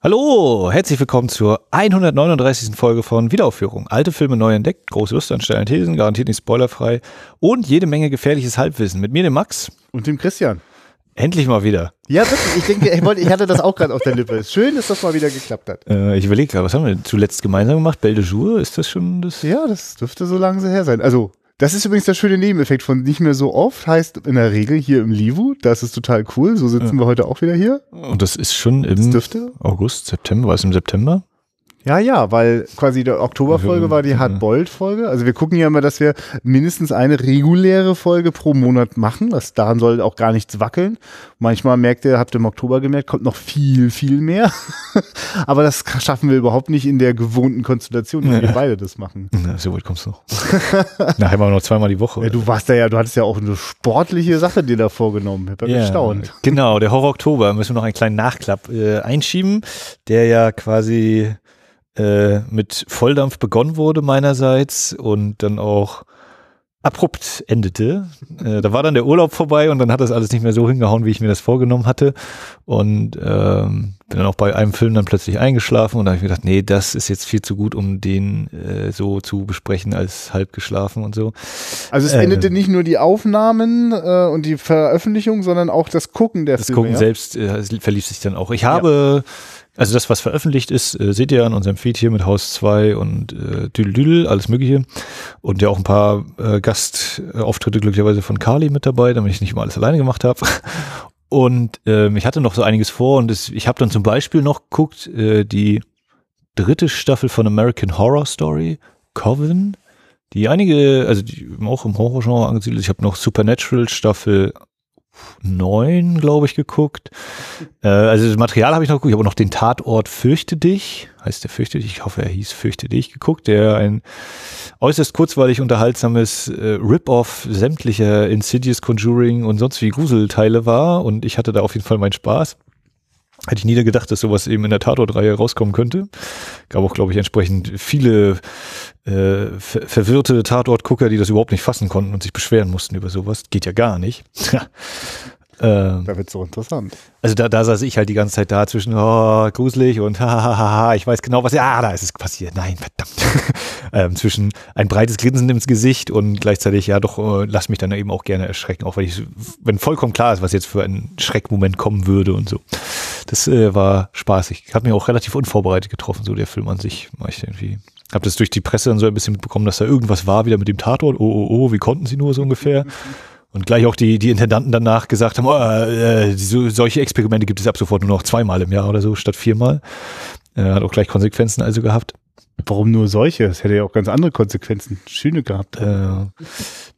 Hallo, herzlich willkommen zur 139. Folge von Wiederaufführung. Alte Filme neu entdeckt, große Lust an steilen Thesen, garantiert nicht spoilerfrei und jede Menge gefährliches Halbwissen. Mit mir, dem Max. Und dem Christian. Endlich mal wieder. Ja, wirklich. Ich denke, ich, wollte, ich hatte das auch gerade auf der Lippe. Schön, dass das mal wieder geklappt hat. Äh, ich überlege gerade, was haben wir zuletzt gemeinsam gemacht? Belle de Jour, ist das schon das? Ja, das dürfte so lange her sein. Also, das ist übrigens der schöne Nebeneffekt von nicht mehr so oft, heißt in der Regel hier im Livu. Das ist total cool. So sitzen ja. wir heute auch wieder hier. Und das ist schon im August, September, war es im September? Ja, ja, weil quasi die Oktoberfolge war die Hard-Boiled-Folge. Also wir gucken ja immer, dass wir mindestens eine reguläre Folge pro Monat machen. Das, daran soll auch gar nichts wackeln. Manchmal merkt ihr, habt ihr im Oktober gemerkt, kommt noch viel, viel mehr. Aber das schaffen wir überhaupt nicht in der gewohnten Konstellation, wenn wir beide das machen. Na, so weit kommst du noch. Nachher mal noch zweimal die Woche. Ja, du warst da ja, du hattest ja auch eine sportliche Sache dir da vorgenommen. Ich hab ja, gestaunt. Genau, der Horror Oktober. Müssen wir noch einen kleinen Nachklapp äh, einschieben, der ja quasi äh, mit Volldampf begonnen wurde meinerseits und dann auch abrupt endete. Äh, da war dann der Urlaub vorbei und dann hat das alles nicht mehr so hingehauen, wie ich mir das vorgenommen hatte. Und ähm, bin dann auch bei einem Film dann plötzlich eingeschlafen und da habe ich mir gedacht, nee, das ist jetzt viel zu gut, um den äh, so zu besprechen als halb geschlafen und so. Also es äh, endete nicht nur die Aufnahmen äh, und die Veröffentlichung, sondern auch das Gucken der das Filme. Das Gucken ja? selbst äh, verlief sich dann auch. Ich habe ja also das, was veröffentlicht ist, äh, seht ihr an unserem Feed hier mit Haus 2 und äh, Düdel Düdel, alles mögliche. Und ja auch ein paar äh, Gastauftritte glücklicherweise von Carly mit dabei, damit ich nicht immer alles alleine gemacht habe. Und ähm, ich hatte noch so einiges vor und es, ich habe dann zum Beispiel noch geguckt, äh, die dritte Staffel von American Horror Story, Coven, die einige, also die auch im Horrorgenre angesiedelt. Ich habe noch Supernatural Staffel neun, glaube ich, geguckt. Äh, also das Material habe ich noch geguckt. Ich habe noch den Tatort Fürchte dich, heißt der Fürchte dich, ich hoffe, er hieß Fürchte dich, geguckt, der ein äußerst kurzweilig unterhaltsames äh, Rip-Off sämtlicher Insidious, Conjuring und sonst wie Gruselteile war. Und ich hatte da auf jeden Fall meinen Spaß. Hätte ich nie gedacht, dass sowas eben in der Tatort-Reihe rauskommen könnte. Gab auch, glaube ich, entsprechend viele äh, ver verwirrte Tatort-Gucker, die das überhaupt nicht fassen konnten und sich beschweren mussten über sowas. Geht ja gar nicht. Ähm, da wird so interessant. Also da, da saß ich halt die ganze Zeit da zwischen oh, gruselig und hahaha, ich weiß genau was. Ja, da ist es passiert. Nein, verdammt. ähm, zwischen ein breites Grinsen ins Gesicht und gleichzeitig ja doch äh, lass mich dann eben auch gerne erschrecken, auch wenn ich wenn vollkommen klar ist, was jetzt für ein Schreckmoment kommen würde und so. Das äh, war spaßig. Hat mich auch relativ unvorbereitet getroffen, so der Film an sich. War ich irgendwie habe das durch die Presse dann so ein bisschen mitbekommen, dass da irgendwas war wieder mit dem Tatort. Oh, oh, oh, wie konnten sie nur so ungefähr? Und gleich auch die, die Intendanten danach gesagt haben, oh, äh, so, solche Experimente gibt es ab sofort nur noch zweimal im Jahr oder so statt viermal. Äh, hat auch gleich Konsequenzen also gehabt. Warum nur solche? Es hätte ja auch ganz andere Konsequenzen, schöne gehabt. Äh,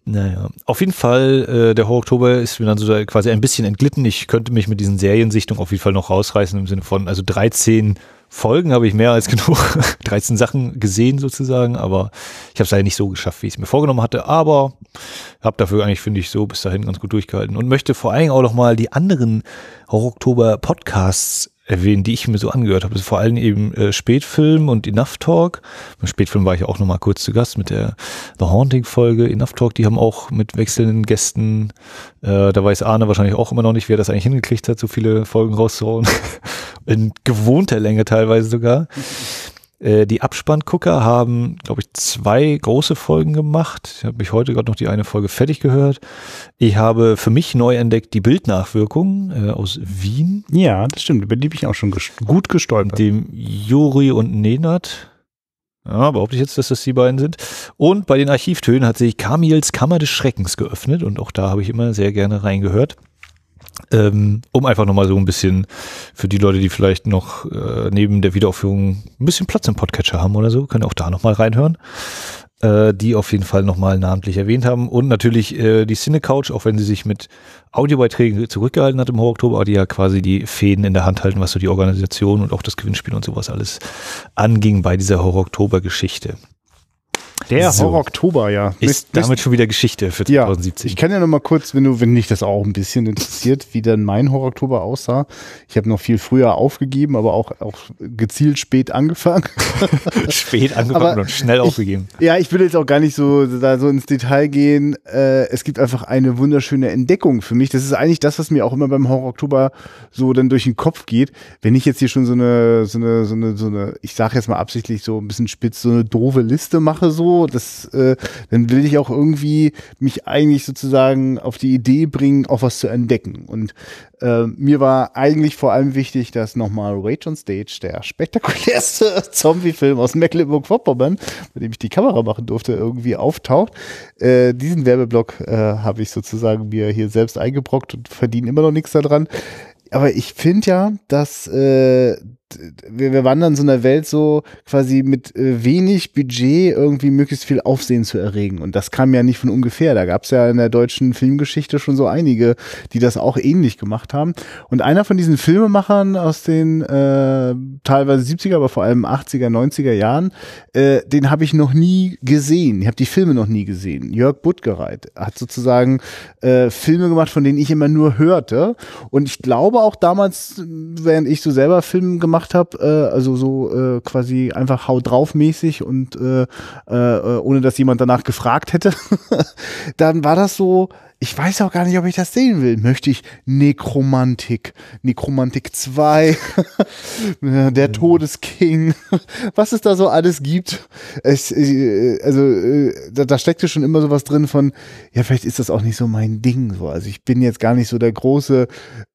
naja, auf jeden Fall, äh, der Horror Oktober ist mir dann so quasi ein bisschen entglitten. Ich könnte mich mit diesen Seriensichtungen auf jeden Fall noch rausreißen im Sinne von, also 13 Folgen habe ich mehr als genug, 13 Sachen gesehen sozusagen, aber ich habe es leider nicht so geschafft, wie ich es mir vorgenommen hatte, aber habe dafür eigentlich, finde ich, so bis dahin ganz gut durchgehalten und möchte vor allen Dingen auch noch mal die anderen Horror-Oktober Podcasts erwähnen, die ich mir so angehört habe. Also vor allem eben äh, Spätfilm und Enough Talk. Beim Spätfilm war ich auch noch mal kurz zu Gast mit der The Haunting Folge. Enough Talk, die haben auch mit wechselnden Gästen, äh, da weiß Arne wahrscheinlich auch immer noch nicht, wer das eigentlich hingekriegt hat, so viele Folgen rauszuhauen. In gewohnter Länge teilweise sogar. Äh, die Abspanngucker haben, glaube ich, zwei große Folgen gemacht. Ich habe mich heute gerade noch die eine Folge fertig gehört. Ich habe für mich neu entdeckt die Bildnachwirkung äh, aus Wien. Ja, das stimmt. Über die bin ich auch schon gest gut gestolpert. Dem Juri und Nenat. Ja, behaupte ich jetzt, dass das die beiden sind. Und bei den Archivtönen hat sich Kamils Kammer des Schreckens geöffnet und auch da habe ich immer sehr gerne reingehört ähm, um einfach nochmal so ein bisschen für die Leute, die vielleicht noch äh, neben der Wiederaufführung ein bisschen Platz im Podcatcher haben oder so, können auch da nochmal reinhören. Äh, die auf jeden Fall nochmal namentlich erwähnt haben. Und natürlich äh, die Cine Couch, auch wenn sie sich mit Audiobeiträgen zurückgehalten hat im Oktober, aber die ja quasi die Fäden in der Hand halten, was so die Organisation und auch das Gewinnspiel und sowas alles anging bei dieser Horror-Oktober-Geschichte. Der so. Horror-Oktober, ja. Ist Mist, damit schon wieder Geschichte für 2017. Ja, ich kann ja noch mal kurz, wenn du, wenn dich das auch ein bisschen interessiert, wie dann mein Horror-Oktober aussah. Ich habe noch viel früher aufgegeben, aber auch, auch gezielt spät angefangen. spät angefangen aber und schnell ich, aufgegeben. Ja, ich will jetzt auch gar nicht so, da so ins Detail gehen. Äh, es gibt einfach eine wunderschöne Entdeckung für mich. Das ist eigentlich das, was mir auch immer beim Horror-Oktober so dann durch den Kopf geht. Wenn ich jetzt hier schon so eine, so eine, so eine, so eine, ich sage jetzt mal absichtlich so ein bisschen spitz, so eine doofe Liste mache so, das, äh, dann will ich auch irgendwie mich eigentlich sozusagen auf die Idee bringen, auch was zu entdecken. Und äh, mir war eigentlich vor allem wichtig, dass nochmal Rage on Stage, der spektakulärste Zombie-Film aus Mecklenburg-Vorpommern, bei dem ich die Kamera machen durfte, irgendwie auftaucht. Äh, diesen Werbeblock äh, habe ich sozusagen mir hier selbst eingebrockt und verdiene immer noch nichts daran. Aber ich finde ja, dass äh, wir, wir wandern so einer Welt so quasi mit äh, wenig Budget irgendwie möglichst viel Aufsehen zu erregen. Und das kam ja nicht von ungefähr. Da gab es ja in der deutschen Filmgeschichte schon so einige, die das auch ähnlich gemacht haben. Und einer von diesen Filmemachern aus den äh, teilweise 70er, aber vor allem 80er, 90er Jahren, äh, den habe ich noch nie gesehen. Ich habe die Filme noch nie gesehen. Jörg Buttgereit hat sozusagen äh, Filme gemacht, von denen ich immer nur hörte. Und ich glaube auch damals, während ich so selber Filme gemacht gemacht habe, äh, also so äh, quasi einfach haut drauf mäßig und äh, äh, ohne dass jemand danach gefragt hätte, dann war das so, ich weiß auch gar nicht, ob ich das sehen will. Möchte ich Nekromantik, Nekromantik 2, der. Todesking, was es da so alles gibt. Es, äh, also äh, da, da steckte schon immer sowas drin von, ja, vielleicht ist das auch nicht so mein Ding. So. Also ich bin jetzt gar nicht so der große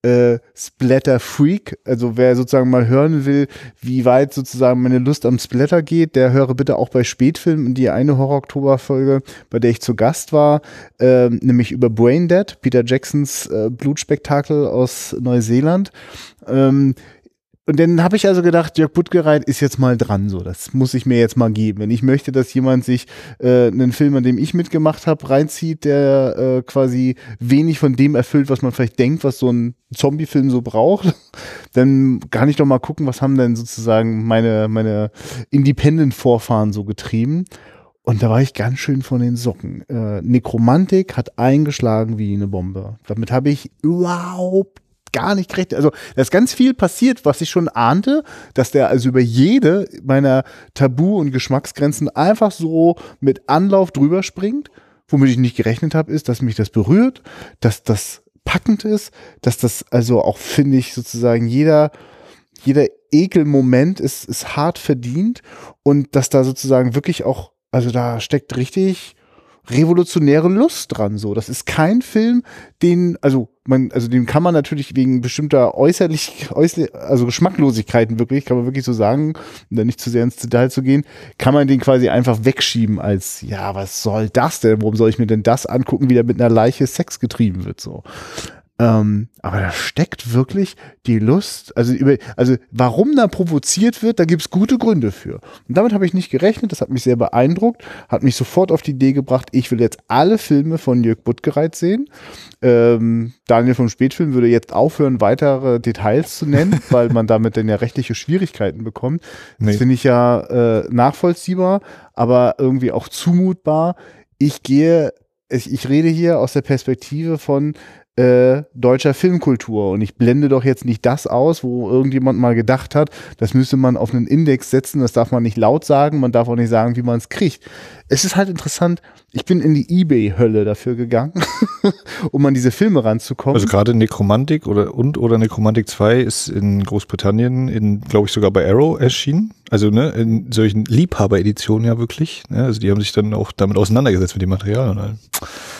äh, Splatter-Freak. Also wer sozusagen mal hören will, wie weit sozusagen meine Lust am Splatter geht, der höre bitte auch bei Spätfilmen die eine Horror-Oktober-Folge, bei der ich zu Gast war, äh, nämlich über Braindead, Peter Jacksons äh, Blutspektakel aus Neuseeland. Ähm, und dann habe ich also gedacht, Jörg Buttgereit ist jetzt mal dran, so das muss ich mir jetzt mal geben. Wenn ich möchte, dass jemand sich äh, einen Film, an dem ich mitgemacht habe, reinzieht, der äh, quasi wenig von dem erfüllt, was man vielleicht denkt, was so ein Zombie-Film so braucht, dann kann ich doch mal gucken, was haben denn sozusagen meine meine Independent-Vorfahren so getrieben. Und da war ich ganz schön von den Socken. Äh, Nekromantik hat eingeschlagen wie eine Bombe. Damit habe ich überhaupt gar nicht gerechnet. Also da ist ganz viel passiert, was ich schon ahnte, dass der also über jede meiner Tabu- und Geschmacksgrenzen einfach so mit Anlauf drüber springt. Womit ich nicht gerechnet habe, ist, dass mich das berührt, dass das packend ist, dass das also auch, finde ich, sozusagen jeder, jeder Ekelmoment ist, ist hart verdient und dass da sozusagen wirklich auch also da steckt richtig revolutionäre Lust dran. So, das ist kein Film, den, also man, also den kann man natürlich wegen bestimmter äußerlich, äußerlich, also Geschmacklosigkeiten wirklich, kann man wirklich so sagen, um da nicht zu sehr ins Detail zu gehen, kann man den quasi einfach wegschieben als, ja, was soll das denn? Warum soll ich mir denn das angucken, wie der mit einer Leiche Sex getrieben wird? So. Ähm, aber da steckt wirklich die Lust, also über, also warum da provoziert wird, da gibt's gute Gründe für. Und damit habe ich nicht gerechnet, das hat mich sehr beeindruckt, hat mich sofort auf die Idee gebracht, ich will jetzt alle Filme von Jörg Buttgereit sehen. Ähm, Daniel vom Spätfilm würde jetzt aufhören, weitere Details zu nennen, weil man damit dann ja rechtliche Schwierigkeiten bekommt. Das nee. finde ich ja äh, nachvollziehbar, aber irgendwie auch zumutbar. Ich gehe ich rede hier aus der Perspektive von, äh, deutscher Filmkultur. Und ich blende doch jetzt nicht das aus, wo irgendjemand mal gedacht hat, das müsste man auf einen Index setzen, das darf man nicht laut sagen, man darf auch nicht sagen, wie man es kriegt. Es ist halt interessant, ich bin in die Ebay-Hölle dafür gegangen, um an diese Filme ranzukommen. Also gerade Nekromantik oder und oder Nekromantik 2 ist in Großbritannien, in, glaube ich, sogar bei Arrow erschienen. Also ne, in solchen Liebhaber-Editionen ja wirklich. Ne? Also die haben sich dann auch damit auseinandergesetzt mit dem Material.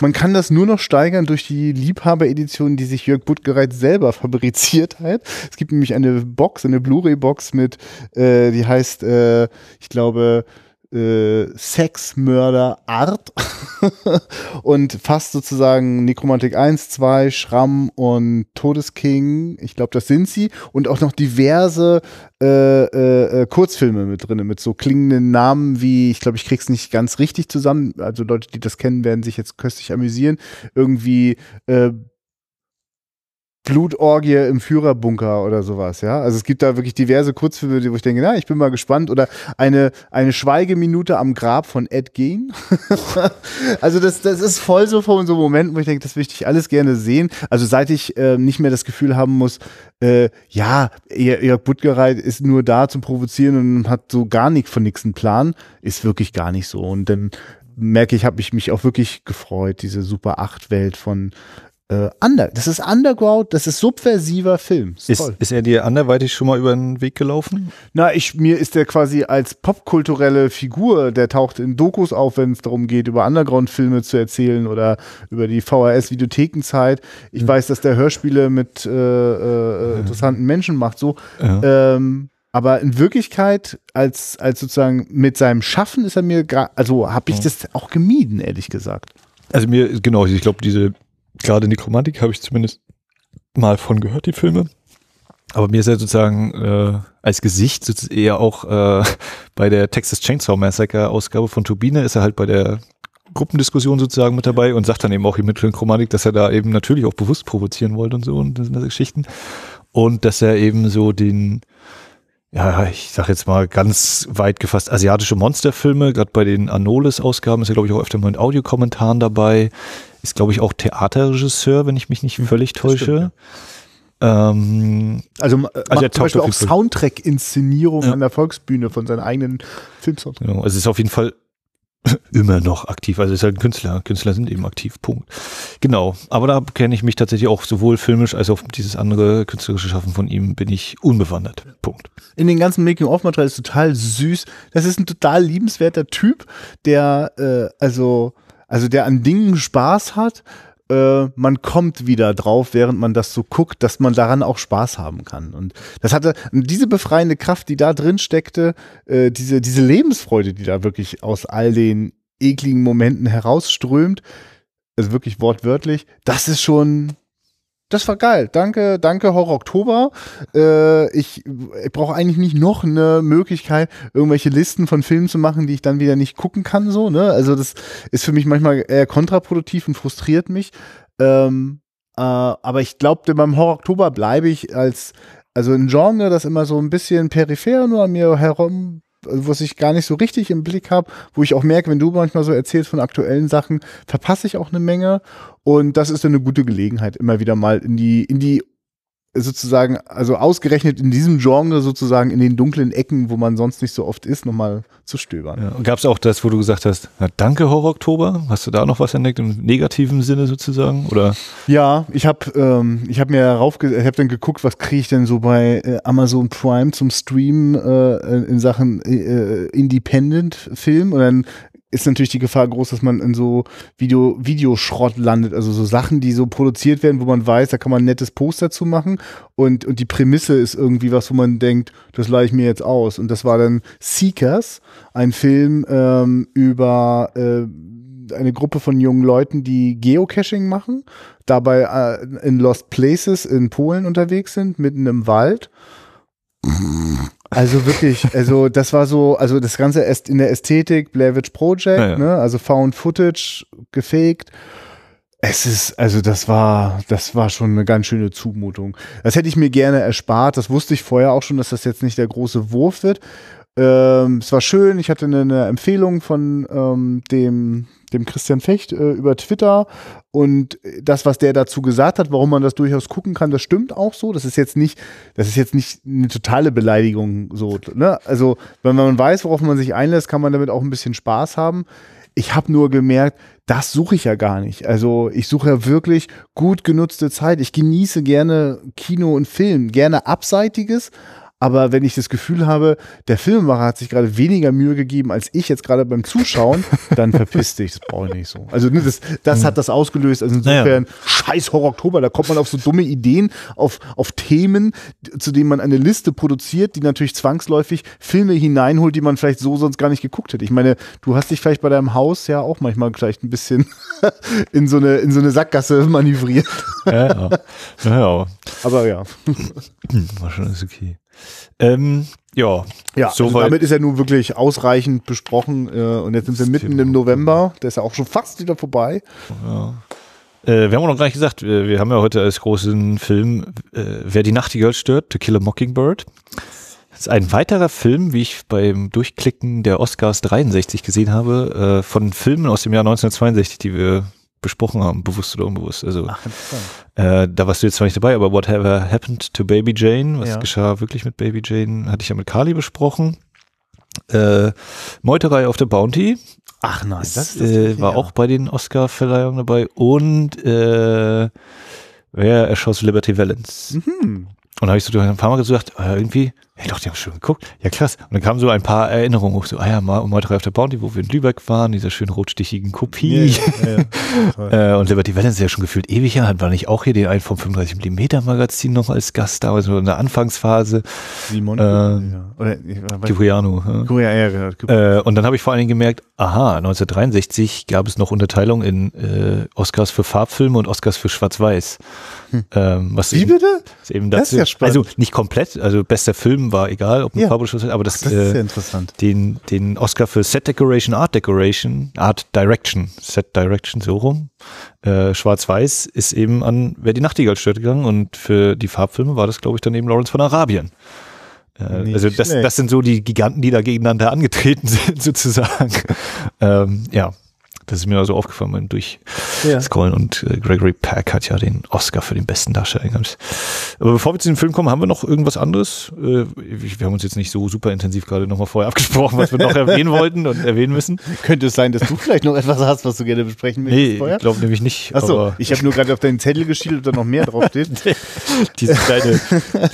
Man kann das nur noch steigern durch die Liebhaber-Edition, die sich Jörg Buttgereit selber fabriziert hat. Es gibt nämlich eine Box, eine Blu-ray-Box mit, äh, die heißt, äh, ich glaube, äh, Sexmörder Art und fasst sozusagen Nekromantik 1, 2, Schramm und Todesking, ich glaube, das sind sie, und auch noch diverse äh, äh, äh, Kurzfilme mit drin, mit so klingenden Namen wie, ich glaube, ich krieg's nicht ganz richtig zusammen, also Leute, die das kennen, werden sich jetzt köstlich amüsieren, irgendwie äh, Blutorgie im Führerbunker oder sowas, ja. Also es gibt da wirklich diverse Kurzfilme, wo ich denke, na, ich bin mal gespannt. Oder eine, eine Schweigeminute am Grab von Ed Gein. also das, das ist voll so von so Momenten, wo ich denke, das möchte ich alles gerne sehen. Also seit ich äh, nicht mehr das Gefühl haben muss, äh, ja, Jörg Buttgereit ist nur da zum Provozieren und hat so gar nicht von nichts einen Plan, ist wirklich gar nicht so. Und dann merke ich, habe ich mich auch wirklich gefreut, diese Super 8 Welt von äh, under, das ist Underground, das ist subversiver Film. Ist, ist, ist, er dir anderweitig schon mal über den Weg gelaufen? Na, ich, mir ist der quasi als popkulturelle Figur, der taucht in Dokus auf, wenn es darum geht, über Underground-Filme zu erzählen oder über die VHS-Videothekenzeit. Ich mhm. weiß, dass der Hörspiele mit äh, äh, interessanten Menschen macht, so. Ja. Ähm, aber in Wirklichkeit, als, als sozusagen mit seinem Schaffen ist er mir, also habe ich das auch gemieden, ehrlich gesagt. Also mir, genau, ich glaube, diese gerade Nekromantik habe ich zumindest mal von gehört, die Filme. Aber mir ist er sozusagen äh, als Gesicht eher auch äh, bei der Texas Chainsaw Massacre Ausgabe von Turbine ist er halt bei der Gruppendiskussion sozusagen mit dabei und sagt dann eben auch mit Chromatik, dass er da eben natürlich auch bewusst provozieren wollte und so und das sind das Geschichten. Und dass er eben so den, ja, ich sag jetzt mal ganz weit gefasst, asiatische Monsterfilme, gerade bei den Anolis-Ausgaben ist er, glaube ich, auch öfter mal in Audiokommentaren dabei ist, glaube ich, auch Theaterregisseur, wenn ich mich nicht hm, völlig täusche. Stimmt, ja. ähm, also, äh, also er zum Beispiel auch Soundtrack-Inszenierung ja. an der Volksbühne von seinen eigenen Filmsounds. Genau, also es ist auf jeden Fall immer noch aktiv. Also ist halt ein Künstler. Künstler sind eben aktiv. Punkt. Genau. Aber da kenne ich mich tatsächlich auch sowohl filmisch als auch dieses andere künstlerische Schaffen von ihm bin ich unbewandert. Punkt. In den ganzen Making-of-Material ist total süß. Das ist ein total liebenswerter Typ, der äh, also also der an Dingen Spaß hat, äh, man kommt wieder drauf, während man das so guckt, dass man daran auch Spaß haben kann. Und das hatte diese befreiende Kraft, die da drin steckte, äh, diese, diese Lebensfreude, die da wirklich aus all den ekligen Momenten herausströmt, also wirklich wortwörtlich, das ist schon, das war geil. Danke, danke, Horror Oktober. Äh, ich ich brauche eigentlich nicht noch eine Möglichkeit, irgendwelche Listen von Filmen zu machen, die ich dann wieder nicht gucken kann. So, ne? Also das ist für mich manchmal eher kontraproduktiv und frustriert mich. Ähm, äh, aber ich glaube, beim Horror Oktober bleibe ich als also ein Genre, das immer so ein bisschen peripher nur an mir herum was ich gar nicht so richtig im Blick habe, wo ich auch merke, wenn du manchmal so erzählst von aktuellen Sachen, verpasse ich auch eine Menge. Und das ist eine gute Gelegenheit, immer wieder mal in die, in die sozusagen, also ausgerechnet in diesem Genre sozusagen in den dunklen Ecken, wo man sonst nicht so oft ist, nochmal zu stöbern. Ja, Gab es auch das, wo du gesagt hast, na, danke Horror Oktober? Hast du da noch was entdeckt im negativen Sinne sozusagen? Oder? Ja, ich habe ähm, ich hab mir rauf, ich habe dann geguckt, was kriege ich denn so bei äh, Amazon Prime zum Stream äh, in Sachen äh, Independent-Film und dann ist natürlich die Gefahr groß, dass man in so Video, Videoschrott landet, also so Sachen, die so produziert werden, wo man weiß, da kann man ein nettes Poster zu machen und, und die Prämisse ist irgendwie was, wo man denkt, das leihe ich mir jetzt aus. Und das war dann Seekers, ein Film ähm, über äh, eine Gruppe von jungen Leuten, die Geocaching machen, dabei äh, in Lost Places in Polen unterwegs sind, mitten im Wald. Also wirklich, also das war so, also das Ganze ist in der Ästhetik, Blair Witch Project, ja, ja. ne? also Found Footage, gefaked. Es ist, also das war, das war schon eine ganz schöne Zumutung. Das hätte ich mir gerne erspart. Das wusste ich vorher auch schon, dass das jetzt nicht der große Wurf wird. Ähm, es war schön. Ich hatte eine, Empfehlung von ähm, dem dem Christian Fecht äh, über Twitter und das, was der dazu gesagt hat, warum man das durchaus gucken kann, das stimmt auch so. Das ist jetzt nicht, das ist jetzt nicht eine totale Beleidigung so. Ne? Also wenn man weiß, worauf man sich einlässt, kann man damit auch ein bisschen Spaß haben. Ich habe nur gemerkt, das suche ich ja gar nicht. Also ich suche ja wirklich gut genutzte Zeit. Ich genieße gerne Kino und Film, gerne Abseitiges, aber wenn ich das Gefühl habe, der Filmemacher hat sich gerade weniger Mühe gegeben als ich jetzt gerade beim Zuschauen, dann verpiss dich, das brauche ich nicht so. Also ne, das, das hat das ausgelöst. Also insofern, naja. scheiß Horror Oktober, da kommt man auf so dumme Ideen, auf, auf Themen, zu denen man eine Liste produziert, die natürlich zwangsläufig Filme hineinholt, die man vielleicht so sonst gar nicht geguckt hätte. Ich meine, du hast dich vielleicht bei deinem Haus ja auch manchmal vielleicht ein bisschen in so eine, in so eine Sackgasse manövriert. Ja, ja. ja. Aber ja. War schon alles okay. Ähm, ja, ja also damit ist er nun wirklich ausreichend besprochen. Äh, und jetzt sind wir mitten im November. Der ist ja auch schon fast wieder vorbei. Ja. Äh, wir haben auch noch gar nicht gesagt, wir, wir haben ja heute als großen Film äh, Wer die Nachtigall stört, To Kill a Mockingbird. Das ist ein weiterer Film, wie ich beim Durchklicken der Oscars 63 gesehen habe, äh, von Filmen aus dem Jahr 1962, die wir besprochen haben, bewusst oder unbewusst. Also Ach, äh, da warst du jetzt zwar nicht dabei, aber Whatever Happened to Baby Jane, was ja. geschah wirklich mit Baby Jane, hatte ich ja mit Carly besprochen. Äh, Meuterei auf der Bounty. Ach nein, das, das äh, war ja. auch bei den Oscar-Verleihungen dabei. Und äh, wer erschoss Liberty Valance? Mhm. Und da habe ich so ein paar Mal gesagt, äh, irgendwie, hey doch, die haben schon geguckt. Ja, krass. Und dann kamen so ein paar Erinnerungen hoch, so, ah ja, mal, mal drei auf der Bounty, wo wir in Lübeck waren, dieser schönen rotstichigen Kopie. Ja, ja, ja, äh, und Liberty Valance ist ja schon gefühlt ewig her, hat war nicht auch hier den einen vom 35mm Magazin noch als Gast da, also in der Anfangsphase. Simon. Äh, ja. Oder, Cipriano. Ja. Äh, und dann habe ich vor allen Dingen gemerkt, aha, 1963 gab es noch Unterteilung in äh, Oscars für Farbfilme und Oscars für Schwarz-Weiß. Hm. Ähm, was Wie bitte? Ist eben das ist ja spannend. Also nicht komplett, also bester Film war egal, ob ein ja. Farbe aber das, Ach, das ist äh, interessant. Den, den Oscar für Set Decoration, Art Decoration, Art Direction, Set Direction, so rum, äh, Schwarz-Weiß ist eben an Wer die Nachtigall stört gegangen und für die Farbfilme war das, glaube ich, dann eben Lawrence von Arabien. Äh, also das, das sind so die Giganten, die da gegeneinander angetreten sind, sozusagen. ähm, ja, das ist mir also aufgefallen beim Durchscrollen ja. und äh, Gregory Peck hat ja den Oscar für den besten Darsteller gehabt. Aber bevor wir zu dem Film kommen, haben wir noch irgendwas anderes? Äh, wir haben uns jetzt nicht so super intensiv gerade nochmal vorher abgesprochen, was wir noch erwähnen wollten und erwähnen müssen. Könnte es sein, dass du vielleicht noch etwas hast, was du gerne besprechen möchtest nee, vorher? ich glaube nämlich nicht. Achso, ich habe nur gerade auf deinen Zettel geschielt, ob da noch mehr draufsteht. Diese kleine,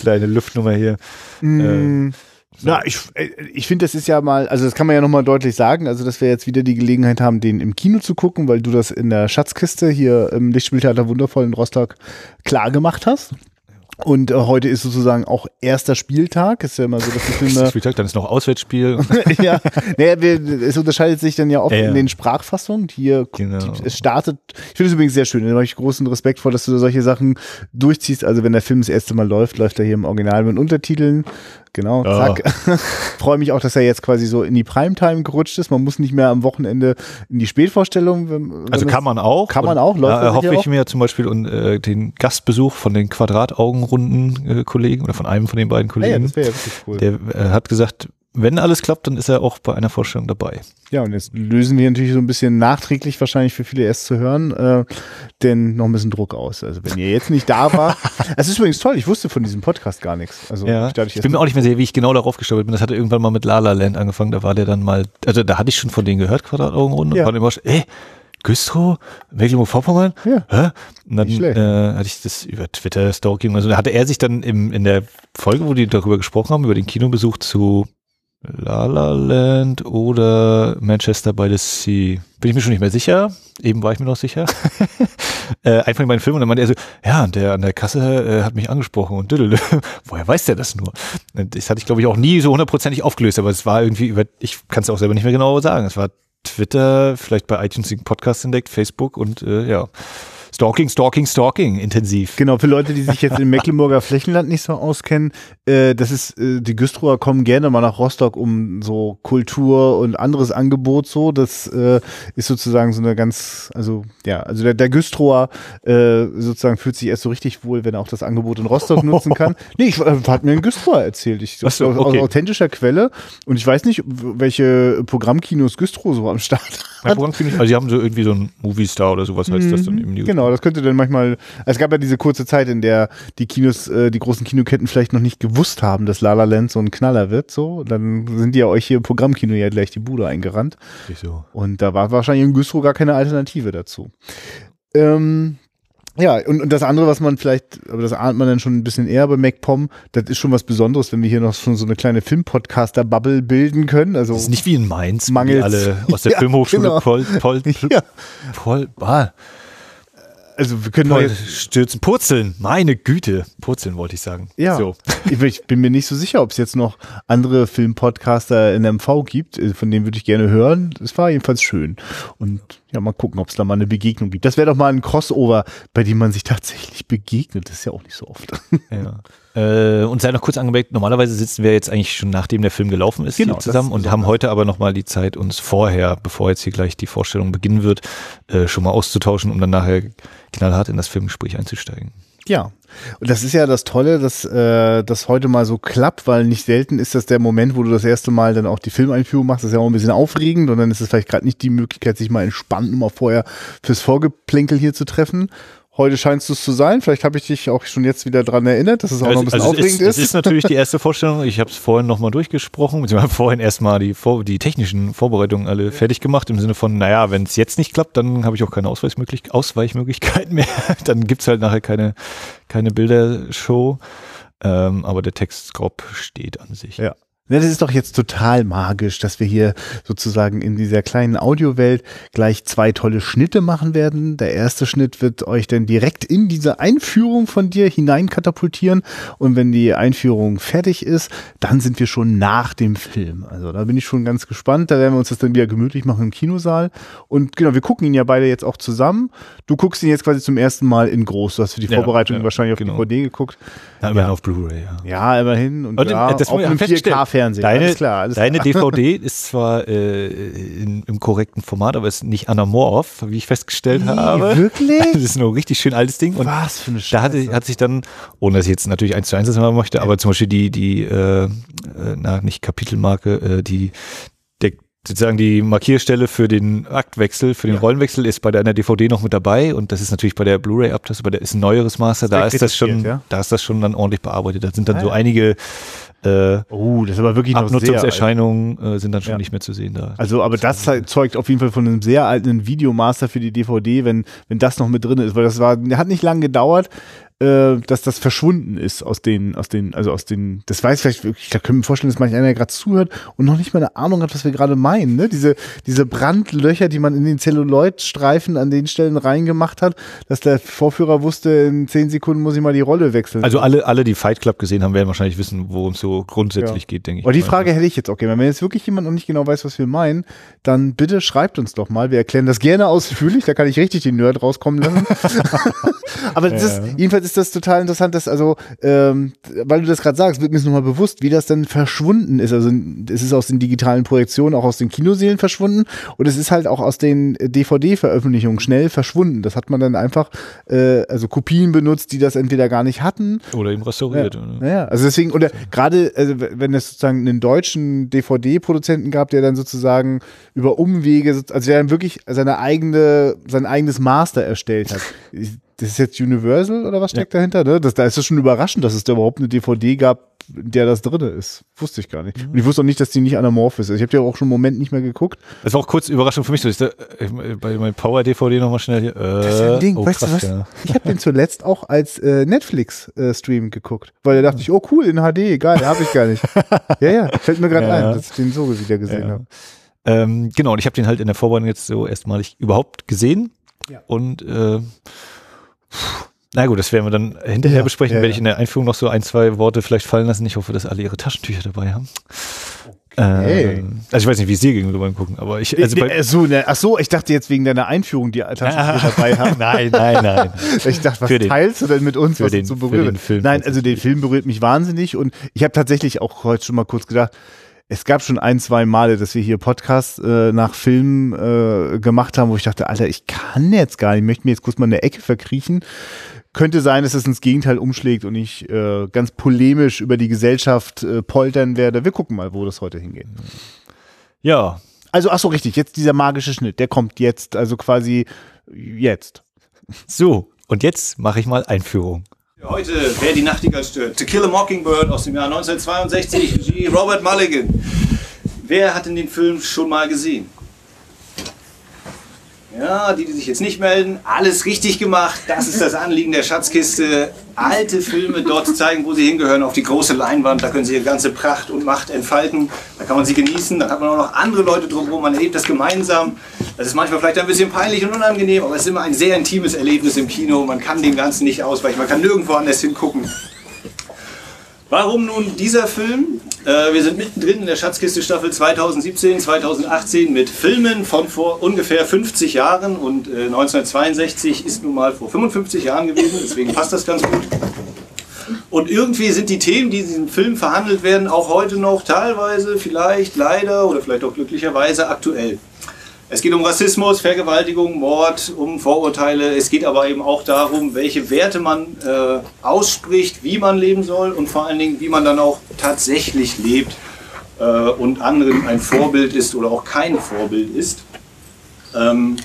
kleine Luftnummer hier. Mm. Äh, na, ich, äh, ich finde, das ist ja mal, also das kann man ja nochmal deutlich sagen, also dass wir jetzt wieder die Gelegenheit haben, den im Kino zu gucken, weil du das in der Schatzkiste hier im Lichtspieltheater Wundervoll in Rostock klar gemacht hast. Und äh, heute ist sozusagen auch erster Spieltag. Ist ja immer so, dass die Filme. Spieltag, dann ist noch Auswärtsspiel. ja, naja, wir, es unterscheidet sich dann ja oft ja, in den Sprachfassungen. Hier, genau. die, es startet. Ich finde es übrigens sehr schön. Da habe ich großen Respekt vor, dass du solche Sachen durchziehst. Also wenn der Film das erste Mal läuft, läuft er hier im Original mit Untertiteln. Genau, ja. zack. Freue mich auch, dass er jetzt quasi so in die Primetime gerutscht ist. Man muss nicht mehr am Wochenende in die Spätvorstellung. Wenn, wenn also kann man auch. Kann man auch. Läuft da hoffe ich auch? mir zum Beispiel und, äh, den Gastbesuch von den Quadrataugenrunden-Kollegen äh, oder von einem von den beiden Kollegen. Ah ja, das wäre ja wirklich cool. Der äh, hat gesagt, wenn alles klappt, dann ist er auch bei einer Vorstellung dabei. Ja, und jetzt lösen wir natürlich so ein bisschen nachträglich wahrscheinlich für viele erst zu hören, äh, denn noch ein bisschen Druck aus. Also wenn ihr jetzt nicht da war, es ist übrigens toll, ich wusste von diesem Podcast gar nichts. Also ja, ich, ich bin mir auch nicht mehr sicher, wie ich genau darauf gestolpert bin. Das hatte irgendwann mal mit La La Land angefangen, da war der dann mal, also da hatte ich schon von denen gehört, Quadrataugenrunde, ja. und war immer schon, ey, Güstrow, Mecklenburg-Vorpommern? Ja. Hä? Und dann äh, hatte ich das über Twitter Stalking. Also da hatte er sich dann im, in der Folge, wo die darüber gesprochen haben, über den Kinobesuch zu La La Land oder Manchester by the Sea. Bin ich mir schon nicht mehr sicher. Eben war ich mir noch sicher. äh, einfach in meinen Film und dann meinte er so, ja, der an der Kasse äh, hat mich angesprochen und düdel. Woher weiß der das nur? Das hatte ich, glaube ich, auch nie so hundertprozentig aufgelöst, aber es war irgendwie über, ich kann es auch selber nicht mehr genau sagen. Es war Twitter, vielleicht bei iTunes den Podcast entdeckt, Facebook und äh, ja. Stalking, Stalking, Stalking intensiv. Genau, für Leute, die sich jetzt im Mecklenburger Flächenland nicht so auskennen, äh, das ist, äh, die Güstrower kommen gerne mal nach Rostock, um so Kultur und anderes Angebot so. Das äh, ist sozusagen so eine ganz, also ja, also der, der Güstrower äh, sozusagen fühlt sich erst so richtig wohl, wenn er auch das Angebot in Rostock nutzen kann. Nee, ich, äh, hat mir ein Güstrower erzählt. Ich, so, okay. aus, aus authentischer Quelle. Und ich weiß nicht, welche Programmkinos Güstrow so am Start hat. Ja, Programmkinos, also sie haben so irgendwie so ein Movie Star oder sowas heißt mhm, das dann im News. Genau genau, das könnte dann manchmal. Es gab ja diese kurze Zeit, in der die Kinos, äh, die großen Kinoketten vielleicht noch nicht gewusst haben, dass La La Land so ein Knaller wird. So, dann sind die ja euch hier im Programmkino ja gleich die Bude eingerannt. So. Und da war wahrscheinlich in Güstrow gar keine Alternative dazu. Ähm, ja, und, und das andere, was man vielleicht, aber das ahnt man dann schon ein bisschen eher bei MacPom, das ist schon was Besonderes, wenn wir hier noch schon so eine kleine Filmpodcaster-Bubble bilden können. Also das ist nicht wie in Mainz, mangels alle aus der ja, Filmhochschule genau. Pol, Pol, Pol, ja. Pol, ah, also wir können Pol stürzen, purzeln. Meine Güte, purzeln wollte ich sagen. Ja. So. Ich bin mir nicht so sicher, ob es jetzt noch andere Filmpodcaster in MV gibt. Von denen würde ich gerne hören. Es war jedenfalls schön. Und Ja, mal gucken, ob es da mal eine Begegnung gibt. Das wäre doch mal ein Crossover, bei dem man sich tatsächlich begegnet. Das ist ja auch nicht so oft. Ja. Äh, und sei noch kurz angemerkt, normalerweise sitzen wir jetzt eigentlich schon nachdem der Film gelaufen ist Genau, zusammen und haben heute aber nochmal die Zeit, uns vorher, bevor jetzt hier gleich die Vorstellung beginnen wird, äh, schon mal auszutauschen, um dann nachher knallhart in das Filmgespräch einzusteigen. Ja. Und das ist ja das Tolle, dass äh, das heute mal so klappt, weil nicht selten ist das der Moment, wo du das erste Mal dann auch die Filmeinführung machst. Das ist ja auch ein bisschen aufregend und dann ist es vielleicht gerade nicht die Möglichkeit, sich mal entspannt mal vorher fürs Vorgeplänkel hier zu treffen. Heute scheinst du es zu sein. Vielleicht habe ich dich auch schon jetzt wieder dran erinnert, dass es auch noch ein bisschen Also es aufregend ist, ist. Es ist natürlich die erste Vorstellung. Ich habe es vorhin nochmal durchgesprochen. Wir haben vorhin erstmal die, Vor die technischen Vorbereitungen alle fertig gemacht. Im Sinne von, naja, wenn es jetzt nicht klappt, dann habe ich auch keine Ausweichmöglich Ausweichmöglichkeiten mehr. dann gibt's halt nachher keine, keine Bildershow. Ähm, aber der Text grob steht an sich. Ja. Ja, das ist doch jetzt total magisch, dass wir hier sozusagen in dieser kleinen Audiowelt gleich zwei tolle Schnitte machen werden. Der erste Schnitt wird euch dann direkt in diese Einführung von dir hineinkatapultieren. Und wenn die Einführung fertig ist, dann sind wir schon nach dem Film. Also da bin ich schon ganz gespannt. Da werden wir uns das dann wieder gemütlich machen im Kinosaal. Und genau, wir gucken ihn ja beide jetzt auch zusammen. Du guckst ihn jetzt quasi zum ersten Mal in groß. Du hast für die Ja, Vorbereitung ja, wahrscheinlich auf genau. DVD geguckt. Ja, immerhin auf Blu-ray, ja. Ja, immerhin. Und Und, ja, das auf einem feststellen. 4K-Fernsehen. Deine, alles klar, alles deine klar. DVD ist zwar äh, in, im korrekten Format, aber ist nicht anamorph, wie ich festgestellt habe. wirklich? Das ist ein richtig schön altes Ding. Und Was für eine da hatte, hat sich dann, ohne dass ich jetzt natürlich eins zu eins das machen möchte, aber zum Beispiel die, die, äh, äh, na, nicht Kapitelmarke, äh, die, der, sozusagen die Markierstelle für den Aktwechsel, für den Ja. Rollenwechsel ist bei deiner DVD noch mit dabei und das ist natürlich bei der Blu-ray-Abtaste, bei der ist ein neueres Master, da ist das schon, ja? da ist das schon dann ordentlich bearbeitet. Da sind dann Ah, so ja. einige äh, Oh, das ist aber wirklich. Abnutzungserscheinungen äh, sind dann schon nicht mehr zu sehen da. Also, aber das halt zeugt auf jeden Fall von einem sehr alten Videomaster für die DVD, wenn, wenn das noch mit drin ist, weil das war, hat nicht lange gedauert, äh, dass das verschwunden ist aus den, aus den, also aus den, das weiß vielleicht können wir mir vorstellen, dass manch einer gerade zuhört und noch nicht mal eine Ahnung hat, was wir gerade meinen, ne? Diese, diese Brandlöcher, die man in den Celluloid-Streifen an den Stellen reingemacht hat, dass der Vorführer wusste, in zehn Sekunden muss ich mal die Rolle wechseln. Also alle, alle, die Fight Club gesehen haben, werden wahrscheinlich wissen, worum es so grundsätzlich Ja. geht, denke ich. Aber die mal. Frage hätte ich jetzt auch gerne. Wenn jetzt wirklich jemand noch nicht genau weiß, was wir meinen, dann bitte schreibt uns doch mal. Wir erklären das gerne ausführlich. Da kann ich richtig den Nerd rauskommen lassen. Aber das ist, jedenfalls ist das total interessant, dass also, ähm, weil du das gerade sagst, wird mir es nochmal bewusst, wie das dann verschwunden ist. Also es ist aus den digitalen Projektionen, auch aus den Kinoseelen verschwunden und es ist halt auch aus den DVD-Veröffentlichungen schnell verschwunden. Das hat man dann einfach, äh, also Kopien benutzt, die das entweder gar nicht hatten Oder eben restauriert. ja. oder? Naja, also deswegen, oder gerade, also wenn es sozusagen einen deutschen DVD-Produzenten gab, der dann sozusagen über Umwege, also der dann wirklich seine eigene, sein eigenes Master erstellt hat. Das ist jetzt Universal oder was steckt dahinter? Ne? Das, da ist es schon überraschend, dass es da überhaupt eine DVD gab, in der das drin ist. Wusste ich gar nicht. Und ich wusste auch nicht, dass die nicht anamorph ist. Ich habe ja auch schon einen Moment nicht mehr geguckt. Das war auch kurz Überraschung für mich. So, ich äh, bei meinem Power-DVD nochmal schnell hier. Äh, Das ist ja ein Ding, oh, weißt krass, du was? Ja. Ich habe den zuletzt auch als äh, Netflix-Stream geguckt. Weil da dachte ich, oh cool, in HD, geil, habe ich gar nicht. ja, ja, fällt mir gerade Ja, ein, ja. dass ich den so wieder gesehen Ja. habe. Ähm, genau, und ich habe den halt in der Vorbereitung jetzt so erstmalig überhaupt gesehen. Ja. Und äh, na gut, das werden wir dann hinterher Ja, besprechen. ja, Werde ich in der Einführung noch so ein, zwei Worte vielleicht fallen lassen. Ich hoffe, dass alle ihre Taschentücher dabei haben. Okay. Ähm, also ich weiß nicht, wie es dir gegenüber Gucken, aber ich, also nee, bei, ach so, ne, ach so, ich dachte jetzt wegen deiner Einführung, die Taschentücher dabei haben. nein, nein, nein. Ich dachte, was Für den- teilst du denn mit uns, für was den- den Film Nein, also den Film berührt mich wahnsinnig und ich habe tatsächlich auch heute schon mal kurz gedacht, es gab schon ein, zwei Male, dass wir hier Podcasts äh, nach Filmen äh, gemacht haben, wo ich dachte, Alter, ich kann jetzt gar nicht, ich möchte mir jetzt kurz mal in der Ecke verkriechen. Könnte sein, dass es ins Gegenteil umschlägt und ich äh, ganz polemisch über die Gesellschaft äh, poltern werde. Wir gucken mal, wo das heute hingeht. Ja, Also, ach so, richtig, jetzt dieser magische Schnitt, der kommt jetzt, also quasi jetzt. so. Und jetzt mache ich mal Einführung. Heute, wer die Nachtigall stört. To Kill a Mockingbird aus dem Jahr 1962, Regie Robert Mulligan. Wer hat denn den Film schon mal gesehen? Ja, die, die sich jetzt nicht melden, alles richtig gemacht. Das ist das Anliegen der Schatzkiste. Alte Filme dort zeigen, wo sie hingehören, auf die große Leinwand. Da können sie ihre ganze Pracht und Macht entfalten. Da kann man sie genießen. Da hat man auch noch andere Leute drumherum. Man erlebt das gemeinsam. Das ist manchmal vielleicht ein bisschen peinlich und unangenehm, aber es ist immer ein sehr intimes Erlebnis im Kino. Man kann dem Ganzen nicht ausweichen. Man kann nirgendwo anders hingucken. Warum nun dieser Film? Äh, wir sind mittendrin in der Schatzkiste Staffel 2017, 2018 mit Filmen von vor ungefähr 50 Jahren und äh, 1962 ist nun mal vor 55 Jahren gewesen, deswegen passt das ganz gut. Und irgendwie sind die Themen, die in diesem Film verhandelt werden, auch heute noch teilweise, vielleicht leider oder vielleicht auch glücklicherweise aktuell. Es geht um Rassismus, Vergewaltigung, Mord, um Vorurteile. Es geht aber eben auch darum, welche Werte man äh, ausspricht, wie man leben soll und vor allen Dingen, wie man dann auch tatsächlich lebt äh, und anderen ein Vorbild ist oder auch kein Vorbild ist. Ähm,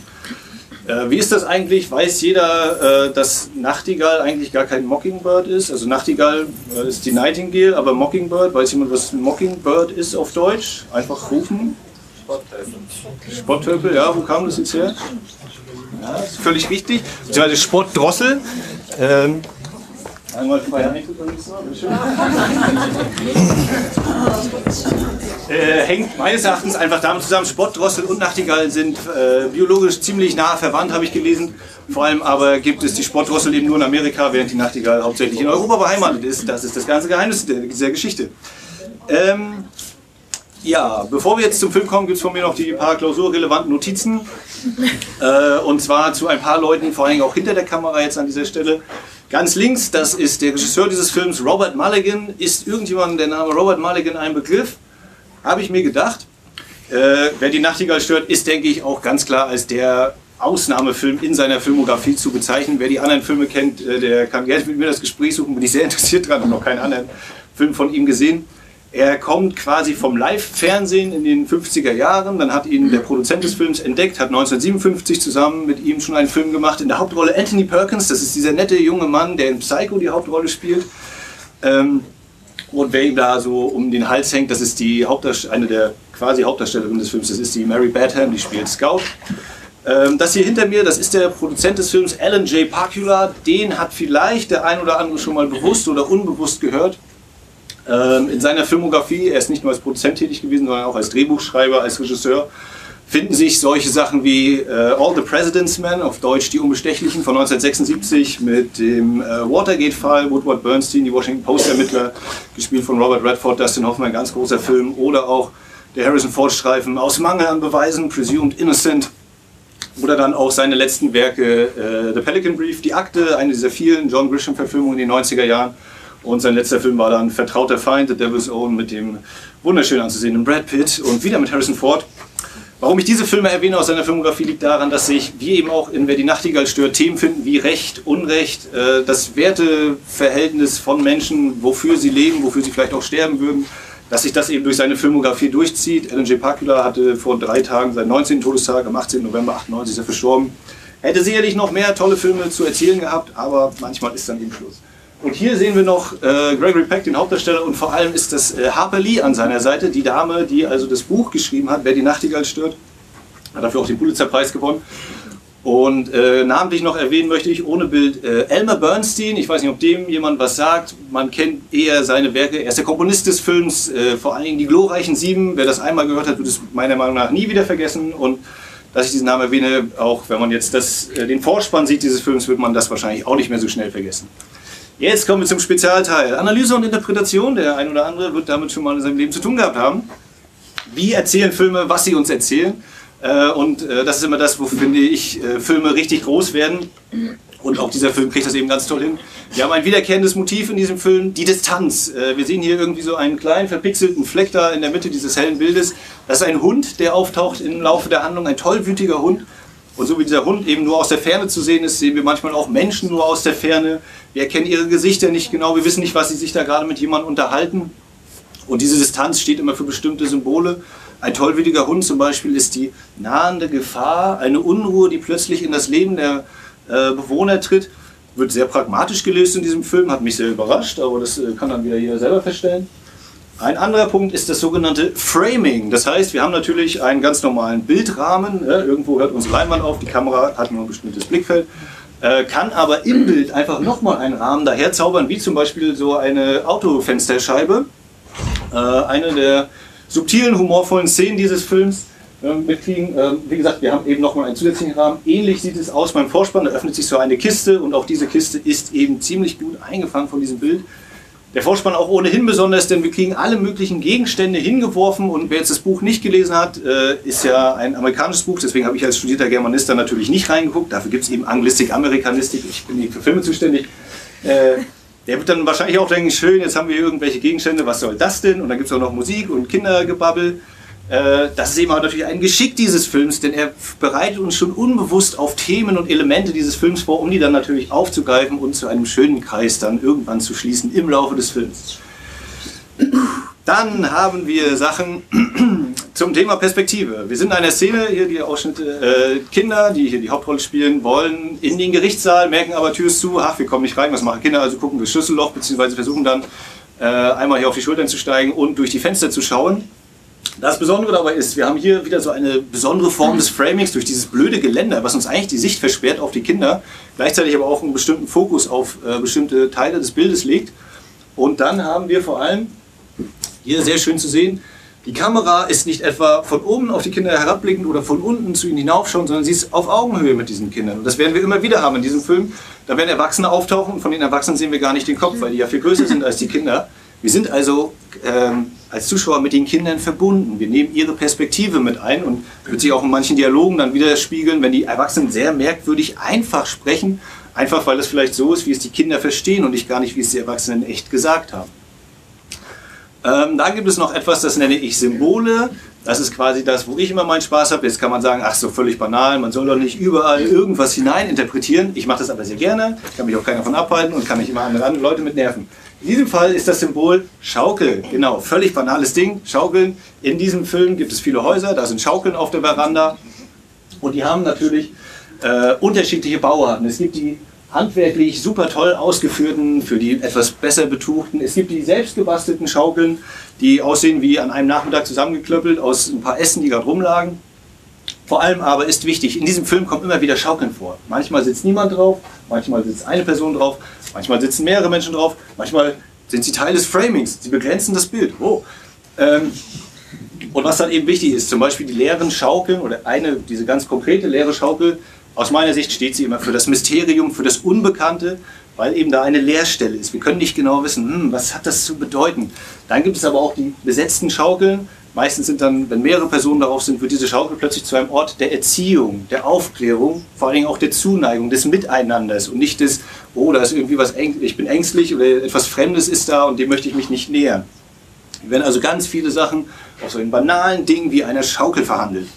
äh, wie ist das eigentlich? Weiß jeder, äh, dass Nachtigall eigentlich gar kein Mockingbird ist? Also Nachtigall äh, ist die Nightingale, aber Mockingbird, weiß jemand, was Mockingbird ist auf Deutsch? Einfach rufen. Spotthöpel, ja, wo kam das jetzt her? Ja, völlig richtig. Beziehungsweise Spottdrossel. Ähm, einmal frei äh, hängt meines Erachtens einfach damit zusammen. Spottdrossel und Nachtigall sind äh, biologisch ziemlich nah verwandt, habe ich gelesen. Vor allem aber gibt es die Spottdrossel eben nur in Amerika, während die Nachtigall hauptsächlich in Europa beheimatet ist. Das ist das ganze Geheimnis dieser Geschichte. Ähm, ja, bevor wir jetzt zum Film kommen, gibt es von mir noch die paar klausurrelevanten Notizen. Äh, und zwar zu ein paar Leuten, vor allem auch hinter der Kamera jetzt an dieser Stelle. Ganz links, das ist der Regisseur dieses Films, Robert Mulligan. Ist irgendjemand der Name Robert Mulligan ein Begriff? Habe ich mir gedacht. Äh, wer die Nachtigall stört, ist, denke ich, auch ganz klar als der Ausnahmefilm in seiner Filmografie zu bezeichnen. Wer die anderen Filme kennt, äh, der kann gerne mit mir das Gespräch suchen. Bin ich sehr interessiert dran und noch keinen anderen Film von ihm gesehen. Er kommt quasi vom Live-Fernsehen in den 50er Jahren. Dann hat ihn der Produzent des Films entdeckt, hat 1957 zusammen mit ihm schon einen Film gemacht. In der Hauptrolle Anthony Perkins, das ist dieser nette junge Mann, der in Psycho die Hauptrolle spielt. Ähm, und wer ihm da so um den Hals hängt, das ist die eine der quasi Hauptdarstellerinnen des Films, das ist die Mary Badham, die spielt Scout. Ähm, das hier hinter mir, das ist der Produzent des Films, Alan J. Pakula. Den hat vielleicht der ein oder andere schon mal bewusst oder unbewusst gehört. Ähm, in seiner Filmografie, er ist nicht nur als Produzent tätig gewesen, sondern auch als Drehbuchschreiber, als Regisseur, finden sich solche Sachen wie äh, All the President's Men, auf Deutsch Die Unbestechlichen von 1976 mit dem äh, Watergate-Fall, Woodward Bernstein, die Washington Post-Ermittler, gespielt von Robert Redford, Dustin Hoffman, ganz großer Film, oder auch der Harrison Ford-Streifen Aus Mangel an Beweisen, Presumed Innocent, oder dann auch seine letzten Werke, äh, The Pelican Brief, Die Akte, eine dieser vielen John Grisham-Verfilmungen in den 90er Jahren, und sein letzter Film war dann Vertrauter Feind, The Devil's Own, mit dem wunderschön anzusehenden Brad Pitt und wieder mit Harrison Ford. Warum ich diese Filme erwähne aus seiner Filmografie liegt daran, dass sich, wie eben auch in Wer die Nachtigall stört, Themen finden wie Recht, Unrecht, äh, das Werteverhältnis von Menschen, wofür sie leben, wofür sie vielleicht auch sterben würden, dass sich das eben durch seine Filmografie durchzieht. Alan J. Pakula hatte vor drei Tagen seinen 19. Todestag, am 18. November 98 ist er verstorben. Hätte sicherlich noch mehr tolle Filme zu erzählen gehabt, aber manchmal ist dann eben Schluss. Und hier sehen wir noch äh, Gregory Peck, den Hauptdarsteller, und vor allem ist das äh, Harper Lee an seiner Seite, die Dame, die also das Buch geschrieben hat, Wer die Nachtigall stört. Hat dafür auch den Pulitzerpreis gewonnen. Und äh, namentlich noch erwähnen möchte ich ohne Bild äh, Elmer Bernstein. Ich weiß nicht, ob dem jemand was sagt. Man kennt eher seine Werke. Er ist der Komponist des Films, äh, vor allen Dingen die glorreichen Sieben. Wer das einmal gehört hat, wird es meiner Meinung nach nie wieder vergessen. Und dass ich diesen Namen erwähne, auch wenn man jetzt das, äh, den Vorspann sieht dieses Films, wird man das wahrscheinlich auch nicht mehr so schnell vergessen. Jetzt kommen wir zum Spezialteil. Analyse und Interpretation. Der ein oder andere wird damit schon mal in seinem Leben zu tun gehabt haben. Wie erzählen Filme, was sie uns erzählen? Äh, und äh, das ist immer das, wo, finde ich, äh, Filme richtig groß werden. Und auch dieser Film kriegt das eben ganz toll hin. Wir haben ein wiederkehrendes Motiv in diesem Film, die Distanz. Wir sehen hier irgendwie so einen kleinen verpixelten Fleck da in der Mitte dieses hellen Bildes. Das ist ein Hund, der auftaucht im Laufe der Handlung, ein tollwütiger Hund. Und so wie dieser Hund eben nur aus der Ferne zu sehen ist, sehen wir manchmal auch Menschen nur aus der Ferne. Wir erkennen ihre Gesichter nicht genau, wir wissen nicht, was sie sich da gerade mit jemandem unterhalten. Und diese Distanz steht immer für bestimmte Symbole. Ein tollwütiger Hund zum Beispiel ist die nahende Gefahr, eine Unruhe, die plötzlich in das Leben der äh, Bewohner tritt. Wird sehr pragmatisch gelöst in diesem Film, hat mich sehr überrascht, aber das äh, kann dann wieder jeder selber feststellen. Ein anderer Punkt ist das sogenannte Framing. Das heißt, wir haben natürlich einen ganz normalen Bildrahmen. Ja, irgendwo hört unsere Leinwand auf, die Kamera hat nur ein bestimmtes Blickfeld, äh, kann aber im Bild einfach nochmal einen Rahmen daherzaubern, wie zum Beispiel so eine Autofensterscheibe. Äh, eine der subtilen, humorvollen Szenen dieses Films. Äh, mitkriegen. Äh, wie gesagt, wir haben eben nochmal einen zusätzlichen Rahmen. Ähnlich sieht es aus beim Vorspann. Da öffnet sich so eine Kiste und auch diese Kiste ist eben ziemlich gut eingefangen von diesem Bild. Der Vorspann auch ohnehin besonders, denn wir kriegen alle möglichen Gegenstände hingeworfen und wer jetzt das Buch nicht gelesen hat, äh, ist ja ein amerikanisches Buch, deswegen habe ich als studierter Germanist da natürlich nicht reingeguckt. Dafür gibt es eben Anglistik, Amerikanistik, ich bin nicht für Filme zuständig. Äh, der wird dann wahrscheinlich auch denken, schön, jetzt haben wir irgendwelche Gegenstände, was soll das denn? Und dann gibt es auch noch Musik und Kindergebabbel. Äh, das ist eben auch natürlich ein Geschick dieses Films, denn er bereitet uns schon unbewusst auf Themen und Elemente dieses Films vor, um die dann natürlich aufzugreifen und zu einem schönen Kreis dann irgendwann zu schließen im Laufe des Films. Dann haben wir Sachen zum Thema Perspektive. Wir sind in einer Szene, hier die Ausschnitte, äh, Kinder, die hier die Hauptrolle spielen, wollen in den Gerichtssaal, merken aber Tür ist zu, ach, wir kommen nicht rein, was machen Kinder? Also gucken wir Schlüsselloch, beziehungsweise versuchen dann äh, einmal hier auf die Schultern zu steigen und durch die Fenster zu schauen. Das Besondere dabei ist, wir haben hier wieder so eine besondere Form des Framings durch dieses blöde Geländer, was uns eigentlich die Sicht versperrt auf die Kinder, gleichzeitig aber auch einen bestimmten Fokus auf äh, bestimmte Teile des Bildes legt. Und dann haben wir vor allem, hier sehr schön zu sehen, die Kamera ist nicht etwa von oben auf die Kinder herabblickend oder von unten zu ihnen hinaufschauen, sondern sie ist auf Augenhöhe mit diesen Kindern. Und das werden wir immer wieder haben in diesem Film. Da werden Erwachsene auftauchen und von den Erwachsenen sehen wir gar nicht den Kopf, weil die ja viel größer sind als die Kinder. Wir sind also ähm, als Zuschauer mit den Kindern verbunden. Wir nehmen ihre Perspektive mit ein und wird sich auch in manchen Dialogen dann widerspiegeln, wenn die Erwachsenen sehr merkwürdig einfach sprechen, einfach weil es vielleicht so ist, wie es die Kinder verstehen und nicht gar nicht, wie es die Erwachsenen echt gesagt haben. Ähm, dann gibt es noch etwas, das nenne ich Symbole. Das ist quasi das, wo ich immer meinen Spaß habe. Jetzt kann man sagen, ach so völlig banal, man soll doch nicht überall irgendwas hineininterpretieren. Ich mache das aber sehr gerne, kann mich auch keiner davon abhalten und kann nicht immer andere Leute mit nerven. In diesem Fall ist das Symbol Schaukel. Genau, völlig banales Ding. Schaukeln. In diesem Film gibt es viele Häuser, da sind Schaukeln auf der Veranda. Und die haben natürlich äh, unterschiedliche Bauarten. Es gibt die handwerklich super toll ausgeführten, für die etwas besser betuchten. Es gibt die selbstgebastelten Schaukeln, die aussehen wie an einem Nachmittag zusammengeklöppelt aus ein paar Essen, die gerade rumlagen. Vor allem aber ist wichtig, in diesem Film kommen immer wieder Schaukeln vor. Manchmal sitzt niemand drauf, manchmal sitzt eine Person drauf, manchmal sitzen mehrere Menschen drauf, manchmal sind sie Teil des Framings, sie begrenzen das Bild. Oh. Ähm, und was dann eben wichtig ist, zum Beispiel die leeren Schaukeln oder eine, diese ganz konkrete leere Schaukel, aus meiner Sicht steht sie immer für das Mysterium, für das Unbekannte, weil eben da eine Leerstelle ist. Wir können nicht genau wissen, hm, was hat das zu bedeuten. Dann gibt es aber auch die besetzten Schaukeln, Meistens sind dann, wenn mehrere Personen darauf sind, wird diese Schaukel plötzlich zu einem Ort der Erziehung, der Aufklärung, vor allen Dingen auch der Zuneigung, des Miteinanders und nicht des, oh, da ist irgendwie was, ich bin ängstlich oder etwas Fremdes ist da und dem möchte ich mich nicht nähern. Wir werden also ganz viele Sachen auf so einen banalen Dingen wie einer Schaukel verhandelt.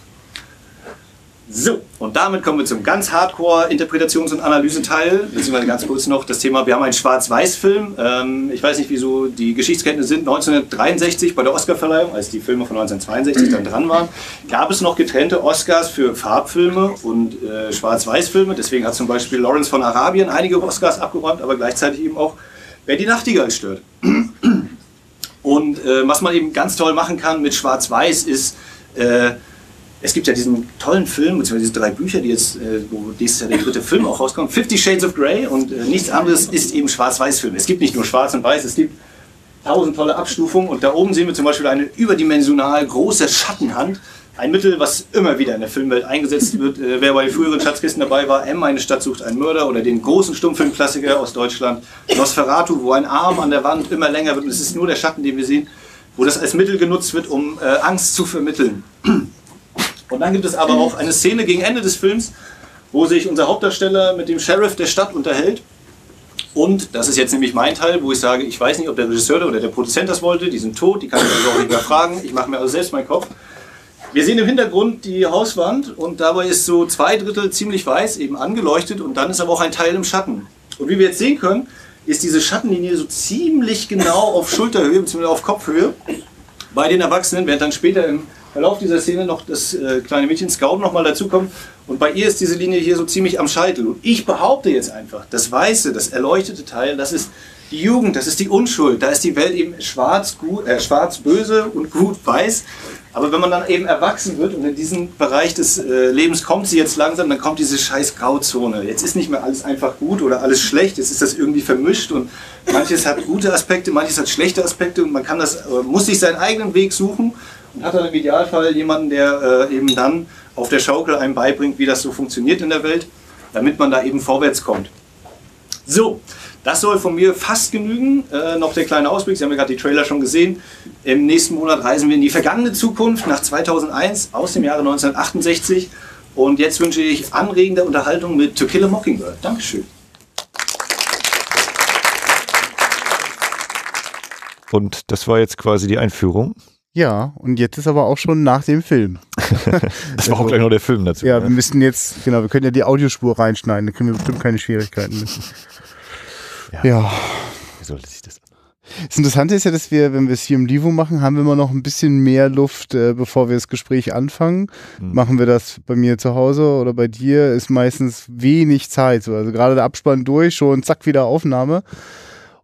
So, und damit kommen wir zum ganz Hardcore-Interpretations- und Analyseteil, beziehungsweise ganz kurz noch das Thema, wir haben einen Schwarz-Weiß-Film, ähm, ich weiß nicht, wieso die Geschichtskenntnisse sind, 1963 bei der Oscarverleihung, als die Filme von 1962 dann dran waren, gab es noch getrennte Oscars für Farbfilme und äh, Schwarz-Weiß-Filme, deswegen hat zum Beispiel Lawrence von Arabien einige Oscars abgeräumt, aber gleichzeitig eben auch Wer die Nachtigall stört. Und äh, was man eben ganz toll machen kann mit Schwarz-Weiß ist, äh, es gibt ja diesen tollen Film, beziehungsweise diese drei Bücher, die jetzt, äh, wo dieses Jahr der dritte Film auch rauskommt, Fifty Shades of Grey und äh, nichts anderes ist eben Schwarz-Weiß-Film. Es gibt nicht nur Schwarz und Weiß, es gibt tausend tolle Abstufungen und da oben sehen wir zum Beispiel eine überdimensional große Schattenhand, ein Mittel, was immer wieder in der Filmwelt eingesetzt wird. Äh, wer bei den früheren Schatzkisten dabei war, M, eine Stadt sucht einen Mörder oder den großen Stummfilmklassiker aus Deutschland, Nosferatu, wo ein Arm an der Wand immer länger wird und es ist nur der Schatten, den wir sehen, wo das als Mittel genutzt wird, um Angst zu vermitteln. Und dann gibt es aber auch eine Szene gegen Ende des Films, wo sich unser Hauptdarsteller mit dem Sheriff der Stadt unterhält. Und das ist jetzt nämlich mein Teil, wo ich sage, ich weiß nicht, ob der Regisseur oder der Produzent das wollte, die sind tot, die kann ich auch nicht mehr fragen, ich mache mir also selbst meinen Kopf. Wir sehen im Hintergrund die Hauswand und dabei ist so zwei Drittel ziemlich weiß eben angeleuchtet und dann ist aber auch ein Teil im Schatten. Und wie wir jetzt sehen können, ist diese Schattenlinie so ziemlich genau auf Schulterhöhe bzw. auf Kopfhöhe bei den Erwachsenen, während dann später im Verlauf dieser Szene noch das äh, kleine Mädchen Scout nochmal dazukommt. Und bei ihr ist diese Linie hier so ziemlich am Scheitel. Und ich behaupte jetzt einfach, das weiße, das erleuchtete Teil, das ist die Jugend, das ist die Unschuld. Da ist die Welt eben schwarz, gut, äh, schwarz böse und gut weiß. Aber wenn man dann eben erwachsen wird und in diesen Bereich des äh, Lebens kommt sie jetzt langsam, dann kommt diese scheiß Grauzone. Jetzt ist nicht mehr alles einfach gut oder alles schlecht, jetzt ist das irgendwie vermischt und manches hat gute Aspekte, manches hat schlechte Aspekte und man kann das, äh, muss sich seinen eigenen Weg suchen und hat dann im Idealfall jemanden, der äh, eben dann auf der Schaukel einem beibringt, wie das so funktioniert in der Welt, damit man da eben vorwärts kommt. So, Das soll von mir fast genügen. Äh, noch der kleine Ausblick, Sie haben ja gerade die Trailer schon gesehen. Im nächsten Monat reisen wir in die vergangene Zukunft nach 2001 aus dem Jahre 1968. Und jetzt wünsche ich anregende Unterhaltung mit To Kill a Mockingbird. Dankeschön. Und das war jetzt quasi die Einführung. Ja, und jetzt ist aber auch schon nach dem Film. das war auch gleich noch der Film dazu. Ja, wir müssen jetzt, genau, wir können ja die Audiospur reinschneiden, da können wir bestimmt keine Schwierigkeiten mit. Ja. ja. Wie sollte sich das das Interessante ist ja, dass wir, wenn wir es hier im Livo machen, haben wir immer noch ein bisschen mehr Luft, äh, bevor wir das Gespräch anfangen. Mhm. Machen wir das bei mir zu Hause oder bei dir, ist meistens wenig Zeit. So. Also gerade der Abspann durch, schon zack, wieder Aufnahme.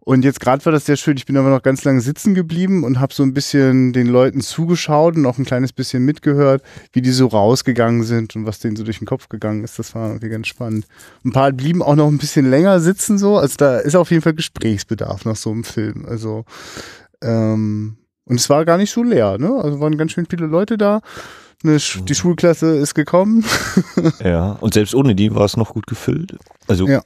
Und jetzt gerade war das sehr schön. Ich bin aber noch ganz lange sitzen geblieben und habe so ein bisschen den Leuten zugeschaut und auch ein kleines bisschen mitgehört, wie die so rausgegangen sind und was denen so durch den Kopf gegangen ist. Das war irgendwie ganz spannend. Ein paar blieben auch noch ein bisschen länger sitzen so. Also da ist auf jeden Fall Gesprächsbedarf nach so einem Film. Also ähm, und es war gar nicht so leer. Ne? Also waren ganz schön viele Leute da. Eine, die Schulklasse ist gekommen. ja, und selbst ohne die war es noch gut gefüllt. Also ja.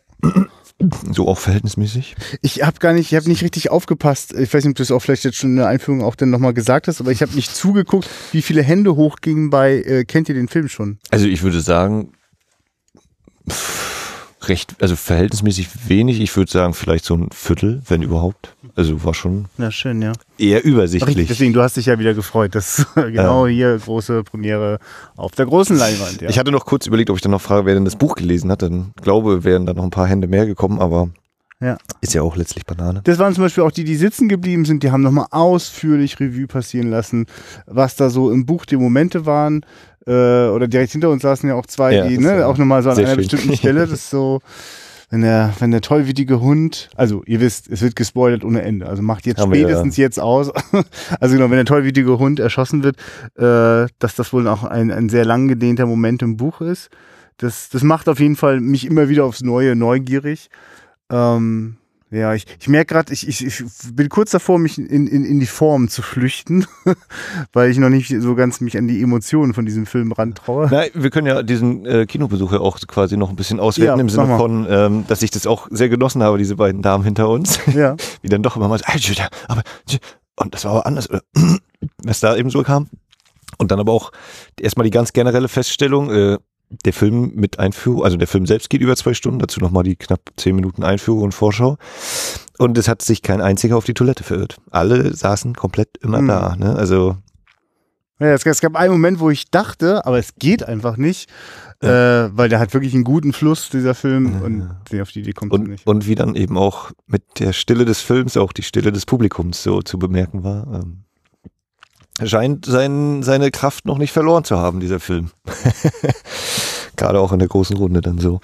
So auch verhältnismäßig? Ich habe gar nicht, ich habe nicht richtig aufgepasst. Ich weiß nicht, ob du es auch vielleicht jetzt schon in der Einführung auch dann nochmal gesagt hast, aber ich habe nicht zugeguckt, wie viele Hände hochgingen bei, äh, kennt ihr den Film schon? Also ich würde sagen, recht, also verhältnismäßig wenig. Ich würde sagen, vielleicht so ein Viertel, wenn überhaupt. Also war schon ja, schön, ja. eher übersichtlich. Richtig, deswegen, du hast dich ja wieder gefreut, dass genau ja. hier große Premiere auf der großen Leinwand. Ja. Ich hatte noch kurz überlegt, ob ich dann noch frage, wer denn das Buch gelesen hat. Dann glaube, wären da noch ein paar Hände mehr gekommen, aber ja. Ist ja auch letztlich Banane. Das waren zum Beispiel auch die, die sitzen geblieben sind, die haben nochmal ausführlich Revue passieren lassen, was da so im Buch die Momente waren. Äh, oder direkt hinter uns saßen ja auch zwei, ja, die, ne, auch nochmal so an einer schön. bestimmten Stelle, das ist so, wenn der, wenn der tollwütige Hund, also ihr wisst, es wird gespoilert ohne Ende, also macht jetzt Haben spätestens wir, ja. jetzt aus, also genau, wenn der tollwütige Hund erschossen wird, äh, dass das wohl auch ein, ein sehr lang gedehnter Moment im Buch ist. Das, das macht auf jeden Fall mich immer wieder aufs Neue neugierig. Ähm, ja, ich, ich merke gerade, ich, ich, ich bin kurz davor, mich in, in, in die Form zu flüchten, weil ich noch nicht so ganz mich an die Emotionen von diesem Film rantraue. Nein, wir können ja diesen äh, Kinobesuch ja auch quasi noch ein bisschen auswerten, ja, im Sinne von, ähm, dass ich das auch sehr genossen habe, diese beiden Damen hinter uns. Ja. Wie dann doch immer mal so, aber, und das war aber anders, was da eben so kam. Und dann aber auch erstmal die ganz generelle Feststellung, äh, der Film mit Einführung, also der Film selbst geht über zwei Stunden, dazu nochmal die knapp zehn Minuten Einführung und Vorschau. Und es hat sich kein einziger auf die Toilette verirrt. Alle saßen komplett immer mhm. da. Ne? Also ja, es, es, gab einen Moment, wo ich dachte, aber es geht einfach nicht, ja. äh, weil der hat wirklich einen guten Fluss, dieser Film, ja. und auf die Idee kommt und, nicht. Und wie dann eben auch mit der Stille des Films auch die Stille des Publikums so zu bemerken war. Ähm, scheint sein, seine Kraft noch nicht verloren zu haben, dieser Film. Gerade auch in der großen Runde dann so.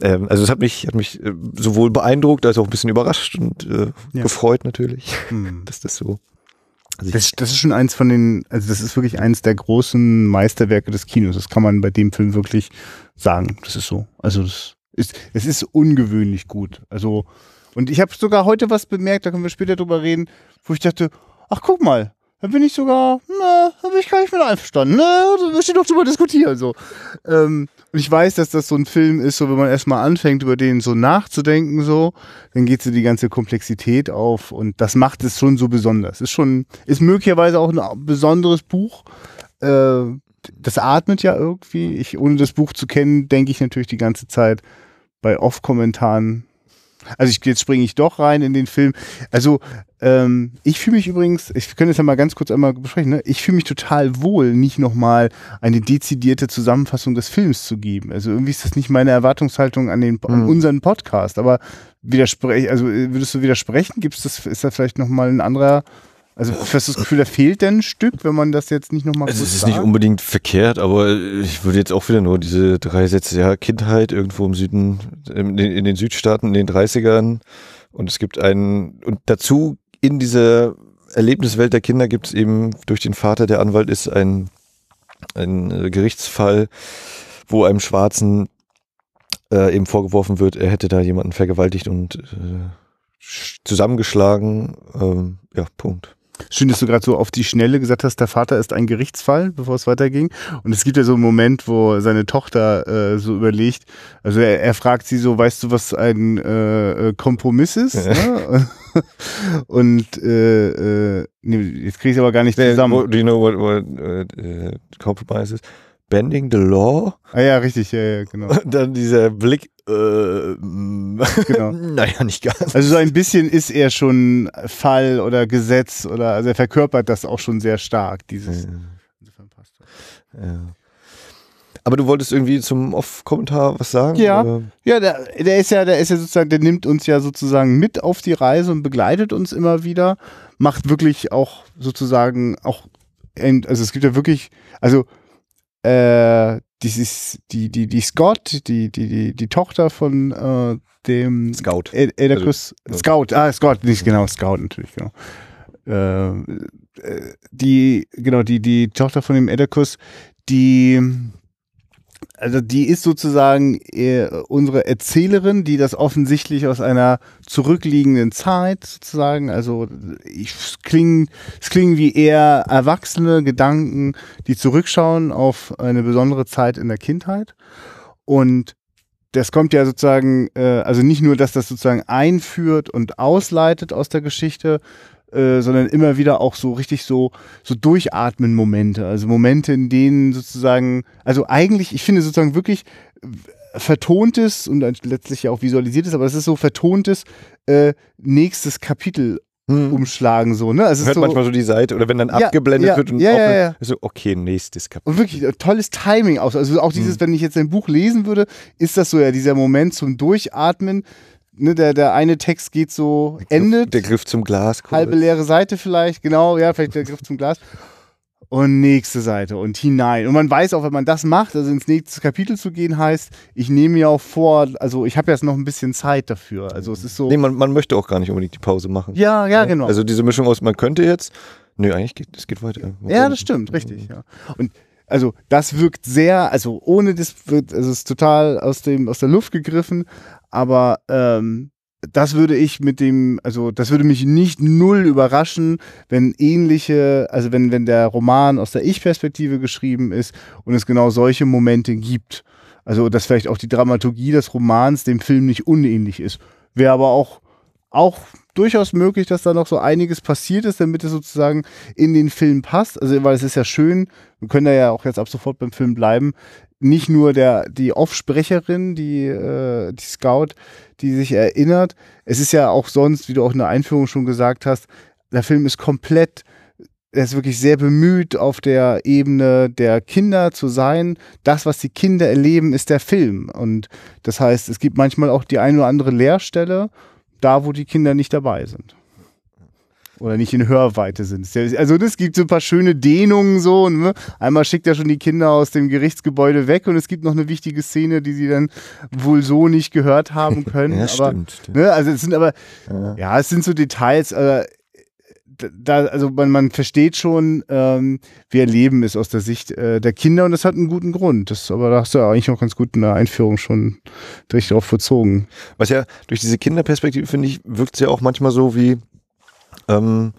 Ähm, also es hat mich, hat mich äh, sowohl beeindruckt als auch ein bisschen überrascht und äh, ja. gefreut natürlich, hm. dass das so. Also das, das, ist schon eins von den, also das ist wirklich eins der großen Meisterwerke des Kinos. Das kann man bei dem Film wirklich sagen. Das ist so. Also das ist, es ist ungewöhnlich gut. Also und ich habe sogar heute was bemerkt, da können wir später drüber reden, wo ich dachte, ach guck mal, da bin ich sogar, na, da bin ich gar nicht mit einverstanden. Ne, da möchte ich doch drüber diskutieren. So. Ähm, und ich weiß, dass das so ein Film ist, so wenn man erstmal anfängt, über den so nachzudenken, so, dann geht so die ganze Komplexität auf und das macht es schon so besonders. Ist schon, ist möglicherweise auch ein besonderes Buch. Äh, das atmet ja irgendwie. Ich, ohne das Buch zu kennen, denke ich natürlich die ganze Zeit bei Off-Kommentaren also ich, jetzt springe ich doch rein in den Film. Also ähm, ich fühle mich übrigens, ich könnte es ja mal ganz kurz einmal besprechen, ne? ich fühle mich total wohl, nicht nochmal eine dezidierte Zusammenfassung des Films zu geben. Also irgendwie ist das nicht meine Erwartungshaltung an, den, mhm. an unseren Podcast, aber widerspreche, also würdest du widersprechen? Gibt es das, ist da vielleicht nochmal ein anderer also hast du das Gefühl, da fehlt denn ein Stück, wenn man das jetzt nicht nochmal Also es ist sagt? nicht unbedingt verkehrt, aber ich würde jetzt auch wieder nur diese drei Sätze, ja, Kindheit irgendwo im Süden, in den, in den Südstaaten in den 30ern und es gibt einen, und dazu in dieser Erlebniswelt der Kinder gibt es eben durch den Vater, der Anwalt ist, ein, ein Gerichtsfall, wo einem Schwarzen äh, eben vorgeworfen wird, er hätte da jemanden vergewaltigt und äh, zusammengeschlagen. Ähm, ja, Punkt. Schön, dass du gerade so auf die Schnelle gesagt hast, der Vater ist ein Gerichtsfall, bevor es weiterging. Und es gibt ja so einen Moment, wo seine Tochter äh, so überlegt, also er, er, fragt sie so, weißt du, was ein äh, äh Kompromiss ist? Ja. Ne? Und äh, äh, nee, jetzt kriege ich es aber gar nicht zusammen. Do you know what, what uh, compromise is? Bending the Law. Ah ja, richtig, ja, ja, genau. Und dann dieser Blick, äh, genau. naja, nicht ganz. Also so ein bisschen ist er schon Fall oder Gesetz oder, also er verkörpert das auch schon sehr stark, dieses. Ja. Ja. Aber du wolltest irgendwie zum Off-Kommentar was sagen? Ja, oder? ja, der, der ist ja, der ist ja sozusagen, der nimmt uns ja sozusagen mit auf die Reise und begleitet uns immer wieder, macht wirklich auch sozusagen auch, also es gibt ja wirklich, also äh, dieses, die, die, die Scott, die, die, die, die Tochter von äh, dem Scout. Edacus, also, Scout, ah, Scott, nicht genau, Scout natürlich, genau. Äh, äh, die, genau, die, die Tochter von dem Edacus, die also die ist sozusagen äh, unsere Erzählerin, die das offensichtlich aus einer zurückliegenden Zeit sozusagen, also ich, es, klingen, es klingen wie eher erwachsene Gedanken, die zurückschauen auf eine besondere Zeit in der Kindheit. Und das kommt ja sozusagen, äh, also nicht nur, dass das sozusagen einführt und ausleitet aus der Geschichte, äh, sondern immer wieder auch so richtig so, so durchatmen Momente. Also Momente, in denen sozusagen, also eigentlich, ich finde sozusagen wirklich vertontes und letztlich ja auch visualisiertes, aber es ist so vertontes äh, nächstes Kapitel hm. umschlagen so, ne? Also hört so, manchmal so die Seite oder wenn dann ja, abgeblendet ja, wird und ja, ja, ja. so okay, nächstes Kapitel. Und wirklich tolles Timing aus. Also auch dieses, hm. wenn ich jetzt ein Buch lesen würde, ist das so ja dieser Moment zum Durchatmen, ne, der, der eine Text geht so, der endet. Der Griff zum Glas. Kurz. Halbe leere Seite vielleicht, genau, ja, vielleicht der Griff zum Glas. Und nächste Seite und hinein. Und man weiß auch, wenn man das macht, also ins nächste Kapitel zu gehen, heißt, ich nehme mir auch vor, also ich habe jetzt noch ein bisschen Zeit dafür. Also es ist so. Nee, man, man möchte auch gar nicht unbedingt die Pause machen. Ja, ja, genau. Also diese Mischung aus, man könnte jetzt, nö, eigentlich geht es geht weiter. Ja, das stimmt, richtig, ja. Und also das wirkt sehr, also ohne das wird, also es ist total aus dem aus der Luft gegriffen, aber ähm, das würde ich mit dem, also das würde mich nicht null überraschen, wenn ähnliche, also wenn, wenn der Roman aus der Ich-Perspektive geschrieben ist und es genau solche Momente gibt. Also, dass vielleicht auch die Dramaturgie des Romans dem Film nicht unähnlich ist. Wäre aber auch, auch durchaus möglich, dass da noch so einiges passiert ist, damit es sozusagen in den Film passt. Also, weil es ist ja schön, wir können da ja auch jetzt ab sofort beim Film bleiben, nicht nur der, die Off-Sprecherin, die, äh, die Scout, die sich erinnert. Es ist ja auch sonst, wie du auch in der Einführung schon gesagt hast, der Film ist komplett, er ist wirklich sehr bemüht, auf der Ebene der Kinder zu sein. Das, was die Kinder erleben, ist der Film. Und das heißt, es gibt manchmal auch die eine oder andere Leerstelle, da wo die Kinder nicht dabei sind oder nicht in Hörweite sind. Also es gibt so ein paar schöne Dehnungen so. Ne? Einmal schickt er schon die Kinder aus dem Gerichtsgebäude weg und es gibt noch eine wichtige Szene, die sie dann wohl so nicht gehört haben können. ja, aber, stimmt. Ne? Also es sind aber, ja. ja. es sind so Details. Äh, da, also man, man versteht schon, ähm, wir erleben es aus der Sicht äh, der Kinder und das hat einen guten Grund. Das, aber da hast du ja eigentlich noch ganz gut in der Einführung schon direkt drauf verzogen. Was ja durch diese Kinderperspektive, finde ich, wirkt es ja auch manchmal so wie, ähm,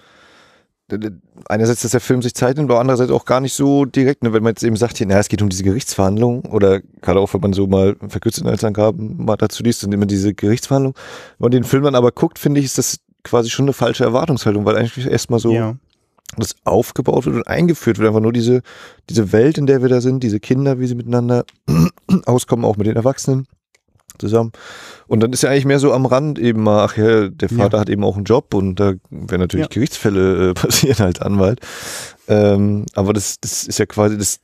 einerseits, dass der Film sich Zeit nimmt, aber andererseits auch gar nicht so direkt, ne? wenn man jetzt eben sagt, hier, naja, es geht um diese Gerichtsverhandlung oder gerade auch, wenn man so mal verkürzten Inhaltsangaben mal dazu liest und immer diese Gerichtsverhandlung. Wenn man den Film dann aber guckt, finde ich, ist das quasi schon eine falsche Erwartungshaltung, weil eigentlich erstmal so ja. das aufgebaut wird und eingeführt wird, einfach nur diese, diese Welt, in der wir da sind, diese Kinder, wie sie miteinander auskommen, auch mit den Erwachsenen zusammen. Und dann ist ja eigentlich mehr so am Rand eben mal, ach ja, der Vater ja. hat eben auch einen Job und da werden natürlich ja. Gerichtsfälle äh, passieren als Anwalt. Ähm, aber das, das ist ja quasi, das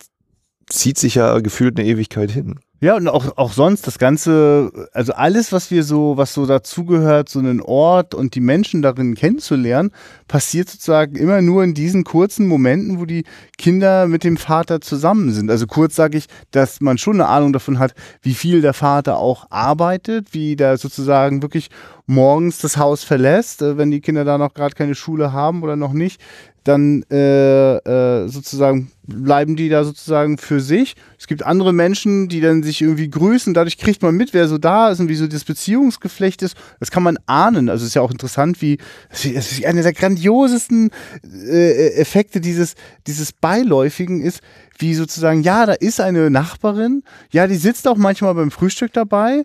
zieht sich ja gefühlt eine Ewigkeit hin. Ja, und auch, auch sonst das Ganze, also alles, was wir so, was so dazugehört, so einen Ort und die Menschen darin kennenzulernen, passiert sozusagen immer nur in diesen kurzen Momenten, wo die Kinder mit dem Vater zusammen sind. Also kurz sage ich, dass man schon eine Ahnung davon hat, wie viel der Vater auch arbeitet, wie der sozusagen wirklich morgens das Haus verlässt, äh, wenn die Kinder da noch gerade keine Schule haben oder noch nicht, dann äh, äh, sozusagen bleiben die da sozusagen für sich. Es gibt andere Menschen, die dann sich irgendwie grüßen. Dadurch kriegt man mit, wer so da ist und wie so das Beziehungsgeflecht ist. Das kann man ahnen. Also es ist ja auch interessant, wie es ist einer der grandiosesten äh, Effekte dieses, dieses Beiläufigen ist, wie sozusagen, ja, da ist eine Nachbarin, ja, die sitzt auch manchmal beim Frühstück dabei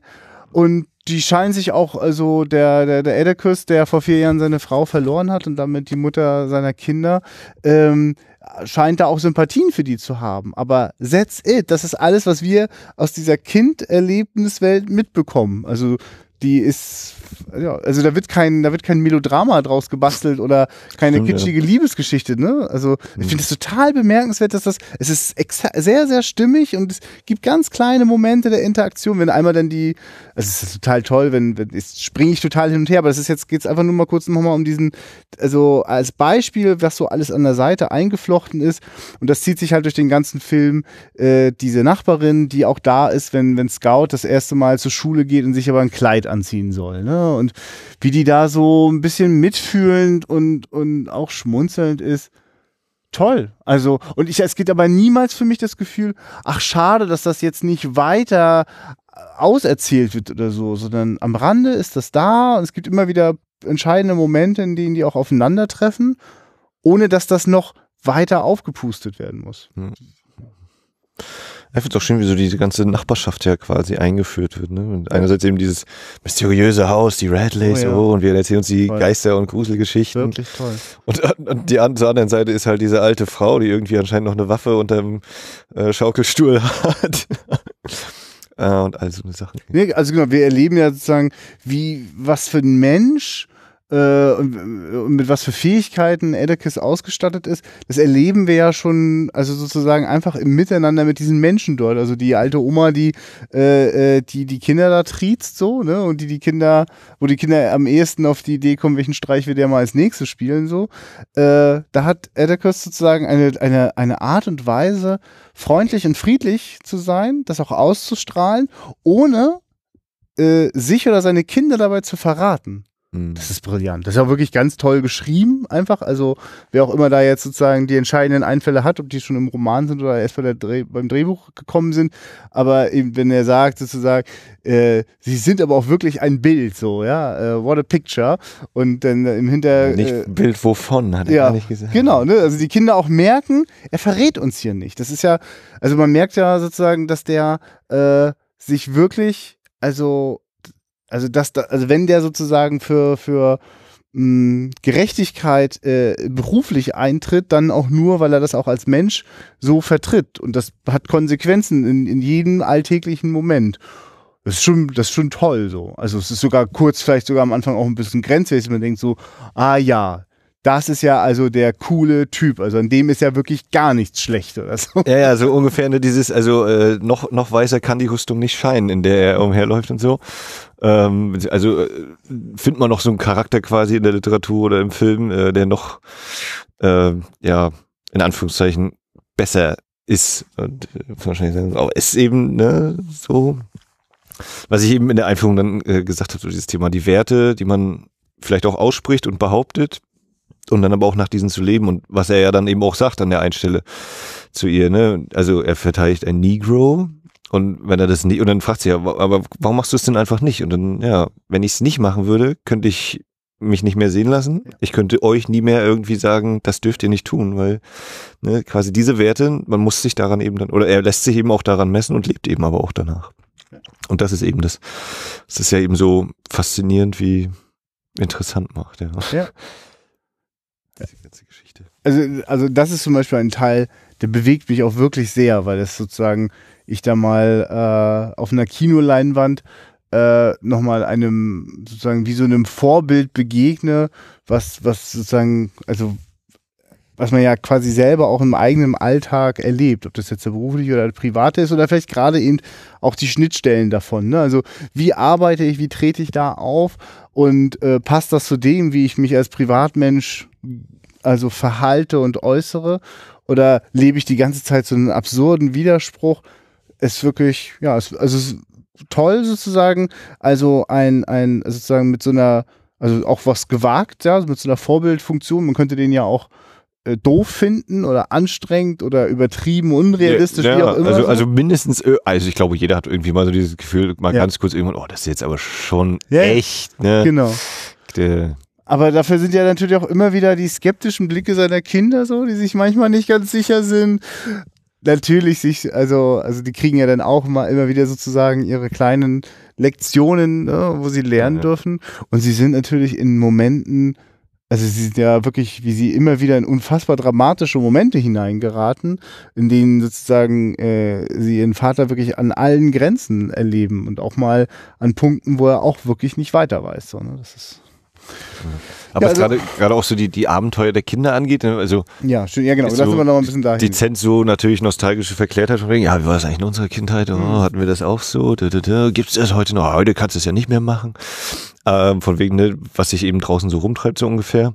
und die scheinen sich auch, also der, der, der Edicus, der vor vier Jahren seine Frau verloren hat und damit die Mutter seiner Kinder, ähm, scheint da auch Sympathien für die zu haben. Aber that's it. Das ist alles, was wir aus dieser Kinderlebniswelt mitbekommen. Also die ist, ja, also da wird kein, da wird kein Melodrama draus gebastelt oder keine Stimmt, kitschige ja. Liebesgeschichte, ne? Also ich finde es total bemerkenswert, dass das, es ist sehr, sehr stimmig und es gibt ganz kleine Momente der Interaktion, wenn einmal dann die, also es ist total toll, wenn, wenn jetzt springe ich total hin und her, aber das ist jetzt, geht es einfach nur mal kurz nochmal um diesen, also als Beispiel, was so alles an der Seite eingeflochten ist und das zieht sich halt durch den ganzen Film, äh, diese Nachbarin, die auch da ist, wenn, wenn Scout das erste Mal zur Schule geht und sich aber ein Kleid anziehen soll. Ne? Und wie die da so ein bisschen mitfühlend und, und auch schmunzelnd ist. Toll. Also, und ich, es gibt aber niemals für mich das Gefühl, ach schade, dass das jetzt nicht weiter auserzählt wird oder so, sondern am Rande ist das da und es gibt immer wieder entscheidende Momente, in denen die auch aufeinandertreffen, ohne dass das noch weiter aufgepustet werden muss. Hm. Ich finde es auch schön, wie so diese ganze Nachbarschaft ja quasi eingeführt wird. Ne? Und einerseits eben dieses mysteriöse Haus, die Radleys, oh, ja. oh und wir erzählen uns die toll. Geister- und Gruselgeschichten. Wirklich toll. Und, und die zur anderen Seite ist halt diese alte Frau, die irgendwie anscheinend noch eine Waffe unterm äh, Schaukelstuhl hat. äh, und all so eine Sachen. Nee, also genau, wir erleben ja sozusagen, wie, was für ein Mensch äh, und, mit was für Fähigkeiten Edekis ausgestattet ist, das erleben wir ja schon, also sozusagen einfach im Miteinander mit diesen Menschen dort. Also die alte Oma, die äh, äh, die, die Kinder da triezt so, ne? Und die die Kinder, wo die Kinder am ehesten auf die Idee kommen, welchen Streich wir der mal als nächstes spielen, so. Äh, da hat Edekis sozusagen eine, eine, eine Art und Weise, freundlich und friedlich zu sein, das auch auszustrahlen, ohne äh, sich oder seine Kinder dabei zu verraten. Mhm. Das ist brillant. Das ist auch wirklich ganz toll geschrieben, einfach. Also, wer auch immer da jetzt sozusagen die entscheidenden Einfälle hat, ob die schon im Roman sind oder erst bei Dreh, beim Drehbuch gekommen sind. Aber eben, wenn er sagt, sozusagen, äh, sie sind aber auch wirklich ein Bild, so, ja, uh, what a picture. Und dann im Hinter. Nicht äh, Bild wovon, hat er ja, gar nicht gesagt. Genau, ne? Also, die Kinder auch merken, er verrät uns hier nicht. Das ist ja, also, man merkt ja sozusagen, dass der äh, sich wirklich, also, also, das, also wenn der sozusagen für, für mh, hm, Gerechtigkeit äh, beruflich eintritt, dann auch nur, weil er das auch als Mensch so vertritt. Und das hat Konsequenzen in, in jedem alltäglichen Moment. Das ist schon, das ist schon toll so. Also es ist sogar kurz, vielleicht sogar am Anfang auch ein bisschen grenzwertig. Man denkt so, ah ja, das ist ja also der coole Typ. Also an dem ist ja wirklich gar nichts schlecht oder so. Ja, ja, so ungefähr ne, dieses, also äh, noch, noch weißer kann die Rüstung nicht scheinen, in der er umherläuft und so. Ähm, also äh, findet man noch so einen Charakter quasi in der Literatur oder im Film, äh, der noch, äh, ja, in Anführungszeichen besser ist. Und äh, wahrscheinlich sagen, aber ist eben ne, so, was ich eben in der Einführung dann äh, gesagt habe, so dieses Thema, die Werte, die man vielleicht auch ausspricht und behauptet, und dann aber auch nach diesen zu leben und was er ja dann eben auch sagt an der Einstelle zu ihr, ne? Also er verteidigt ein Negro und wenn er das nicht, und dann fragt sie ja, aber warum machst du es denn einfach nicht? Und dann, ja, wenn ich es nicht machen würde, könnte ich mich nicht mehr sehen lassen. Ich könnte euch nie mehr irgendwie sagen, das dürft ihr nicht tun, weil ne, quasi diese Werte, man muss sich daran eben dann, oder er lässt sich eben auch daran messen und lebt eben aber auch danach. Und das ist eben das, das ist ja eben so faszinierend wie interessant macht, ja. ja diese ganze Geschichte. Also, also das ist zum Beispiel ein Teil, der bewegt mich auch wirklich sehr, weil das sozusagen ich da mal äh, auf einer Kinoleinwand äh, nochmal einem sozusagen wie so einem Vorbild begegne, was, was sozusagen, also was man ja quasi selber auch im eigenen Alltag erlebt, ob das jetzt der berufliche oder der private ist oder vielleicht gerade eben auch die Schnittstellen davon. Ne? Also wie arbeite ich, wie trete ich da auf und äh, passt das zu dem, wie ich mich als Privatmensch also verhalte und äußere? Oder lebe ich die ganze Zeit so einen absurden Widerspruch? Ist wirklich, ja, es, also ist toll sozusagen. Also ein, ein, sozusagen mit so einer, also auch was gewagt, ja, mit so einer Vorbildfunktion. Man könnte den ja auch äh, doof finden oder anstrengend oder übertrieben, unrealistisch, ja, wie auch immer. Also, so. also mindestens, äh, also ich glaube, jeder hat irgendwie mal so dieses Gefühl, mal Ja. ganz kurz irgendwann, oh, das ist jetzt aber schon ja. echt, ne? genau. Der, Aber dafür sind ja natürlich auch immer wieder die skeptischen Blicke seiner Kinder so, die sich manchmal nicht ganz sicher sind. Natürlich sich, also, also die kriegen ja dann auch mal immer wieder sozusagen ihre kleinen Lektionen, ne, wo sie lernen Ja. dürfen. Und sie sind natürlich in Momenten, also sie sind ja wirklich, wie sie immer wieder in unfassbar dramatische Momente hineingeraten, in denen sozusagen äh, sie ihren Vater wirklich an allen Grenzen erleben und auch mal an Punkten, wo er auch wirklich nicht weiter weiß. So, ne? Das ist aber Ja, also- gerade auch so die, die Abenteuer der Kinder angeht, ne? also Ja, schön. Ja, genau. Ist Lassen so wir noch ein bisschen dahin. dezent so natürlich nostalgische Verklärtheit von wegen, ja, wie war das eigentlich in unserer Kindheit? Oh, Mhm. hatten wir das auch so? Da. Gibt's das heute noch? Heute kannst du es ja nicht mehr machen. Ähm, von wegen, ne, was sich eben draußen so rumtreibt, so ungefähr.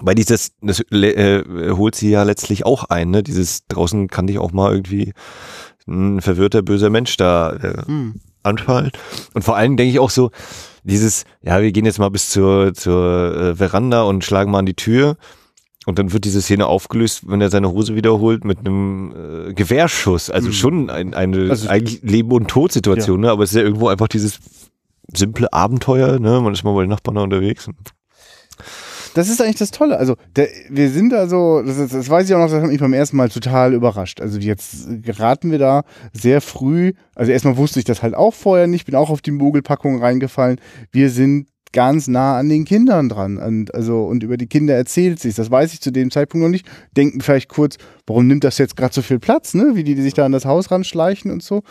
Weil dieses, das äh, holt sie ja letztlich auch ein, ne? Dieses draußen kann dich auch mal irgendwie ein verwirrter, böser Mensch da äh, Hm. anfallen. Und vor allem denke ich auch so, dieses, ja, wir gehen jetzt mal bis zur, zur äh, Veranda und schlagen mal an die Tür. Und dann wird diese Szene aufgelöst, wenn er seine Hose wiederholt mit einem äh, Gewehrschuss. Also Mhm. schon ein, eine Also- eigentlich Leben- und Todsituation, ne? aber es ist ja irgendwo einfach dieses simple Abenteuer. Ne? Man ist mal bei den Nachbarn unterwegs. Das ist eigentlich das Tolle. Also, der, wir sind da so, das, das weiß ich auch noch, das hat mich beim ersten Mal total überrascht. Also, jetzt geraten wir da sehr früh. Also, erstmal wusste ich das halt auch vorher nicht, bin auch auf die Mogelpackung reingefallen. Wir sind ganz nah an den Kindern dran. Und, also, und über die Kinder erzählt sich. Das weiß ich zu dem Zeitpunkt noch nicht. Denken vielleicht kurz, warum nimmt das jetzt gerade so viel Platz, ne? Wie die, die sich da an das Haus ranschleichen und so.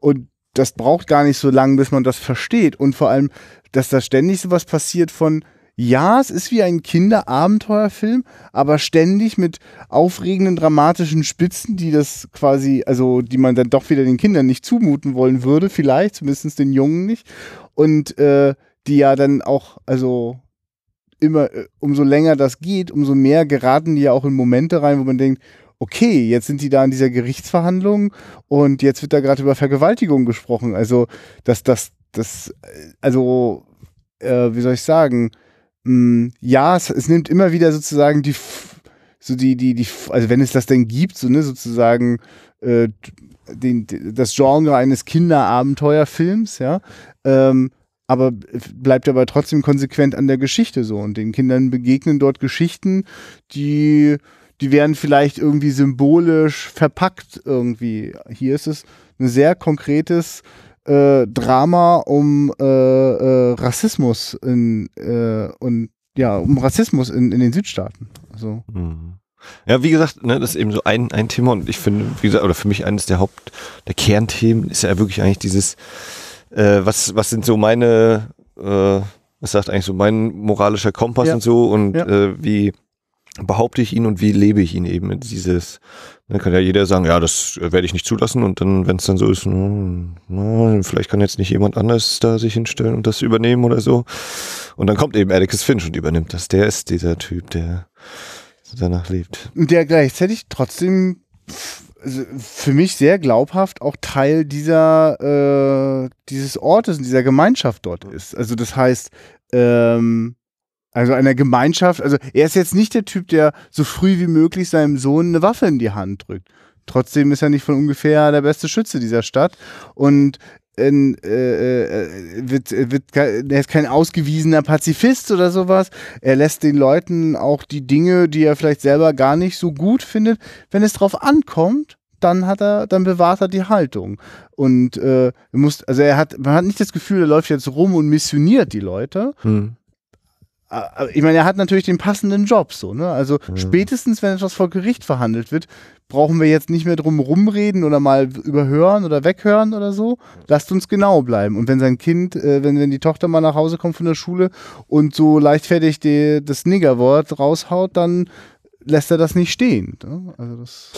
Und das braucht gar nicht so lange, bis man das versteht. Und vor allem, dass da ständig sowas passiert von, ja, es ist wie ein Kinderabenteuerfilm, aber ständig mit aufregenden, dramatischen Spitzen, die das quasi, also die man dann doch wieder den Kindern nicht zumuten wollen würde, vielleicht, zumindest den Jungen nicht. Und äh, die ja dann auch, also immer, äh, umso länger das geht, umso mehr geraten die ja auch in Momente rein, wo man denkt, okay, jetzt sind die da in dieser Gerichtsverhandlung und jetzt wird da gerade über Vergewaltigung gesprochen. Also, dass das, das, äh, also, äh, wie soll ich sagen, mh, ja, es, es nimmt immer wieder sozusagen die, so die, die, die, also wenn es das denn gibt, so, ne, sozusagen, äh, den, das Genre eines Kinderabenteuerfilms, ja, ähm, aber bleibt aber trotzdem konsequent an der Geschichte so und den Kindern begegnen dort Geschichten, die die werden vielleicht irgendwie symbolisch verpackt irgendwie. Hier ist es ein sehr konkretes äh, Drama um äh, äh, Rassismus in, äh, und ja, um Rassismus in, in den Südstaaten. Also, Mhm. Ja, wie gesagt, ne, das ist eben so ein, ein Thema und ich finde, wie gesagt, oder für mich eines der Haupt, der Kernthemen ist ja wirklich eigentlich dieses, äh, was, was sind so meine, äh, was sagt eigentlich so mein moralischer Kompass Ja. und so und Ja. äh, wie behaupte ich ihn und wie lebe ich ihn eben dieses, dann kann ja jeder sagen, ja, das werde ich nicht zulassen und dann, wenn es dann so ist, hm, na, vielleicht kann jetzt nicht jemand anders da sich hinstellen und das übernehmen oder so und dann kommt eben Atticus Finch und übernimmt das, der ist dieser Typ, der danach lebt. der gleichzeitig trotzdem also für mich sehr glaubhaft auch Teil dieser äh, dieses Ortes und dieser Gemeinschaft dort ist. Also das heißt, ähm, also einer Gemeinschaft, also er ist jetzt nicht der Typ, der so früh wie möglich seinem Sohn eine Waffe in die Hand drückt. Trotzdem ist er nicht von ungefähr der beste Schütze dieser Stadt und in, äh, äh, wird, wird, er ist kein ausgewiesener Pazifist oder sowas. Er lässt den Leuten auch die Dinge, die er vielleicht selber gar nicht so gut findet, wenn es drauf ankommt, dann hat er, dann bewahrt er die Haltung. Und äh, muss, also er hat, man hat nicht das Gefühl, er läuft jetzt rum und missioniert die Leute, Hm. Aber ich meine, er hat natürlich den passenden Job so, ne? Also spätestens, wenn etwas vor Gericht verhandelt wird, brauchen wir jetzt nicht mehr drum rumreden oder mal überhören oder weghören oder so. Lasst uns genau bleiben. Und wenn sein Kind, äh, wenn, wenn die Tochter mal nach Hause kommt von der Schule und so leichtfertig die, das Niggerwort raushaut, dann lässt er das nicht stehen. Ne? Also das.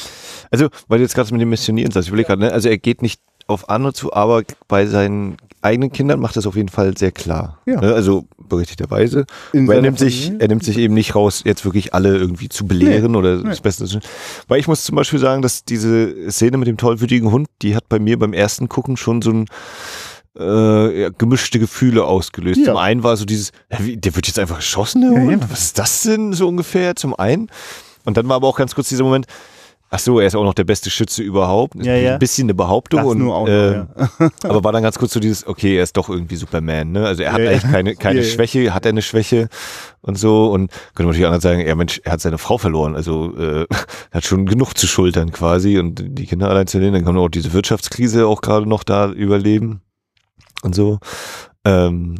Also, weil du jetzt gerade mit dem Missionieren sagst, ich überlege gerade, ne? also er geht nicht auf andere zu, aber bei seinen eigenen Kindern macht das auf jeden Fall sehr klar. Ja. Ne? Also berechtigterweise. In er nimmt, sich, er nimmt sich eben nicht raus, jetzt wirklich alle irgendwie zu belehren oder das Beste. zu- Weil ich muss zum Beispiel sagen, dass diese Szene mit dem tollwütigen Hund, die hat bei mir beim ersten Gucken schon so ein äh, ja, gemischte Gefühle ausgelöst. Ja. Zum einen war so dieses, der wird jetzt einfach erschossen, der Hund? Was ist das denn so ungefähr? Zum einen. Und dann war aber auch ganz kurz dieser Moment, ach so, er ist auch noch der beste Schütze überhaupt. Ja, ja. Ein bisschen eine Behauptung. Das und, nur auch noch, äh, ja. aber war dann ganz kurz so dieses, okay, er ist doch irgendwie Superman, ne? Also er hat Ja, eigentlich keine, keine Ja. Schwäche, hat er eine Schwäche und so. Und könnte man natürlich anders sagen, ja Mensch, er hat seine Frau verloren, also äh, er hat schon genug zu schultern quasi und die Kinder allein zu nehmen, dann kann man auch diese Wirtschaftskrise auch gerade noch da überleben und so. Ähm,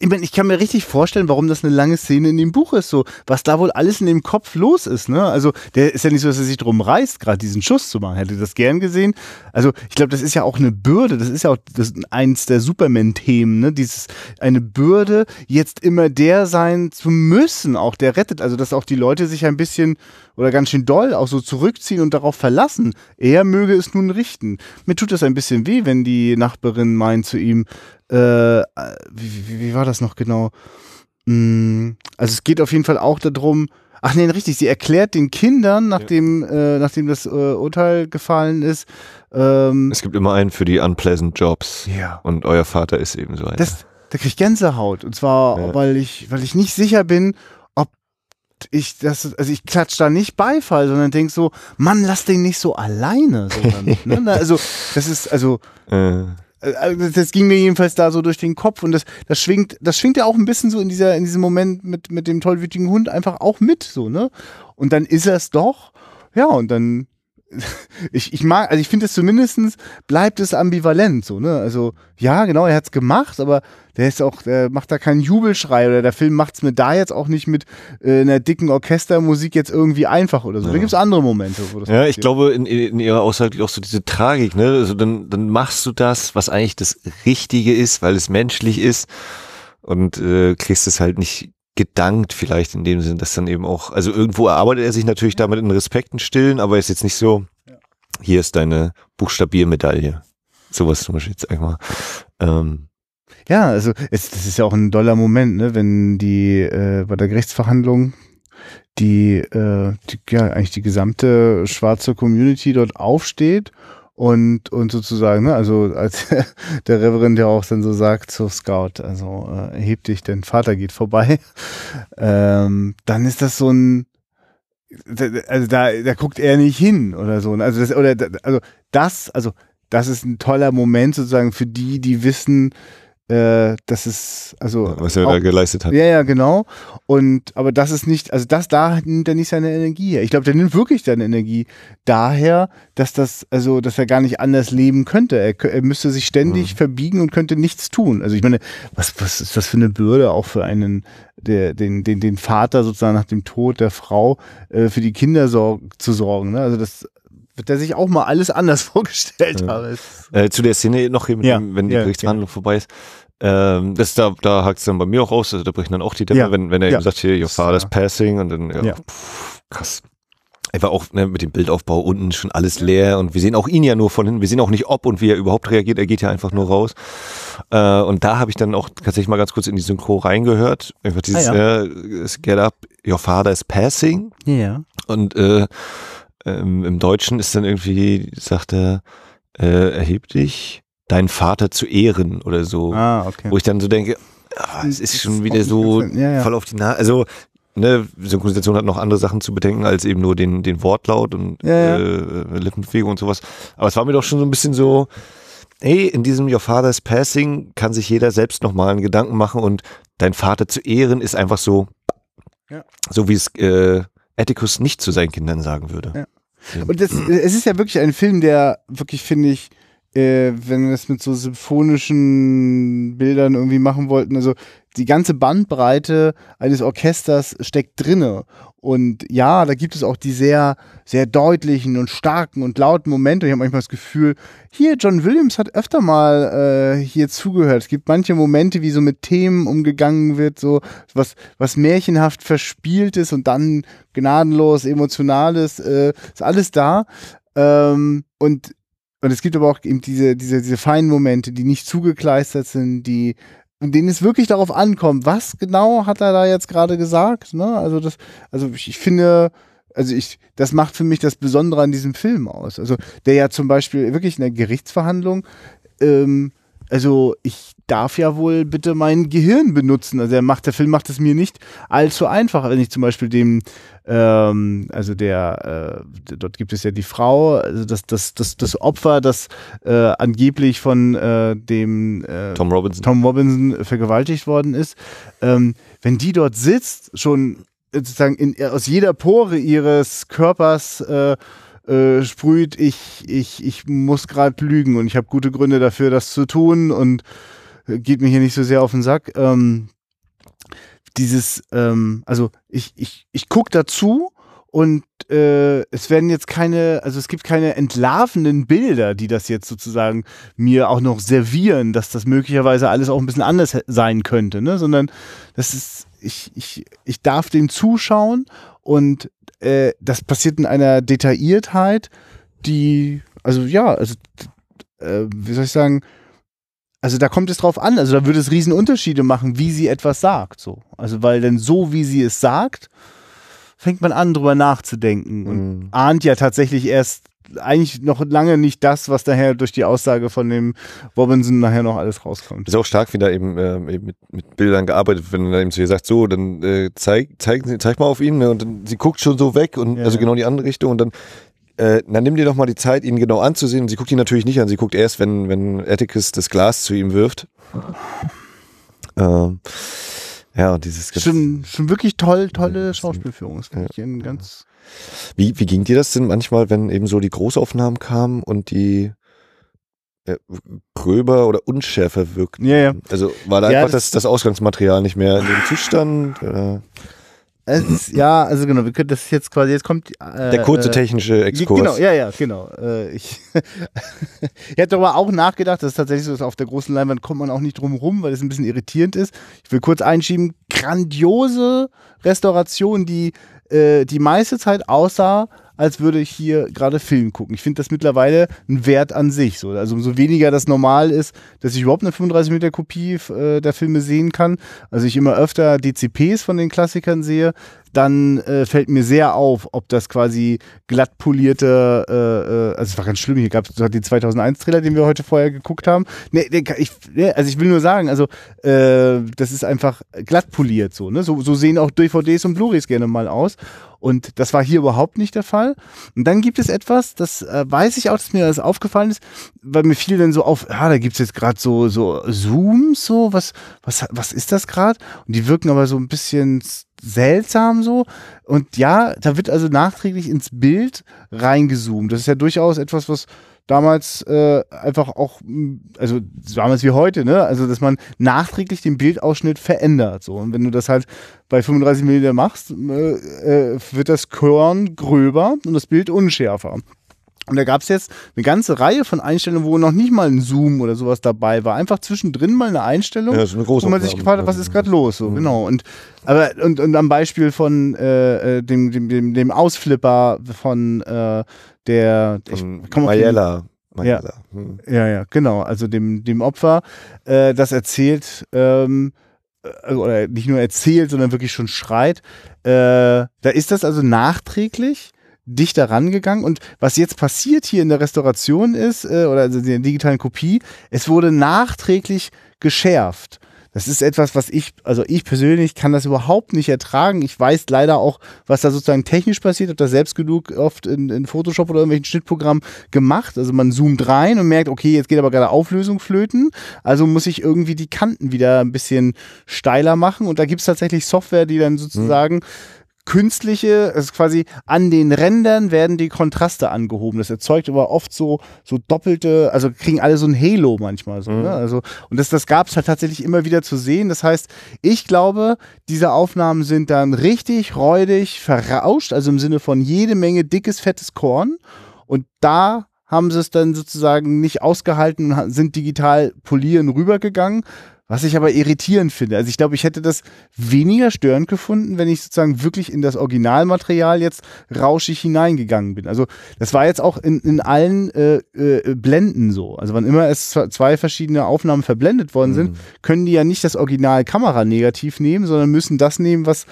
Ich meine, ich kann mir richtig vorstellen, warum das eine lange Szene in dem Buch ist, so, was da wohl alles in dem Kopf los ist, ne? Also, der ist ja nicht so, dass er sich drum reißt, gerade diesen Schuss zu machen. Hätte das gern gesehen. Also, ich glaube, das ist ja auch eine Bürde, das ist ja auch das, eins der Superman-Themen, ne? Dieses, eine Bürde, jetzt immer der sein zu müssen, auch der rettet. Also, dass auch die Leute sich ein bisschen oder ganz schön doll auch so zurückziehen und darauf verlassen. Er möge es nun richten. Mir tut das ein bisschen weh, wenn die Nachbarin meint zu ihm, äh, wie, wie, wie war das noch genau? Mm, Also es geht auf jeden Fall auch darum, ach nee, richtig, sie erklärt den Kindern, nachdem, äh, nachdem das äh, Urteil gefallen ist, ähm, es gibt immer einen für die unpleasant Jobs ja. und euer Vater ist eben so einer. Das, da krieg ich Gänsehaut. Und zwar, Ja. weil ich, weil ich nicht sicher bin, ob ich das, also ich klatsch da nicht Beifall, sondern denk so, Mann, lass den nicht so alleine. Sondern, ne? Also, das ist, also, äh, äh, das das ging mir jedenfalls da so durch den Kopf und das, das schwingt, das schwingt ja auch ein bisschen so in dieser, in diesem Moment mit, mit dem tollwütigen Hund einfach auch mit, so, ne? Und dann ist er es doch, ja, und dann, ich, ich mag, also ich finde es zumindestens bleibt es ambivalent, so, ne? Also, ja, genau, er hat's gemacht, aber der ist auch, der macht da keinen Jubelschrei oder der Film macht's mir da jetzt auch nicht mit äh, einer dicken Orchestermusik jetzt irgendwie einfach oder so. Da Ja. gibt's andere Momente, wo das Ja, ich passiert. glaube, in, in ihrer Aussage auch so diese Tragik, ne? Also dann, dann machst du das, was eigentlich das Richtige ist, weil es menschlich ist und äh, kriegst es halt nicht gedankt vielleicht in dem Sinn, dass dann eben auch, also irgendwo erarbeitet er sich natürlich damit in Respekten stillen, aber ist jetzt nicht so, hier ist deine Buchstabiermedaille. Sowas zum Beispiel jetzt einmal. Ähm, Ja, also es, das ist ja auch ein doller Moment, ne, wenn die äh, bei der Gerichtsverhandlung die, äh, die ja eigentlich die gesamte schwarze Community dort aufsteht und und sozusagen, ne, also als der Reverend ja auch dann so sagt zu Scout, also äh, erheb dich, dein Vater geht vorbei, ähm, dann ist das so ein also da, da guckt er nicht hin oder so. Also das, oder, also das, also das ist ein toller Moment sozusagen für die, die wissen, äh, dass es, also was er auch- da geleistet hat. ja, ja, genau. Und aber das ist nicht, also das da nimmt er nicht seine Energie her. Ich glaube, der nimmt wirklich seine Energie daher, dass das, also dass er gar nicht anders leben könnte. Er, er müsste sich ständig verbiegen und könnte nichts tun. Also ich meine, was, was ist das für eine Bürde auch für einen, der, den, den, den Vater sozusagen nach dem Tod der Frau äh, für die Kinder sorg zu sorgen. Ne? Also das wird er sich auch mal alles anders vorgestellt Ja. haben. Es- Äh, zu der Szene noch hier, mit Ja, wenn die ja, Gerichtsverhandlung vorbei ist. Ähm, das da, da hakt es dann bei mir auch aus, also da brechen dann auch die Dämme, wenn, wenn er eben sagt, hier, your father's passing und dann, ja, Ja. Pff, krass. Einfach auch ne, mit dem Bildaufbau unten schon alles leer und wir sehen auch ihn ja nur von hinten, wir sehen auch nicht ob und wie er überhaupt reagiert, er geht ja einfach nur raus. Äh, und da habe ich dann auch tatsächlich mal ganz kurz in die Synchro reingehört, einfach dieses Ah, ja. äh, Get up, your father is passing Ja. und äh, ähm, im Deutschen ist dann irgendwie, sagt er, äh, erheb dich, deinen Vater zu ehren oder so. Ah, okay. Wo ich dann so denke, ah, es ist schon wieder so ja, ja. voll auf die Nase. Also, ne, Synchronisation hat noch andere Sachen zu bedenken als eben nur den, den Wortlaut und Ja. Äh, Lippenbewegung und sowas. Aber es war mir doch schon so ein bisschen so, ey, in diesem Your Father's Passing kann sich jeder selbst nochmal einen Gedanken machen und dein Vater zu ehren ist einfach so, Ja. so wie es äh, Atticus nicht zu seinen Kindern sagen würde. Ja. Und das, es ist ja wirklich ein Film, der wirklich, finde ich, äh, wenn wir das mit so symphonischen Bildern irgendwie machen wollten, also die ganze Bandbreite eines Orchesters steckt drinne. Und ja, da gibt es auch die sehr, sehr deutlichen und starken und lauten Momente. Ich habe manchmal das Gefühl, hier, John Williams hat öfter mal äh, hier zugehört. Es gibt manche Momente, wie so mit Themen umgegangen wird, so was, was märchenhaft verspieltes und dann gnadenlos emotionales, äh, ist alles da. Ähm, und und es gibt aber auch eben diese, diese, diese feinen Momente, die nicht zugekleistert sind, die, in denen es wirklich darauf ankommt, was genau hat er da jetzt gerade gesagt, ne? Also das, also ich, ich finde, also ich, das macht für mich das Besondere an diesem Film aus. Also der ja zum Beispiel wirklich in der Gerichtsverhandlung, ähm, also ich darf ja wohl bitte mein Gehirn benutzen. Also er macht, der Film macht es mir nicht allzu einfach, wenn ich zum Beispiel dem, ähm, also der, äh, dort gibt es ja die Frau, also das, das, das, das Opfer, das äh, angeblich von äh, dem äh, Tom Robinson. Tom Robinson vergewaltigt worden ist. Ähm, wenn die dort sitzt, schon sozusagen in, aus jeder Pore ihres Körpers äh, äh, sprüht, ich, ich, ich muss gerade lügen und ich habe gute Gründe dafür, das zu tun und äh, geht mir hier nicht so sehr auf den Sack. Ähm, dieses, ähm, also ich, ich, ich gucke dazu und äh, es werden jetzt keine, also es gibt keine entlarvenden Bilder, die das jetzt sozusagen mir auch noch servieren, dass das möglicherweise alles auch ein bisschen anders sein könnte, ne? Sondern das ist, ich, ich, ich darf dem zuschauen und äh, das passiert in einer Detailliertheit, die, also ja, also äh, wie soll ich sagen, also da kommt es drauf an, also da würde es riesen Unterschiede machen, wie sie etwas sagt, so. Also weil denn so, wie sie es sagt, fängt man an, drüber nachzudenken und mhm. ahnt ja tatsächlich erst eigentlich noch lange nicht das, was daher durch die Aussage von dem Robinson nachher noch alles rauskommt. Ist auch stark, wie da eben, äh, mit, mit Bildern gearbeitet wird, wenn er eben zu ihr sagt, so, dann äh, zeig, zeig, zeig mal auf ihn ne? und dann, sie guckt schon so weg und ja. also genau in die andere Richtung und dann äh, dann nimm dir doch mal die Zeit, ihn genau anzusehen. Und sie guckt ihn natürlich nicht an. Sie guckt erst, wenn, wenn Atticus das Glas zu ihm wirft. Ähm, ja, und dieses schon, schon wirklich toll, tolle Schauspielführung. Das finde ja. ich ganz wie, wie ging dir das denn manchmal, wenn eben so die Großaufnahmen kamen und die äh, gröber oder unschärfer wirkten? Ja, ja. Also war da ja, einfach das, das, Ausgangsmaterial nicht mehr in dem Zustand? Oder? Es, ja, also genau, wir können das jetzt quasi, jetzt kommt äh, der kurze äh, technische Exkurs. Genau, ja, ja, genau. Äh, ich, ich hätte darüber auch nachgedacht, das ist tatsächlich so, dass auf der großen Leinwand kommt man auch nicht drum rum, weil es ein bisschen irritierend ist. Ich will kurz einschieben, grandiose Restauration, die äh, die meiste Zeit aussah, als würde ich hier gerade Film gucken. Ich finde das mittlerweile ein Wert an sich. So. Also umso weniger das normal ist, dass ich überhaupt eine 35 mm Kopie äh, der Filme sehen kann. Also ich immer öfter DCPs von den Klassikern sehe, dann äh, fällt mir sehr auf, ob das quasi glatt polierte, äh, äh, also es war ganz schlimm, hier gab es den 2001-Trailer, den wir heute vorher geguckt haben. Nee, ich, nee, also ich will nur sagen, also äh, das ist einfach glatt poliert so, ne? So, so sehen auch DVDs und Blu-rays gerne mal aus. Und das war hier überhaupt nicht der Fall. Und dann gibt es etwas, das äh, weiß ich auch, dass mir das aufgefallen ist, weil mir fiel dann so auf, ja, da gibt es jetzt gerade so, so Zooms, so, was, was, was ist das gerade? Und die wirken aber so ein bisschen seltsam so. Und ja, da wird also nachträglich ins Bild reingezoomt. Das ist ja durchaus etwas, was damals äh, einfach auch, also damals wie heute, ne? Also, dass man nachträglich den Bildausschnitt verändert. So. Und wenn du das halt bei 35 mm machst, äh, äh, wird das Korn gröber und das Bild unschärfer. Und da gab es jetzt eine ganze Reihe von Einstellungen, wo noch nicht mal ein Zoom oder sowas dabei war. Einfach zwischendrin mal eine Einstellung, ja, eine wo man sich gefragt hat, was ist gerade los? So, mhm. genau. Und, aber, und, und am Beispiel von äh, äh dem, dem, dem, dem Ausflipper von äh, der ich, Mayella. Ja, hm. ja, ja, genau. Also dem, dem Opfer, äh, das erzählt, ähm, äh, oder nicht nur erzählt, sondern wirklich schon schreit. Äh, da ist das also nachträglich dichter rangegangen. Und was jetzt passiert hier in der Restauration ist, äh, oder also in der digitalen Kopie, es wurde nachträglich geschärft. Das ist etwas, was ich, also ich persönlich kann das überhaupt nicht ertragen. Ich weiß leider auch, was da sozusagen technisch passiert. Ich habe das selbst genug oft in, in Photoshop oder irgendwelchen Schnittprogrammen gemacht. Also man zoomt rein und merkt, okay, jetzt geht aber gerade Auflösung flöten. Also muss ich irgendwie die Kanten wieder ein bisschen steiler machen. Und da gibt es tatsächlich Software, die dann sozusagen mhm künstliche, also quasi an den Rändern werden die Kontraste angehoben. Das erzeugt aber oft so, so doppelte, also kriegen alle so ein Halo manchmal so. Ne? Mhm. Ne? Also, und das, das gab es halt tatsächlich immer wieder zu sehen. Das heißt, ich glaube, diese Aufnahmen sind dann richtig räudig verrauscht, also im Sinne von jede Menge dickes, fettes Korn. Und da haben sie es dann sozusagen nicht ausgehalten und sind digital polieren rübergegangen. Was ich aber irritierend finde. Also ich glaube, ich hätte das weniger störend gefunden, wenn ich sozusagen wirklich in das Originalmaterial jetzt rauschig hineingegangen bin. Also das war jetzt auch in, in allen äh, äh, Blenden so. Also wann immer es zwei verschiedene Aufnahmen verblendet worden sind, mhm. können die ja nicht das Original Kamera negativ nehmen, sondern müssen das nehmen, was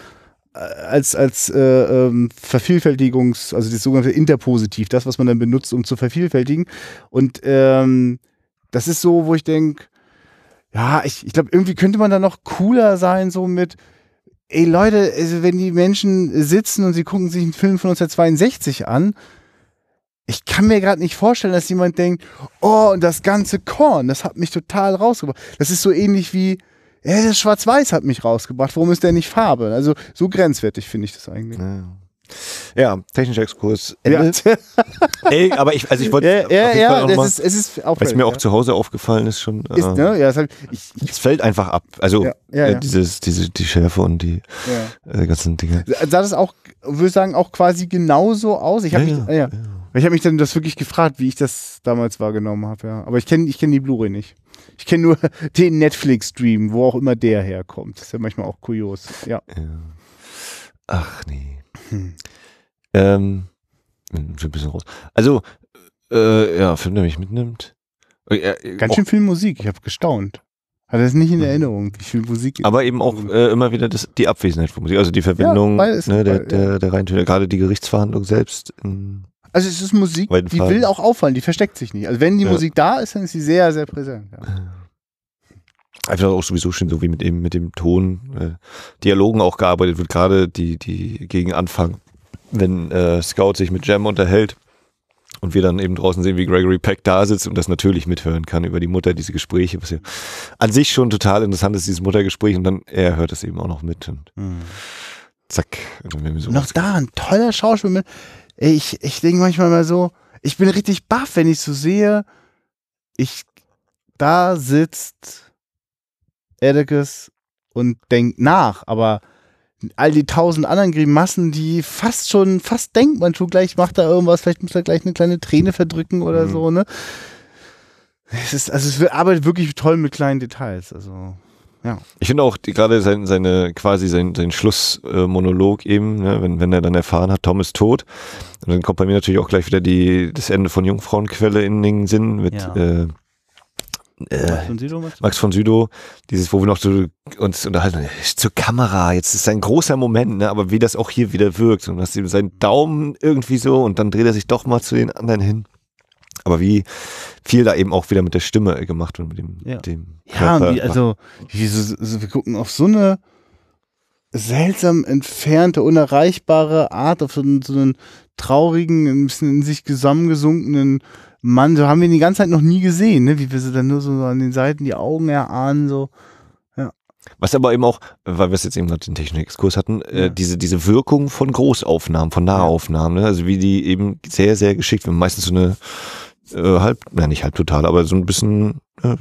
äh, als, als äh, ähm, Vervielfältigungs-, also das sogenannte Interpositiv, das, was man dann benutzt, um zu vervielfältigen. Und ähm, das ist so, wo ich denke, ja, ich, ich glaube, irgendwie könnte man da noch cooler sein, so mit, ey Leute, also wenn die Menschen sitzen und sie gucken sich einen Film von 1962 an, ich kann mir gerade nicht vorstellen, dass jemand denkt, oh, und das ganze Korn, das hat mich total rausgebracht. Das ist so ähnlich wie, ja, das Schwarz-Weiß hat mich rausgebracht. Warum ist der nicht Farbe? Also so grenzwertig finde ich das eigentlich. Ja. Ja, technischer Exkurs. Ende. Ja, Ey, aber ich, also ich wollte ja, ja, ja mal, ist, es ist was auffällig. mir auch ja. zu Hause aufgefallen ist schon, ist, äh, ne? Ja, das hab ich, ich, es fällt einfach ab. Also Ja, äh, dieses, diese, die Schärfe und die äh, ganzen Dinge. Sah das auch, würde ich sagen, auch quasi genauso aus? Ich habe mich, ja, ja, Ich habe mich dann das wirklich gefragt, wie ich das damals wahrgenommen habe, ja. Aber ich kenne ich kenn die Blu-ray nicht. Ich kenne nur den Netflix-Stream, wo auch immer der herkommt. Das ist ja manchmal auch kurios. Ja. Ach nee. Hm. Ähm, ein bisschen raus. Also, äh, ja, Film, der mich mitnimmt. Äh, äh, Ganz auch, schön viel Musik. Ich habe gestaunt. Hatte das nicht in Erinnerung, wie viel Musik. aber eben auch äh, immer wieder das, die Abwesenheit von Musik, also die Verbindung beides, ne, der, der, der Reintöne, gerade die Gerichtsverhandlung selbst. Also es ist Musik, die Faden. will auch auffallen, die versteckt sich nicht. Also wenn die Ja. Musik da ist, dann ist sie sehr, sehr präsent. Ja. einfach auch sowieso schon so wie mit dem, mit dem Ton, äh, Dialogen auch gearbeitet wird, gerade die, die gegen Anfang, wenn äh, Scout sich mit Jam unterhält und wir dann eben draußen sehen, wie Gregory Peck da sitzt und das natürlich mithören kann über die Mutter, diese Gespräche, was ja an sich schon total interessant ist, dieses Muttergespräch und dann er hört das eben auch noch mit und zack. Werden wir so Noch da, ein toller Schauspieler. Ey, Ich, ich denke manchmal mal so, ich bin richtig baff, wenn ich so sehe, ich, da sitzt Edekes und denkt nach, aber all die tausend anderen Grimassen, die fast schon, fast denkt man schon gleich, macht da irgendwas, vielleicht muss er gleich eine kleine Träne verdrücken oder Mhm. so, ne? Es ist, also es arbeitet wirklich toll mit kleinen Details, also, ja. Ich finde auch gerade sein, seine quasi sein, sein Schlussmonolog eben, ne, wenn, wenn er dann erfahren hat, Tom ist tot. Und dann kommt bei mir natürlich auch gleich wieder die, das Ende von Jungfrauenquelle in den Sinn mit Ja. äh, äh? Max von Südow, dieses, wo wir noch so uns unterhalten, zur Kamera, jetzt ist ein großer Moment, ne, aber wie das auch hier wieder wirkt und hast ihm seinen Daumen irgendwie so und dann dreht er sich doch mal zu den anderen hin. Aber wie viel da eben auch wieder mit der Stimme gemacht wird, mit dem, Ja. dem Ja, Körper. wie, also wie so, so, wir gucken auf so eine seltsam entfernte, unerreichbare Art, auf so einen, so einen traurigen, ein bisschen in sich zusammengesunkenen Mann. So haben wir ihn die ganze Zeit noch nie gesehen, ne? wie wir so dann nur so an den Seiten die Augen erahnen. So. Was aber eben auch, weil wir es jetzt eben gerade den technischen Exkurs hatten, äh, Ja. diese, diese Wirkung von Großaufnahmen, von Nahaufnahmen, ne? also wie die eben sehr, sehr geschickt werden. Meistens so eine äh, halb, na nicht halb total, aber so ein bisschen äh,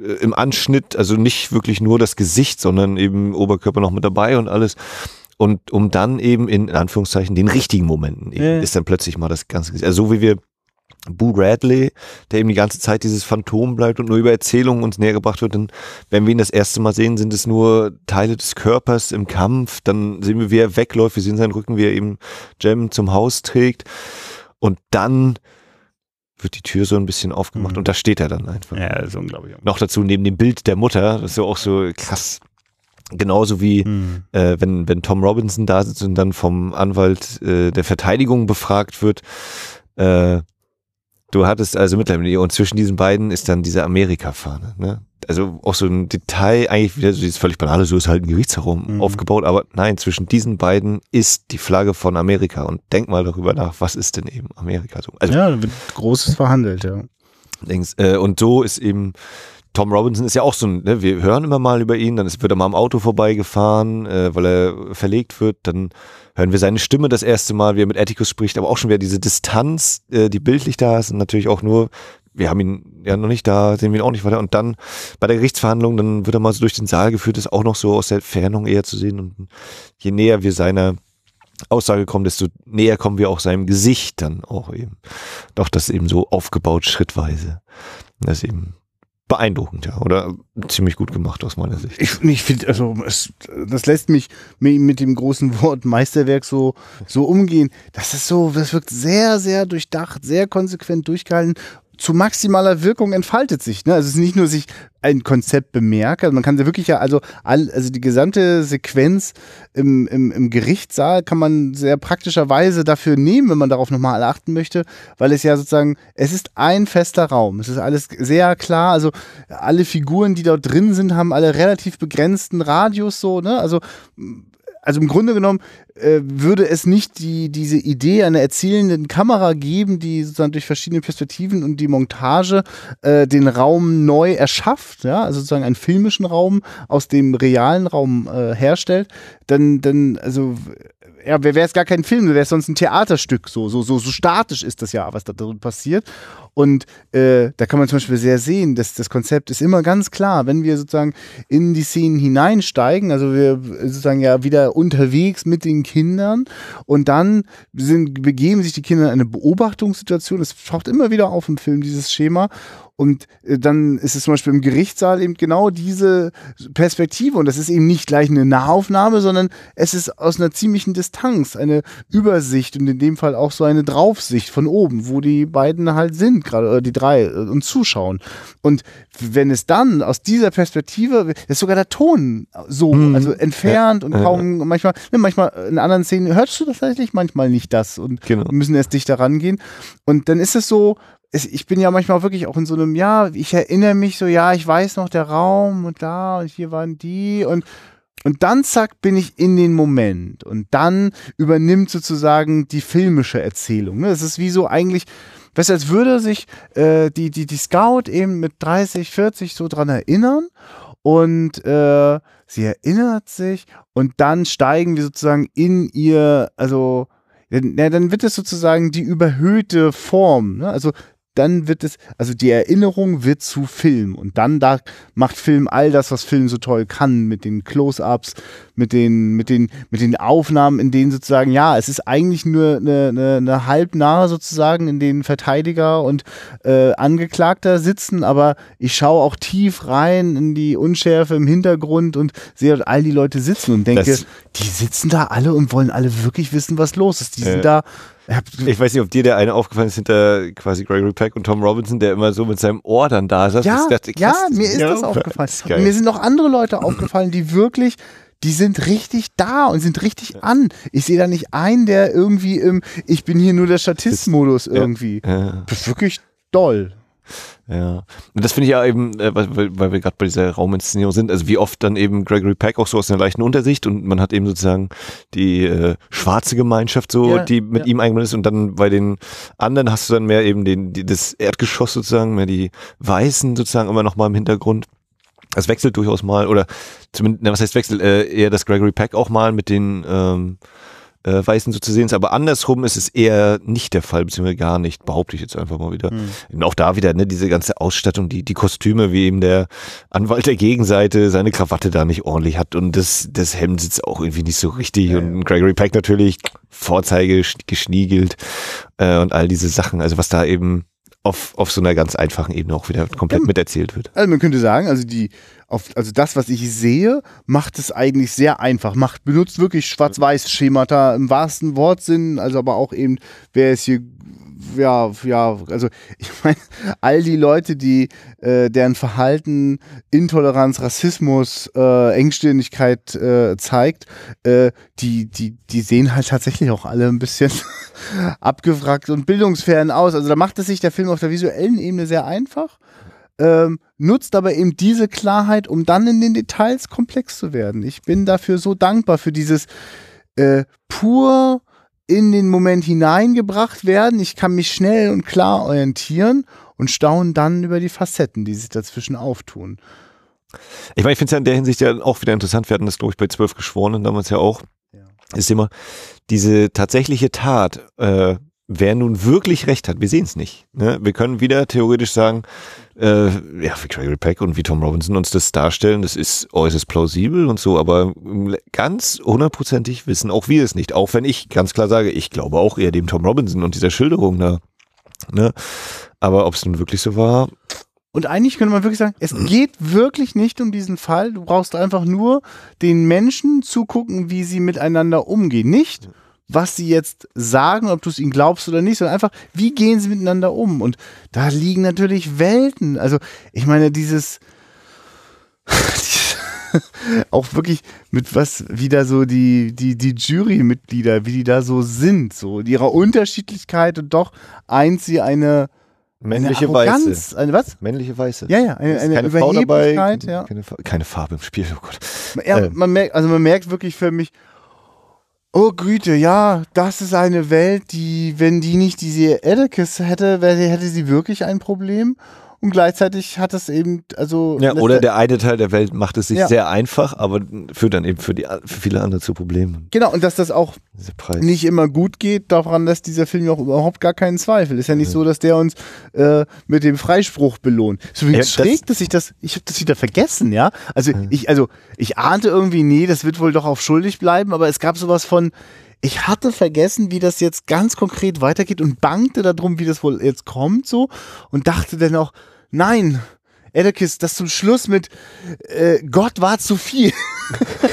äh, im Anschnitt, also nicht wirklich nur das Gesicht, sondern eben Oberkörper noch mit dabei und alles. Und um dann eben in, in Anführungszeichen den richtigen Momenten eben, Ja. ist dann plötzlich mal das ganze Gesicht. Also so wie wir Boo Radley, der eben die ganze Zeit dieses Phantom bleibt und nur über Erzählungen uns näher gebracht wird, dann, wenn wir ihn das erste Mal sehen, sind es nur Teile des Körpers im Kampf, dann sehen wir, wie er wegläuft, wir sehen seinen Rücken, wie er eben Jem zum Haus trägt und dann wird die Tür so ein bisschen aufgemacht Mhm. und da steht er dann einfach. Ja, das ist unglaublich. Noch dazu neben dem Bild der Mutter, das ist ja auch so krass. Genauso wie Hm. äh, wenn, wenn Tom Robinson da sitzt und dann vom Anwalt äh, der Verteidigung befragt wird, äh, du hattest also Mitleid und zwischen diesen beiden ist dann diese Amerika-Fahne. Ne? Also auch so ein Detail, eigentlich wieder so dieses völlig banale, so ist halt ein Gerichtsherum Mhm. aufgebaut, aber nein, zwischen diesen beiden ist die Flagge von Amerika und denk mal darüber nach, was ist denn eben Amerika so? Also Ja, da wird Großes verhandelt, ja. Denkst, äh, und so ist eben Tom Robinson ist ja auch so ein, ne, wir hören immer mal über ihn, dann ist, wird er mal am Auto vorbeigefahren, äh, weil er verlegt wird, dann hören wir seine Stimme das erste Mal, wie er mit Atticus spricht, aber auch schon wieder diese Distanz, äh, die bildlich da ist und natürlich auch nur, wir haben ihn ja noch nicht da, sehen wir ihn auch nicht weiter und dann bei der Gerichtsverhandlung, dann wird er mal so durch den Saal geführt, ist auch noch so aus der Entfernung eher zu sehen und je näher wir seiner Aussage kommen, desto näher kommen wir auch seinem Gesicht dann auch eben. Doch das eben so aufgebaut schrittweise. Das eben beeindruckend, ja, oder ziemlich gut gemacht aus meiner Sicht. Ich, ich finde, also es, das lässt mich mit, dem großen Wort Meisterwerk so, so umgehen. Das ist so, das wirkt sehr, sehr durchdacht, sehr konsequent durchgehalten. Zu maximaler Wirkung entfaltet sich. Ne? Also es ist nicht nur sich ein Konzept bemerkt, also man kann wirklich ja, also, all, also die gesamte Sequenz im, im, im Gerichtssaal kann man sehr praktischerweise dafür nehmen, wenn man darauf nochmal achten möchte, weil es ja sozusagen, es ist ein fester Raum. Es ist alles sehr klar, also alle Figuren, die dort drin sind, haben alle relativ begrenzten Radius so, ne? Also also im Grunde genommen äh, würde es nicht die, diese Idee einer erzählenden Kamera geben, die sozusagen durch verschiedene Perspektiven und die Montage äh, den Raum neu erschafft, ja, also sozusagen einen filmischen Raum aus dem realen Raum äh, herstellt, dann, dann, also ja, wäre es gar kein Film, wäre es sonst ein Theaterstück. So, so, so, so statisch ist das ja, was da drin passiert. Und äh, da kann man zum Beispiel sehr sehen, dass das Konzept ist immer ganz klar, wenn wir sozusagen in die Szenen hineinsteigen, also wir sozusagen ja wieder unterwegs mit den Kindern und dann sind, begeben sich die Kinder in eine Beobachtungssituation. Es taucht immer wieder auf im Film, dieses Schema. Und äh, dann ist es zum Beispiel im Gerichtssaal eben genau diese Perspektive. Und das ist eben nicht gleich eine Nahaufnahme, sondern es ist aus einer ziemlichen Distanz eine Übersicht und in dem Fall auch so eine Draufsicht von oben, wo die beiden halt sind, gerade oder die drei äh, und zuschauen. Und wenn es dann aus dieser Perspektive, ist sogar der Ton so, hm. also entfernt ja. und kaum, manchmal, ne, manchmal in anderen Szenen hörst du das tatsächlich, manchmal nicht das und genau. müssen erst dichter rangehen. Und dann ist es so, es, ich bin ja manchmal wirklich auch in so einem, ja, ich erinnere mich so, ja, ich weiß noch der Raum und da und hier waren die und und dann zack bin ich in den Moment und dann übernimmt sozusagen die filmische Erzählung. Es ist wie so eigentlich, was als würde sich äh, die die die Scout eben mit 30, 40 so dran erinnern und äh, sie erinnert sich und dann steigen wir sozusagen in ihr, also ja, dann wird es sozusagen die überhöhte Form. Ne? Also dann wird es, also die Erinnerung wird zu Film. Und dann da macht Film all das, was Film so toll kann, mit den Close-ups, mit den, mit den, mit den Aufnahmen, in denen sozusagen, ja, es ist eigentlich nur eine, eine, eine halbnahe sozusagen, in denen Verteidiger und äh, Angeklagter sitzen, aber ich schaue auch tief rein in die Unschärfe im Hintergrund und sehe all die Leute sitzen und denke, das die sitzen da alle und wollen alle wirklich wissen, was los ist. Die sind da ich weiß nicht, ob dir der eine aufgefallen ist hinter quasi Gregory Peck und Tom Robinson, der immer so mit seinem Ohr dann da saß. Ja, dachte, ja mir ist ja, das aufgefallen. Das mir sind noch andere Leute aufgefallen, die wirklich die sind richtig da und sind richtig an. Ich sehe da nicht einen, der irgendwie im Ich bin hier nur der Statist-Modus irgendwie. Ja, ja. Das ist wirklich doll. Ja, und das finde ich ja eben, äh, weil, weil wir gerade bei dieser Rauminszenierung sind, also wie oft dann eben Gregory Peck auch so aus einer leichten Untersicht und man hat eben sozusagen die äh, schwarze Gemeinschaft so, ja, die mit ja. ihm eingebunden ist und dann bei den anderen hast du dann mehr eben den, die, das Erdgeschoss sozusagen, mehr die Weißen sozusagen immer noch mal im Hintergrund. Das wechselt durchaus mal oder zumindest, was heißt wechselt, äh, eher das Gregory Peck auch mal mit den ähm, äh, Weißen so zu sehen ist. Aber andersrum ist es eher nicht der Fall, beziehungsweise gar nicht, behaupte ich jetzt einfach mal wieder. Mhm. auch da wieder, ne, diese ganze Ausstattung, die, die Kostüme, wie eben der Anwalt der Gegenseite seine Krawatte da nicht ordentlich hat und das, das Hemd sitzt auch irgendwie nicht so richtig ja, und Gregory Peck natürlich Vorzeige geschniegelt äh, und all diese Sachen. Also was da eben auf, auf so einer ganz einfachen Ebene auch wieder komplett ja, miterzählt wird. Also man könnte sagen, also die, auf, also das, was ich sehe, macht es eigentlich sehr einfach. Macht, benutzt wirklich Schwarz-Weiß-Schemata im wahrsten Wortsinn, also aber auch eben, wer ist hier ja, ja, also ich meine, all die Leute, die äh, deren Verhalten Intoleranz, Rassismus, äh, Engstirnigkeit äh, zeigt, äh, die, die, die sehen halt tatsächlich auch alle ein bisschen abgewrackt und bildungsfern aus. Also da macht es sich der Film auf der visuellen Ebene sehr einfach. Ähm, nutzt aber eben diese Klarheit, um dann in den Details komplex zu werden. Ich bin dafür so dankbar für dieses äh, pur in den Moment hineingebracht werden. Ich kann mich schnell und klar orientieren und staune dann über die Facetten, die sich dazwischen auftun. Ich meine, ich finde es ja in der Hinsicht ja auch wieder interessant. Wir hatten das, glaube ich, bei zwölf Geschworenen damals ja auch. Ja. Ist immer diese tatsächliche Tat, äh, wer nun wirklich recht hat, wir sehen es nicht. Ne? Wir können wieder theoretisch sagen, äh, ja, wie Gregory Peck und wie Tom Robinson uns das darstellen, das ist äußerst plausibel und so, aber ganz hundertprozentig wissen auch wir es nicht. Auch wenn ich ganz klar sage, ich glaube auch eher dem Tom Robinson und dieser Schilderung da. Ne? Aber ob es nun wirklich so war, und eigentlich könnte man wirklich sagen, es geht wirklich nicht um diesen Fall. Du brauchst einfach nur den Menschen zugucken, wie sie miteinander umgehen. Nicht, was sie jetzt sagen, ob du es ihnen glaubst oder nicht, sondern einfach, wie gehen sie miteinander um? Und da liegen natürlich Welten. Also, ich meine, dieses, auch wirklich mit was wieder so die, die, die Jurymitglieder, wie die da so sind, so in ihrer Unterschiedlichkeit und doch eint sie eine Männliche eine Arroganz, Weiße. Eine was? Männliche Weiße. Ja, ja, eine, eine keine Frau dabei, ja. keine, keine Farbe im Spiel, oh Gott. Ja, Äh. man merkt, also man merkt wirklich für mich, oh Güte, ja, das ist eine Welt, die, wenn die nicht diese Edekis hätte, hätte sie wirklich ein Problem. Und gleichzeitig hat es eben, also. Ja, oder der eine Teil der Welt macht es sich Ja. sehr einfach, aber führt dann eben für, die, für viele andere zu Problemen. Genau, und dass das auch nicht immer gut geht, daran lässt dieser Film ja auch überhaupt gar keinen Zweifel. Ist ja nicht so, dass der uns äh, mit dem Freispruch belohnt. Ist übrigens Ja, das- schräg, dass ich das, ich habe das wieder vergessen, ja. Also ich, also ich ahnte irgendwie, nee, das wird wohl doch auf schuldig bleiben, aber es gab sowas von, ich hatte vergessen, wie das jetzt ganz konkret weitergeht und bangte darum, wie das wohl jetzt kommt, so und dachte dann auch, nein. Edekis, das zum Schluss mit äh, Gott war zu viel.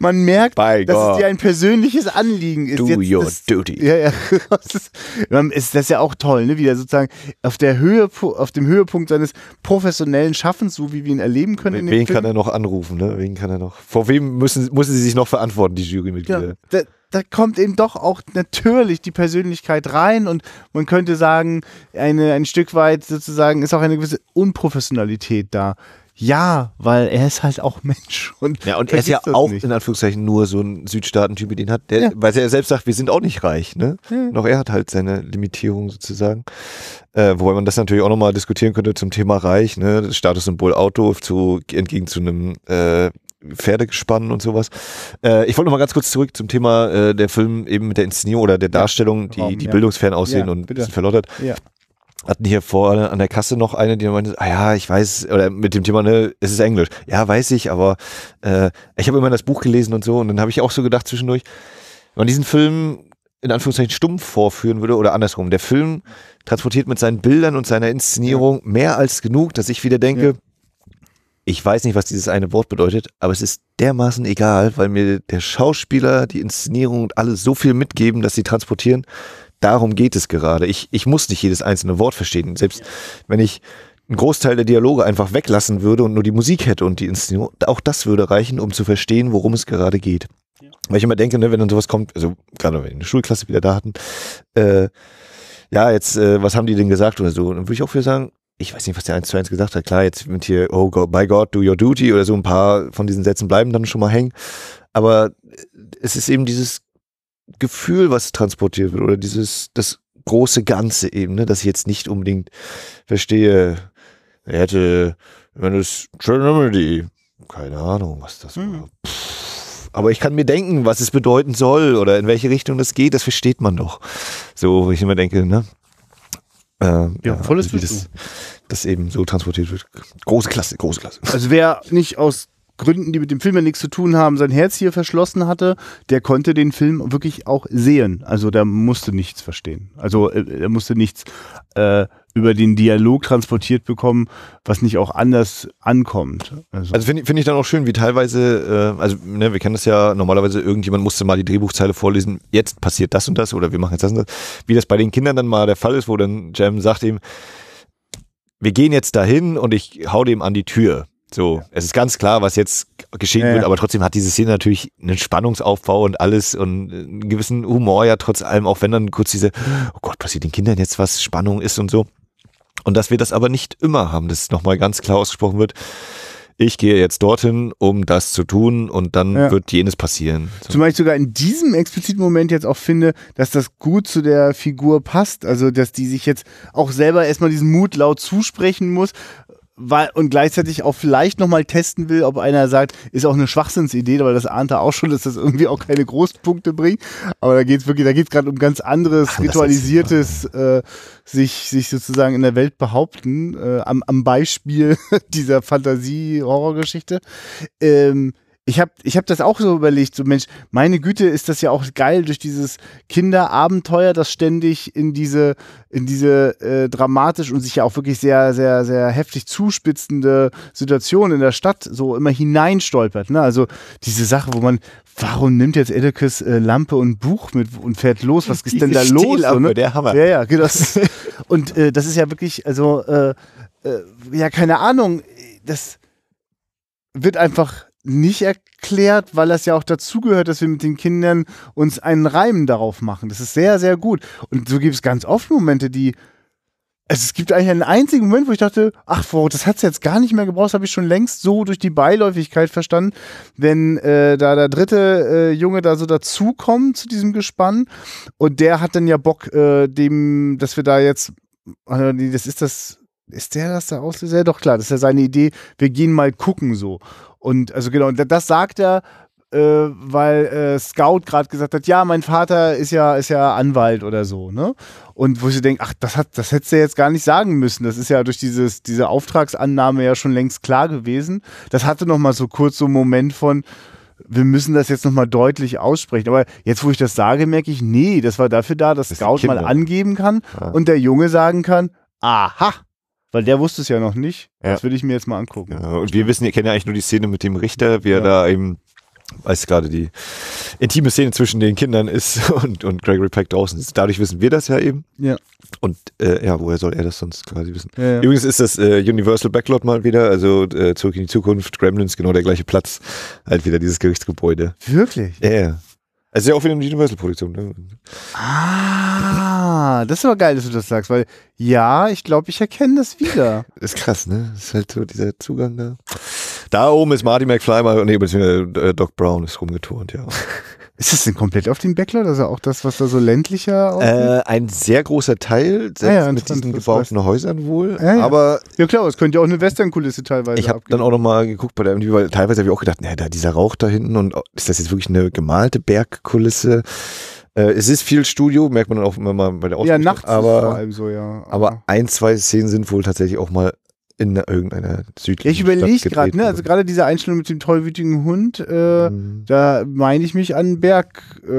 Man merkt, Bei dass Gott. es dir ein persönliches Anliegen ist. Do jetzt your das, duty. Ja, ja. Das ist, ist das ja auch toll, ne? Wie er sozusagen auf der Höhe, auf dem Höhepunkt seines professionellen Schaffens, so wie wir ihn erleben können in Wen kann er noch anrufen, ne? Wen kann er noch? Vor wem müssen, müssen sie sich noch verantworten, die Jurymitglieder? ja, da, da kommt eben doch auch natürlich die Persönlichkeit rein und man könnte sagen, eine, ein Stück weit sozusagen ist auch eine gewisse Unprofessionalität da. Ja, weil er ist halt auch Mensch. Und Ja, und er ist ja auch nicht. in Anführungszeichen nur so ein Südstaaten-Typ, wie den hat, der, Ja. weil er selbst sagt, wir sind auch nicht reich, ne? Ja. Noch er hat halt seine Limitierung sozusagen. Äh, wobei man das natürlich auch nochmal diskutieren könnte zum Thema reich, ne? Das Statussymbol Auto zu, entgegen zu einem äh, Pferdegespann und sowas. Äh, ich wollte noch mal ganz kurz zurück zum Thema äh, der Film eben mit der Inszenierung oder der Darstellung, die, die ja. bildungsfern aussehen Ja, und ein bisschen verlottert. Ja. Hatten hier vorne an der Kasse noch eine, die meinte, ah ja, ich weiß, oder mit dem Thema, ne, es ist Englisch. Ja, weiß ich, aber äh, ich habe immer das Buch gelesen und so und dann habe ich auch so gedacht zwischendurch, wenn man diesen Film in Anführungszeichen stumpf vorführen würde oder andersrum, der Film transportiert mit seinen Bildern und seiner Inszenierung mehr als genug, dass ich wieder denke, ich weiß nicht, was dieses eine Wort bedeutet, aber es ist dermaßen egal, weil mir der Schauspieler, die Inszenierung und alles so viel mitgeben, dass sie transportieren. Darum geht es gerade. Ich, ich muss nicht jedes einzelne Wort verstehen. Selbst wenn ich einen Großteil der Dialoge einfach weglassen würde und nur die Musik hätte und die Inszenierung, auch das würde reichen, um zu verstehen, worum es gerade geht. Weil ich immer denke, ne, wenn dann sowas kommt, also gerade wenn wir eine Schulklasse wieder da hatten, äh, ja, jetzt, äh, was haben die denn gesagt oder so? Dann würde ich auch wieder sagen, ich weiß nicht, was der eins zu eins gesagt hat. Klar, jetzt mit hier, oh God, by God, do your duty oder so ein paar von diesen Sätzen bleiben dann schon mal hängen. Aber es ist eben dieses Gefühl, was transportiert wird oder dieses, das große Ganze eben, ne, dass ich jetzt nicht unbedingt verstehe, er hätte, wenn es Remedy, keine Ahnung, was das war. Pff, Aber ich kann mir denken, was es bedeuten soll oder in welche Richtung das geht, das versteht man doch. So, wo ich immer denke, ne? Ähm, Ja, volles wie bist das, das eben so transportiert wird. Große Klasse, große Klasse. Also wer nicht aus Gründen, die mit dem Film ja nichts zu tun haben, sein Herz hier verschlossen hatte, der konnte den Film wirklich auch sehen. Also der musste nichts verstehen. Also äh, er musste nichts äh, über den Dialog transportiert bekommen, was nicht auch anders ankommt. Also, Also finde ich- finde ich dann auch schön, wie teilweise, äh, also ne, wir kennen das ja, normalerweise irgendjemand musste mal die Drehbuchzeile vorlesen, jetzt passiert das und das oder wir machen jetzt das und das. Wie das bei den Kindern dann mal der Fall ist, wo dann Jam sagt ihm, wir gehen jetzt dahin und ich hau dem an die Tür. So, es ist ganz klar, was jetzt geschehen Ja, wird, aber trotzdem hat diese Szene natürlich einen Spannungsaufbau und alles und einen gewissen Humor ja trotz allem, auch wenn dann kurz diese, oh Gott, passiert den Kindern jetzt was, Spannung ist und so. Und dass wir das aber nicht immer haben, dass nochmal ganz klar ausgesprochen wird, ich gehe jetzt dorthin, um das zu tun und dann Ja. wird jenes passieren. So. Zumal ich sogar in diesem expliziten Moment jetzt auch finde, dass das gut zu der Figur passt. Also, dass die sich jetzt auch selber erstmal diesen Mut laut zusprechen muss. Weil, und gleichzeitig auch vielleicht nochmal testen will, ob einer sagt, ist auch eine Schwachsinnsidee, weil das ahnte auch schon, dass das irgendwie auch keine Großpunkte bringt. Aber da geht's wirklich, da geht's gerade um ganz anderes, Ach, ritualisiertes, äh, sich, sich sozusagen in der Welt behaupten, äh, am, am Beispiel dieser Fantasie-Horrorgeschichte. Ähm, ich habe ich hab das auch so überlegt, so Mensch, meine Güte, ist das ja auch geil durch dieses Kinderabenteuer, das ständig in diese, in diese äh, dramatisch und sich ja auch wirklich sehr, sehr, sehr heftig zuspitzende Situation in der Stadt so immer hineinstolpert. Ne? Also diese Sache, wo man, warum nimmt jetzt Edekes äh, Lampe und Buch mit und fährt los? Was ist denn da los? So, ne? Der Hammer. Ja, ja, genau. und äh, das ist ja wirklich, also, äh, äh, ja, keine Ahnung, das wird einfach nicht erklärt, weil das ja auch dazugehört, dass wir mit den Kindern uns einen Reim darauf machen. Das ist sehr, sehr gut. Und so gibt es ganz oft Momente, die. Also es gibt eigentlich einen einzigen Moment, wo ich dachte, ach, wow, das hat es jetzt gar nicht mehr gebraucht, das habe ich schon längst so durch die Beiläufigkeit verstanden, wenn äh, da der dritte äh, Junge da so dazukommt zu diesem Gespann und der hat dann ja Bock, äh, dem, dass wir da jetzt, das ist das, ist der das der Auslöser? Ja, doch klar, das ist ja seine Idee, wir gehen mal gucken so. Und also genau, das sagt er, äh, weil äh, Scout gerade gesagt hat, ja, mein Vater ist ja, ist ja Anwalt oder so, ne? Und wo sie denkt, ach, das hat, das hättest du jetzt gar nicht sagen müssen. Das ist ja durch dieses, diese Auftragsannahme ja schon längst klar gewesen. Das hatte noch mal so kurz so einen Moment von, wir müssen das jetzt nochmal deutlich aussprechen. Aber jetzt, wo ich das sage, merke ich, nee, das war dafür da, dass das Scout mal angeben kann ja. und der Junge sagen kann, aha, weil der wusste es ja noch nicht. Ja. Das würde ich mir jetzt mal angucken. Ja, und wir wissen, ihr kennt ja eigentlich nur die Szene mit dem Richter, wie er da eben, weiß gerade die intime Szene zwischen den Kindern ist und, und Gregory Peck draußen ist. Dadurch wissen wir das ja eben. Ja. Und äh, ja, woher soll er das sonst quasi wissen? Ja, ja. Übrigens ist das äh, Universal Backlot mal wieder, also äh, zurück in die Zukunft, Gremlins, genau der gleiche Platz, halt wieder dieses Gerichtsgebäude. Wirklich? Ja, ja. Also ja auch wieder eine Universal-Produktion. Ne? Ah, das ist aber geil, dass du das sagst, weil ja, ich glaube, ich erkenne das wieder. ist krass, ne? Das ist halt so dieser Zugang da. Da oben ist Marty McFly mal, nee, beziehungsweise äh, Doc Brown ist rumgeturnt, ja. Ist das denn komplett auf dem Backlot? Also auch das, was da so ländlicher aussieht? Äh, ein sehr großer Teil, selbst ah, ja, mit diesen gebauten Häusern wohl. Ja, ja. Aber ja klar, es könnte ja auch eine Western-Kulisse teilweise Ich habe dann auch nochmal geguckt bei der MTV, weil teilweise habe ich auch gedacht, naja, da dieser Rauch da hinten und ist das jetzt wirklich eine gemalte Bergkulisse? Äh, es ist viel Studio, merkt man dann auch immer mal bei der Ausbildung. Ja, nachts aber, vor allem so, ja. Aber, aber ein, zwei Szenen sind wohl tatsächlich auch mal in irgendeiner südlichen Ich überlege gerade, ne, also gerade diese Einstellung mit dem tollwütigen Hund, äh, mhm. da meine ich mich an Bergkuppen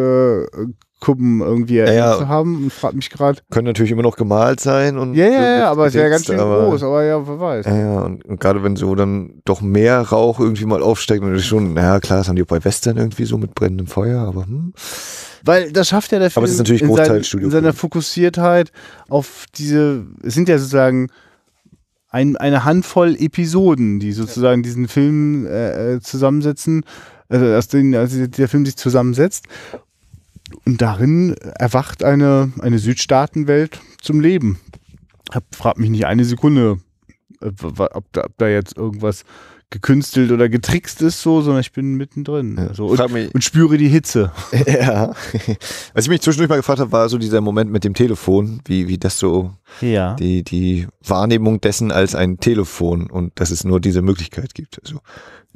äh, irgendwie ja, ja. zu haben und frage mich gerade. Können natürlich immer noch gemalt sein und. Ja, ja, ja, aber es ist ja ganz schön aber, groß, aber ja, wer weiß. Ja, ja, und, und gerade wenn so dann doch mehr Rauch irgendwie mal aufsteigt, natürlich schon, naja, klar, das haben die auch bei Western irgendwie so mit brennendem Feuer, aber hm. Weil das schafft ja der Film aber es ist natürlich in, sein, in seiner Fokussiertheit auf diese, es sind ja sozusagen ein, eine Handvoll Episoden, die sozusagen diesen Film äh, äh, zusammensetzen, also aus denen also der Film sich zusammensetzt. Und darin erwacht eine, eine Südstaatenwelt zum Leben. Hab, frag mich nicht eine Sekunde, äh, ob da, ob da jetzt irgendwas gekünstelt oder getrickst ist, so, sondern ich bin mittendrin. Ja, so, und, und, spüre die Hitze. Ja. Was ich mich zwischendurch mal gefragt habe, war so dieser Moment mit dem Telefon, wie, wie das so ja. die, die Wahrnehmung dessen als ein Telefon und dass es nur diese Möglichkeit gibt. Also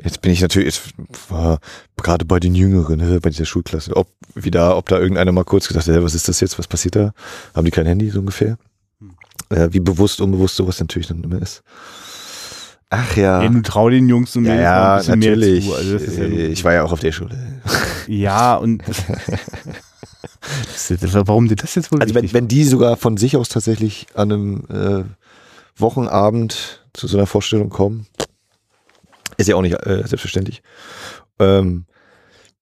jetzt bin ich natürlich, jetzt war gerade bei den Jüngeren, ne, bei dieser Schulklasse, ob wieder, ob da irgendeiner mal kurz gesagt hat, was ist das jetzt, was passiert da? Haben die kein Handy so ungefähr? Hm. Äh, wie bewusst, unbewusst sowas natürlich dann immer ist. Ach ja. ja. Du trau den Jungs und ja, ja, ein bisschen natürlich. mehr zu. Also ja ich war ja auch auf der Schule. Ja, und warum dir das jetzt wohl Also wenn, wenn, die sogar von sich aus tatsächlich an einem äh, Wochenabend zu so einer Vorstellung kommen, ist ja auch nicht äh, selbstverständlich. Ähm,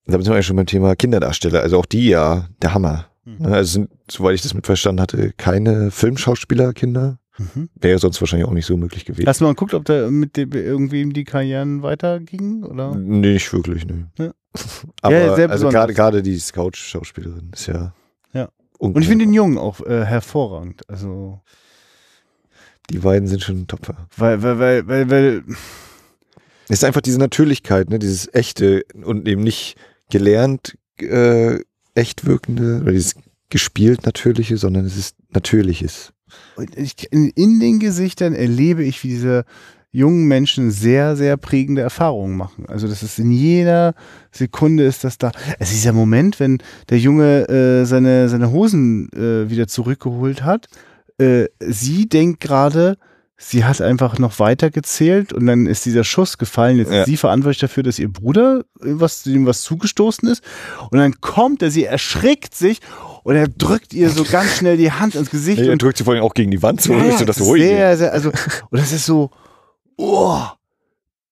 da sind wir eigentlich schon beim Thema Kinderdarsteller. Also auch die ja der Hammer. Mhm. Also sind, soweit ich das mitverstanden hatte, keine Filmschauspielerkinder. Mhm. Wäre sonst wahrscheinlich auch nicht so möglich gewesen. Hast du mal geguckt, ob da mit dem irgendwie die Karrieren weitergingen? Oder? Nee, nicht wirklich, nee. Ja. Aber ja, also gerade gerade die Scout-Schauspielerin ist ja. Ja. Und ich finde den Jungen auch äh, hervorragend. Also. Die beiden sind schon Topfer. Weil, weil, weil, weil, weil. Es ist einfach diese Natürlichkeit, ne, dieses echte und eben nicht gelernt äh, echt wirkende oder dieses gespielt natürliche, sondern es ist natürliches. Und ich, in, in den Gesichtern erlebe ich, wie diese jungen Menschen sehr, sehr prägende Erfahrungen machen. Also das ist in jeder Sekunde ist das da. Es ist dieser Moment, wenn der Junge äh, seine, seine Hosen äh, wieder zurückgeholt hat. Äh, sie denkt gerade, sie hat einfach noch weiter gezählt und dann ist dieser Schuss gefallen. Jetzt Ja. ist sie verantwortlich dafür, dass ihr Bruder was, ihm was zugestoßen ist. Und dann kommt er, sie erschrickt sich und er drückt ihr so ganz schnell die Hand ins Gesicht Nee, und drückt sie vor allem auch gegen die Wand so, Ja, du das ruhig. sehr, sehr, also, und das ist so, oh,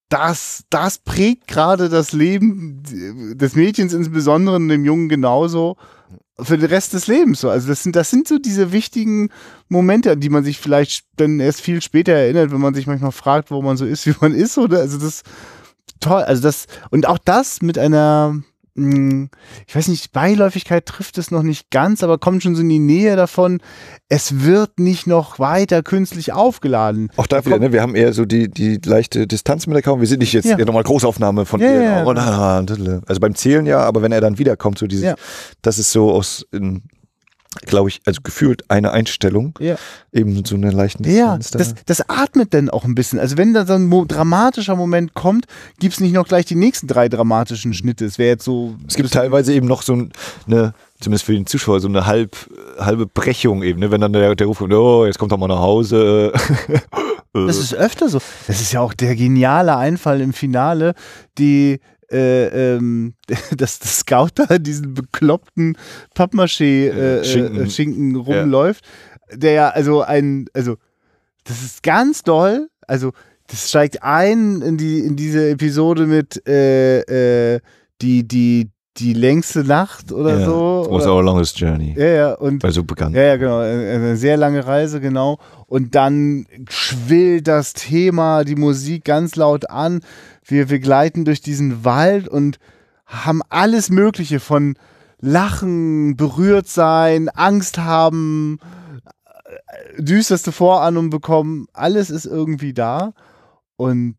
das, das prägt gerade das Leben des Mädchens insbesondere und dem Jungen genauso für den Rest des Lebens. So. Also das sind, das sind so diese wichtigen Momente, an die man sich vielleicht dann erst viel später erinnert, wenn man sich manchmal fragt, wo man so ist, wie man ist, oder? Also das toll. Also das, und auch das mit einer, ich weiß nicht, Beiläufigkeit trifft es noch nicht ganz, aber kommt schon so in die Nähe davon, es wird nicht noch weiter künstlich aufgeladen. Auch da wieder, ne? wir haben eher so die, die leichte Distanz mit der Kamera. Wir sind nicht jetzt Ja. nochmal Großaufnahme von Ja, ihr. ja, ja. Na, na, na. Also beim Zählen ja, aber wenn er dann wiederkommt, so dieses, das ist so aus, glaube ich, also gefühlt eine Einstellung, Ja. eben so einer leichten Ja, Distanz. da. das, das atmet dann auch ein bisschen. Also wenn da so ein mo dramatischer Moment kommt, gibt's nicht noch gleich die nächsten drei dramatischen Schnitte. Es wäre jetzt so. Es gibt teilweise eben noch so ein- eine, zumindest für den Zuschauer, so eine halb, halbe Brechung eben, ne? wenn dann der, der Ruf kommt, oh, jetzt kommt doch mal nach Hause. Das ist öfter so. Das ist ja auch der geniale Einfall im Finale, die äh, ähm, dass das Scout da diesen bekloppten Pappmaché äh, äh, Schinken. Schinken, rumläuft, der ja also ein, also das ist ganz doll, also das steigt ein in die in diese Episode mit äh, äh, die die die längste Nacht oder ja. so. Was our longest journey. ja, ja, und Also bekannt. ja, ja, genau. Eine eine sehr lange Reise, genau. Und dann schwillt das Thema, die Musik ganz laut an. Wir, wir gleiten durch diesen Wald und haben alles Mögliche von Lachen, berührt sein, Angst haben, äh, düsterste Vorahnung bekommen. Alles ist irgendwie da. Und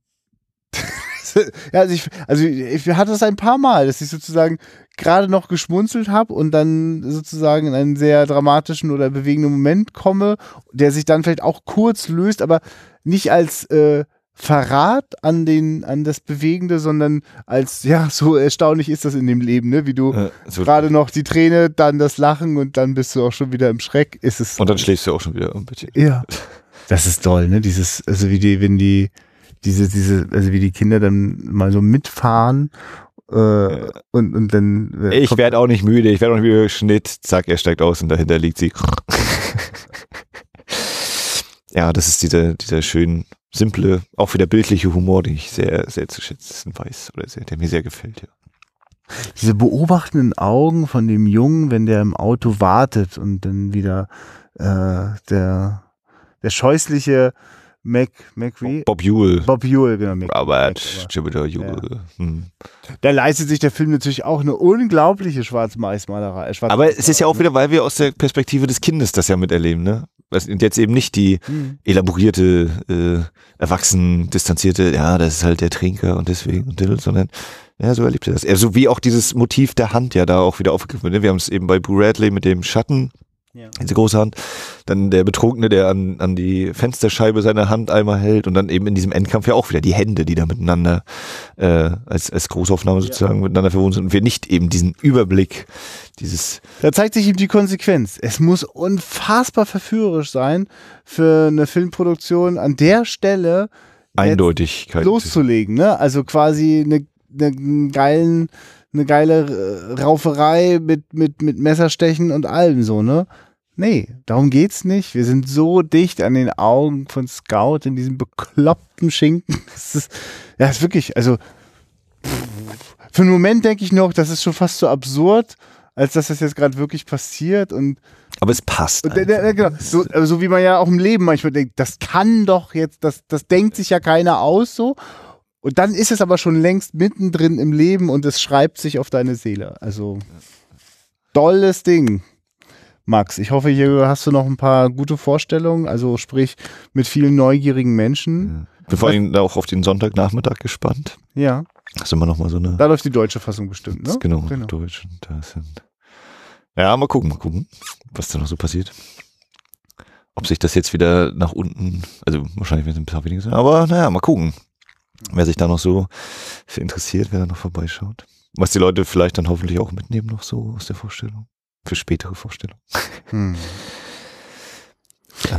ja, also ich, also ich hatte das ein paar Mal, dass ich sozusagen gerade noch geschmunzelt habe und dann sozusagen in einen sehr dramatischen oder bewegenden Moment komme, der sich dann vielleicht auch kurz löst, aber nicht als äh, Verrat an den an das Bewegende, sondern als ja so erstaunlich ist das in dem Leben, ne? Wie du so, gerade noch die Träne, dann das Lachen und dann bist du auch schon wieder im Schreck. Ist es und dann schläfst du auch schon wieder ein bisschen. ja. Das ist toll, ne? Dieses, also wie die, wenn die, diese, diese, also wie die Kinder dann mal so mitfahren äh, und, und dann. äh, Ich werde auch nicht müde, ich werde auch nicht müde. Schnitt, zack, er steigt aus und dahinter liegt sie. ja, das ist dieser, dieser schön simple, auch wieder bildliche Humor, den ich sehr, sehr zu schätzen weiß oder sehr, der mir sehr gefällt. Ja. diese beobachtenden Augen von dem Jungen, wenn der im Auto wartet und dann wieder äh, der, der scheußliche Mac, Macri, Bob Ewell, Bob Ewell, genau, Mac, Robert, Jupiter Ewell. Hm. Da leistet sich der Film natürlich auch eine unglaubliche Schwarz-Weiß-Malerei. äh, Schwarz Aber es ist ja auch wieder, weil wir aus der Perspektive des Kindes das ja miterleben, ne? Und jetzt eben nicht die Hm. elaborierte, äh, erwachsen, distanzierte, ja, das ist halt der Trinker und deswegen und diddle, sondern ja, so erlebt er das. Also wie auch dieses Motiv der Hand ja da auch wieder aufgegriffen wird. Ne? Wir haben es eben bei Boo Radley mit dem Schatten, Ja. diese große Hand, dann der Betrunkene, der an, an die Fensterscheibe seine Hand einmal hält und dann eben in diesem Endkampf ja auch wieder die Hände, die da miteinander äh, als, als Großaufnahme sozusagen miteinander verwohnt sind und wir nicht eben diesen Überblick, dieses Da zeigt sich ihm die Konsequenz. Es muss unfassbar verführerisch sein, für eine Filmproduktion an der Stelle Eindeutigkeit. loszulegen. Ne? Also quasi eine, eine, geilen, eine geile äh, Rauferei mit, mit, mit Messerstechen und allem so, ne? Nee, darum geht's nicht. Wir sind so dicht an den Augen von Scout in diesem bekloppten Schinken. Das ist, ja, ist wirklich, also für einen Moment denke ich noch, das ist schon fast so absurd, als dass das jetzt gerade wirklich passiert und Aber es passt. und der, der, der, genau, so, äh, so wie man ja auch im Leben manchmal denkt, das kann doch jetzt, das, das denkt sich ja keiner aus so. Und dann ist es aber schon längst mittendrin im Leben und es schreibt sich auf deine Seele. Also tolles Ding. Max, ich hoffe, hier hast du noch ein paar gute Vorstellungen, also sprich mit vielen neugierigen Menschen. Ich bin vor allem auch auf den Sonntagnachmittag gespannt. Ja, Das ist immer noch mal so eine da läuft die deutsche Fassung bestimmt, ne? genau, genau. Deutsch da sind. Ja, mal gucken, mal gucken, was da noch so passiert. Ob sich das jetzt wieder nach unten, also wahrscheinlich wird es ein bisschen weniger sein, aber naja, mal gucken. Wer sich da noch so für interessiert, wer da noch vorbeischaut. Was die Leute vielleicht dann hoffentlich auch mitnehmen noch so aus der Vorstellung. Für spätere Vorstellungen. Hm.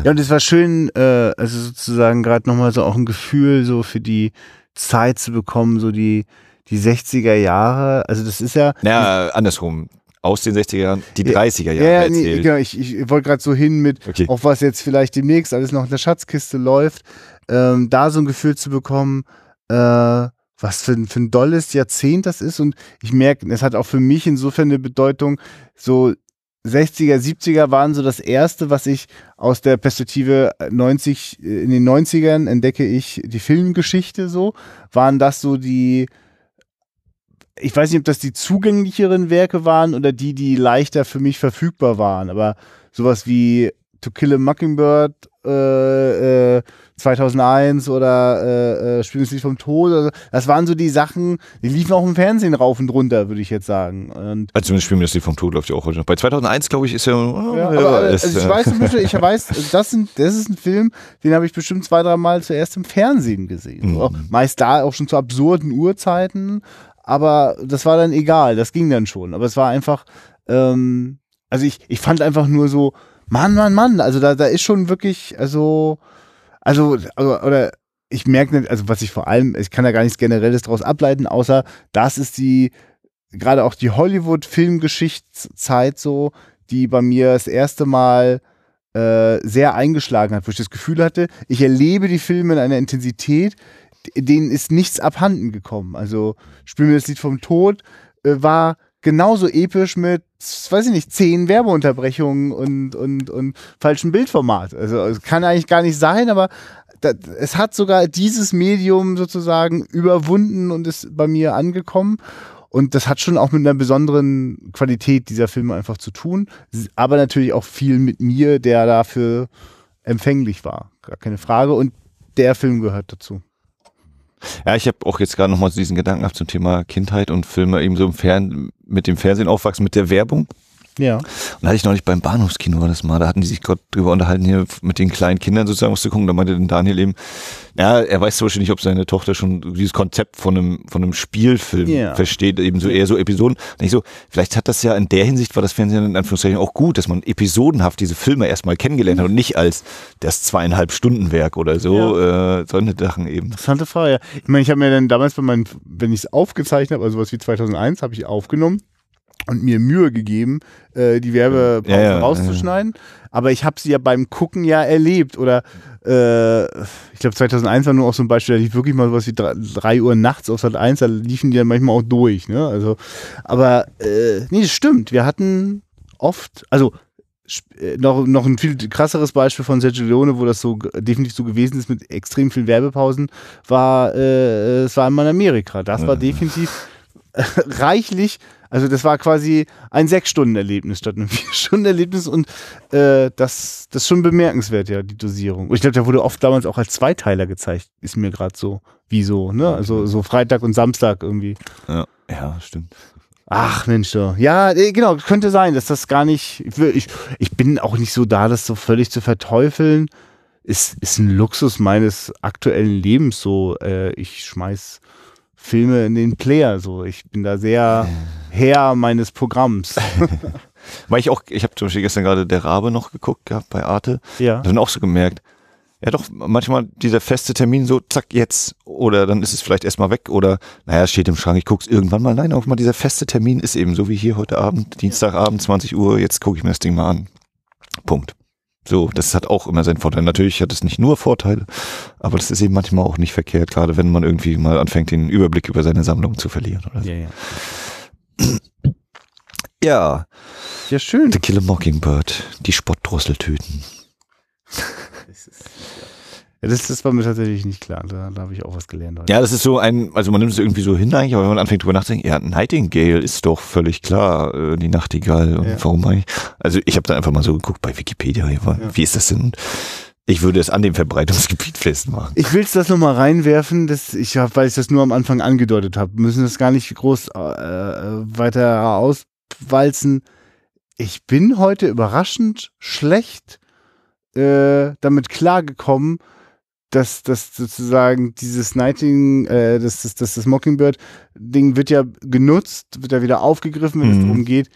Ja, und es war schön, äh, also sozusagen gerade nochmal so auch ein Gefühl so für die Zeit zu bekommen, so die, die 60er Jahre. Also das ist ja. Ja, andersrum. Aus den 60er Jahren, die 30er Jahre ja, nee, erzählt. genau, ich, ich wollte gerade so hin mit, Okay. auf was jetzt vielleicht demnächst alles noch in der Schatzkiste läuft, ähm, da so ein Gefühl zu bekommen, äh, was für, ein- für ein dolles Jahrzehnt das ist. Und ich merke, es hat auch für mich insofern eine Bedeutung, so 60er, 70er waren so das erste, was ich aus der Perspektive 90, äh, in den 90ern entdecke ich die Filmgeschichte so, waren das so die, ich weiß nicht, ob das die zugänglicheren Werke waren oder die, die leichter für mich verfügbar waren, aber sowas wie To Kill a Mockingbird äh, äh, 2001 oder äh, äh, Spiel des Lied vom Tod, also, das waren so die Sachen, die liefen auch im Fernsehen rauf und runter, würde ich jetzt sagen. Und Also zumindest das Lied vom Tod läuft ja auch heute noch. Bei 2001, glaube ich, ist ja. oh, Ja, aber, weiß, also ich äh, weiß Beispiel, ich weiß, das, sind, das ist ein Film, den habe ich bestimmt zwei, drei Mal zuerst im Fernsehen gesehen. Mhm. So, meist da auch schon zu absurden Uhrzeiten, aber das war dann egal, das ging dann schon. Aber es war einfach, ähm, also ich, ich fand einfach nur so, Mann, Mann, Mann, also da, da ist schon wirklich, also, also, also oder ich merke nicht, also was ich vor allem, ich kann da gar nichts Generelles draus ableiten, außer das ist die, gerade auch die Hollywood-Filmgeschichtszeit so, die bei mir das erste Mal äh, sehr eingeschlagen hat, wo ich das Gefühl hatte, ich erlebe die Filme in einer Intensität, denen ist nichts abhanden gekommen. Also Spiel mir das Lied vom Tod äh, war genauso episch mit, weiß ich nicht, zehn Werbeunterbrechungen und, und, und falschem Bildformat. Also es kann eigentlich gar nicht sein, aber da, es hat sogar dieses Medium sozusagen überwunden und ist bei mir angekommen. Und das hat schon auch mit einer besonderen Qualität dieser Filme einfach zu tun. Aber natürlich auch viel mit mir, der dafür empfänglich war. Gar keine Frage. Und der Film gehört dazu. Ja, ich habe auch jetzt gerade nochmal so diesen Gedanken gehabt zum Thema Kindheit und Filme eben so im Fern mit dem Fernsehen aufwachsen, mit der Werbung. Ja. Und da hatte ich neulich beim Bahnhofskino war das mal, da hatten die sich gerade drüber unterhalten, hier mit den kleinen Kindern sozusagen was zu gucken. Da meinte dann Daniel eben, ja, er weiß zum Beispiel nicht, ob seine Tochter schon dieses Konzept von einem, von einem Spielfilm Ja. versteht, eben so eher so Episoden. Und ich so, vielleicht hat das ja in der Hinsicht war das Fernsehen in Anführungszeichen auch gut, dass man episodenhaft diese Filme erstmal kennengelernt hat und nicht als das zweieinhalb Stunden Werk oder so, äh, solche Sachen eben. Interessante Frage. Ich meine, ich habe mir dann damals bei meinen, wenn ich es aufgezeichnet habe, also was wie 2001, habe ich aufgenommen und mir Mühe gegeben, äh, die Werbepausen Ja, ja, rauszuschneiden. Aber ich habe sie ja beim Gucken ja erlebt. Oder äh, ich glaube 2001 war nur auch so ein Beispiel, da lief wirklich mal sowas wie 3 Uhr nachts auf Sat 1, da liefen die dann manchmal auch durch. Ne? Also, aber äh, nee, das stimmt. Wir hatten oft, also äh, noch, noch ein viel krasseres Beispiel von Sergio Leone, wo das so definitiv so gewesen ist mit extrem vielen Werbepausen, war äh, es war einmal in Amerika. Das war definitiv äh, reichlich. Also das war quasi ein Sechs-Stunden-Erlebnis statt einem Vier-Stunden-Erlebnis und äh, das, das ist schon bemerkenswert, ja, die Dosierung. Und ich glaube, der wurde oft damals auch als Zweiteiler gezeigt, ist mir gerade so, wie so, ne? Also so Freitag und Samstag irgendwie. Ja, ja stimmt. Ach Mensch, so. ja, äh, genau, könnte sein, dass das gar nicht, ich, ich bin auch nicht so da, das so völlig zu verteufeln. Ist, ist ein Luxus meines aktuellen Lebens so. Äh, ich schmeiß Filme in den Player so. Ich bin da sehr Herr meines Programms. Weil ich auch, ich habe zum Beispiel gestern gerade der Rabe noch geguckt gehabt bei Arte. ja. Und dann auch so gemerkt, ja doch, manchmal dieser feste Termin so, zack, jetzt. Oder dann ist es vielleicht erstmal weg. Oder, naja, es steht im Schrank, ich guck's irgendwann mal. Nein, auch mal dieser feste Termin ist eben so wie hier heute Abend, Dienstagabend, 20 Uhr, jetzt gucke ich mir das Ding mal an. Punkt. So, das hat auch immer seinen Vorteil. Natürlich hat es nicht nur Vorteile, aber das ist eben manchmal auch nicht verkehrt, gerade wenn man irgendwie mal anfängt, den Überblick über seine Sammlung zu verlieren. Oder so. Ja, ja. Ja, ja, schön. The Kill a Mockingbird, die Spottdrossel töten. Ja, das, das war mir tatsächlich nicht klar. Da, da habe ich auch was gelernt heute. Ja, das ist so ein, also man nimmt es irgendwie so hin eigentlich, aber wenn man anfängt drüber nachzudenken, ja, Nightingale ist doch völlig klar, äh, die Nachtigall und Ja. warum eigentlich. Also ich habe da einfach mal so geguckt bei Wikipedia, wie, wie ist das denn? Ich würde es an dem Verbreitungsgebiet festmachen. Ich will das noch mal reinwerfen, das, ich weil ich das nur am Anfang angedeutet habe. Müssen das gar nicht groß äh, weiter auswalzen. Ich bin heute überraschend schlecht äh, damit klargekommen, dass das sozusagen dieses Nighting, äh, das, das, das, das Mockingbird-Ding wird ja genutzt, wird ja wieder aufgegriffen, wenn es Mhm. darum geht.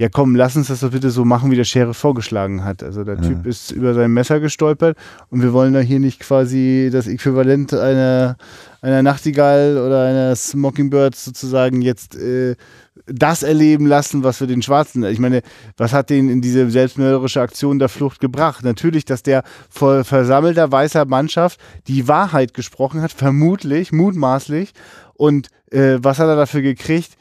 Ja komm, lass uns das doch bitte so machen, wie der Sheriff vorgeschlagen hat. Also der ja. Typ ist über sein Messer gestolpert und wir wollen da hier nicht quasi das Äquivalent einer, einer Nachtigall oder eines Mockingbird sozusagen jetzt äh, das erleben lassen, was wir den Schwarzen, ich meine, was hat den in diese selbstmörderische Aktion der Flucht gebracht? Natürlich, dass der vor versammelter weißer Mannschaft die Wahrheit gesprochen hat, vermutlich, mutmaßlich. Und äh, was hat er dafür gekriegt?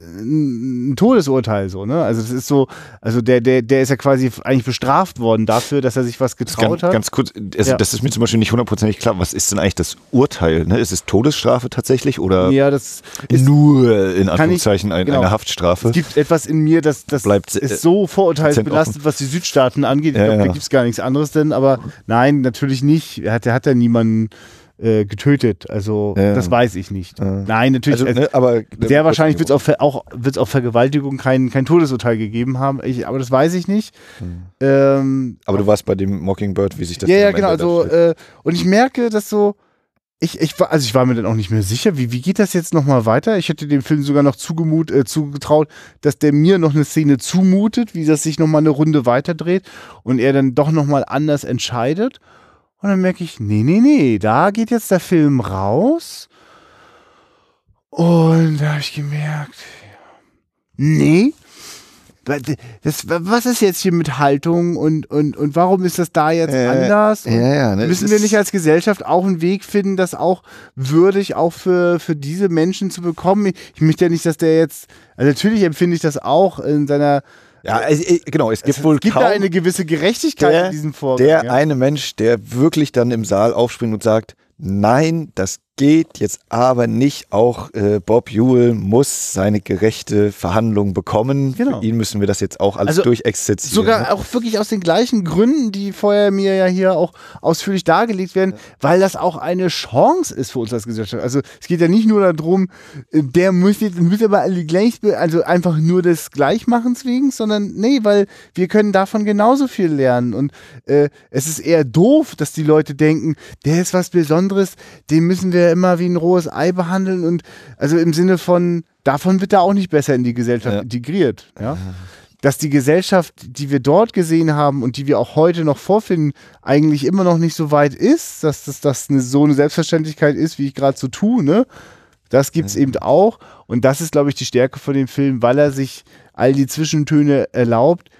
Ein Todesurteil so, ne? Also das ist so, also der, der, der ist ja quasi eigentlich bestraft worden dafür, dass er sich was getraut ganz, hat. Ganz kurz, also ja. das ist mir zum Beispiel nicht hundertprozentig klar. Was ist denn eigentlich das Urteil? Ne? Ist es Todesstrafe tatsächlich oder ja, das nur in Anführungszeichen ich, genau. eine Haftstrafe? Es gibt etwas in mir, das, das Bleibt, ist äh, so vorurteilsbelastet, was die Südstaaten angeht. Ich ja, glaube, ja. da gibt es gar nichts anderes denn, aber nein, natürlich nicht. Er hat, er hat ja niemanden äh, getötet. Also ja. das weiß ich nicht. Ja. Nein, natürlich. Also, ne, aber sehr wahrscheinlich wird es auch, auch, wird's auf Vergewaltigung kein, kein Todesurteil gegeben haben. Ich, aber das weiß ich nicht. Hm. Ähm, aber du warst bei dem Mockingbird, wie sich das Ja, ja, genau. Also, äh, und ich merke, dass so. Ich, ich, war, also ich war mir dann auch nicht mehr sicher, wie, wie geht das jetzt nochmal weiter? Ich hätte dem Film sogar noch zugemut, äh, zugetraut, dass der mir noch eine Szene zumutet, wie das sich nochmal eine Runde weiterdreht und er dann doch nochmal anders entscheidet. Und dann merke ich, nee, nee, nee, da geht jetzt der Film raus. Und da habe ich gemerkt, nee, das, was ist jetzt hier mit Haltung und, und, und warum ist das da jetzt äh, anders? Ja, ja, ne, müssen wir nicht als Gesellschaft auch einen Weg finden, das auch würdig auch für, für diese Menschen zu bekommen? Ich, ich möchte ja nicht, dass der jetzt, also natürlich empfinde ich das auch in seiner ja, es, genau, es gibt es wohl gibt kaum da eine gewisse Gerechtigkeit der, in diesem Vorgang. Der ja. eine Mensch, der wirklich dann im Saal aufspringt und sagt, nein, das geht jetzt aber nicht. Auch äh, Bob Ewell muss seine gerechte Verhandlung bekommen. Genau. Für ihn müssen wir das jetzt auch alles also durchexerzieren. Sogar ne? auch wirklich aus den gleichen Gründen, die vorher mir ja hier auch ausführlich dargelegt werden, ja. weil das auch eine Chance ist für uns als Gesellschaft. Also es geht ja nicht nur darum, äh, der muss jetzt muss aber alle gleich, also einfach nur des Gleichmachens wegen, sondern nee, weil wir können davon genauso viel lernen. Und äh, es ist eher doof, dass die Leute denken, der ist was Besonderes, den müssen wir immer wie ein rohes Ei behandeln und also im Sinne von, davon wird er auch nicht besser in die Gesellschaft ja. integriert. Ja? Dass die Gesellschaft, die wir dort gesehen haben und die wir auch heute noch vorfinden, eigentlich immer noch nicht so weit ist, dass das, das eine, so eine Selbstverständlichkeit ist, wie ich gerade so tue, ne? Das gibt es mhm. eben auch. Und das ist, glaube ich, die Stärke von dem Film, weil er sich all die Zwischentöne erlaubt,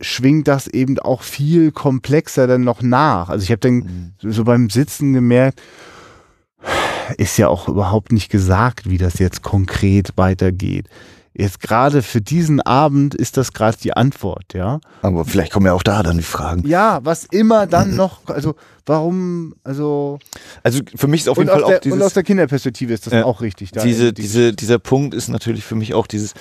schwingt das eben auch viel komplexer dann noch nach. Also ich habe dann mhm. so beim Sitzen gemerkt, ist ja auch überhaupt nicht gesagt, wie das jetzt konkret weitergeht. Jetzt gerade für diesen Abend ist das gerade die Antwort, ja. Aber vielleicht kommen ja auch da dann die Fragen. Ja, was immer dann noch, also warum, also. Also für mich ist auf jeden Fall der, auch dieses. Und aus der Kinderperspektive ist das ja, auch richtig. Da diese, diese, dieser Punkt ist natürlich für mich auch dieses,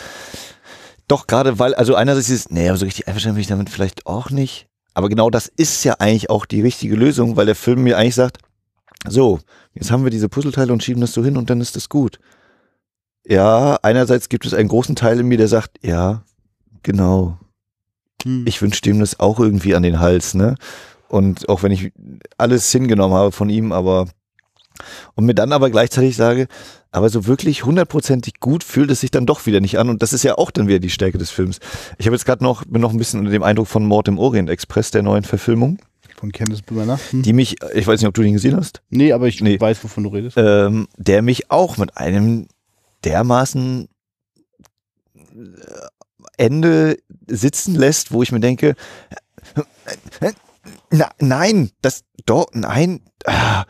doch gerade weil, also einerseits ist, nee, aber so richtig einverstanden bin ich damit vielleicht auch nicht. Aber genau das ist ja eigentlich auch die richtige Lösung, weil der Film mir eigentlich sagt, so, jetzt haben wir diese Puzzleteile und schieben das so hin und dann ist das gut. Ja, einerseits gibt es einen großen Teil in mir, der sagt, ja, genau. Hm. Ich wünsche dem das auch irgendwie an den Hals, ne? Und auch wenn ich alles hingenommen habe von ihm, aber und mir dann aber gleichzeitig sage, aber so wirklich hundertprozentig gut fühlt es sich dann doch wieder nicht an und das ist ja auch dann wieder die Stärke des Films. Ich habe jetzt gerade noch bin noch ein bisschen unter dem Eindruck von Mord im Orient Express der neuen Verfilmung. Von Candice Brenner. Hm. Die mich, ich weiß nicht, ob du den gesehen hast. Nee, aber ich nee. weiß, wovon du redest. Ähm, der mich auch mit einem dermaßen äh, Ende sitzen lässt, wo ich mir denke, na, nein, das doch, nein,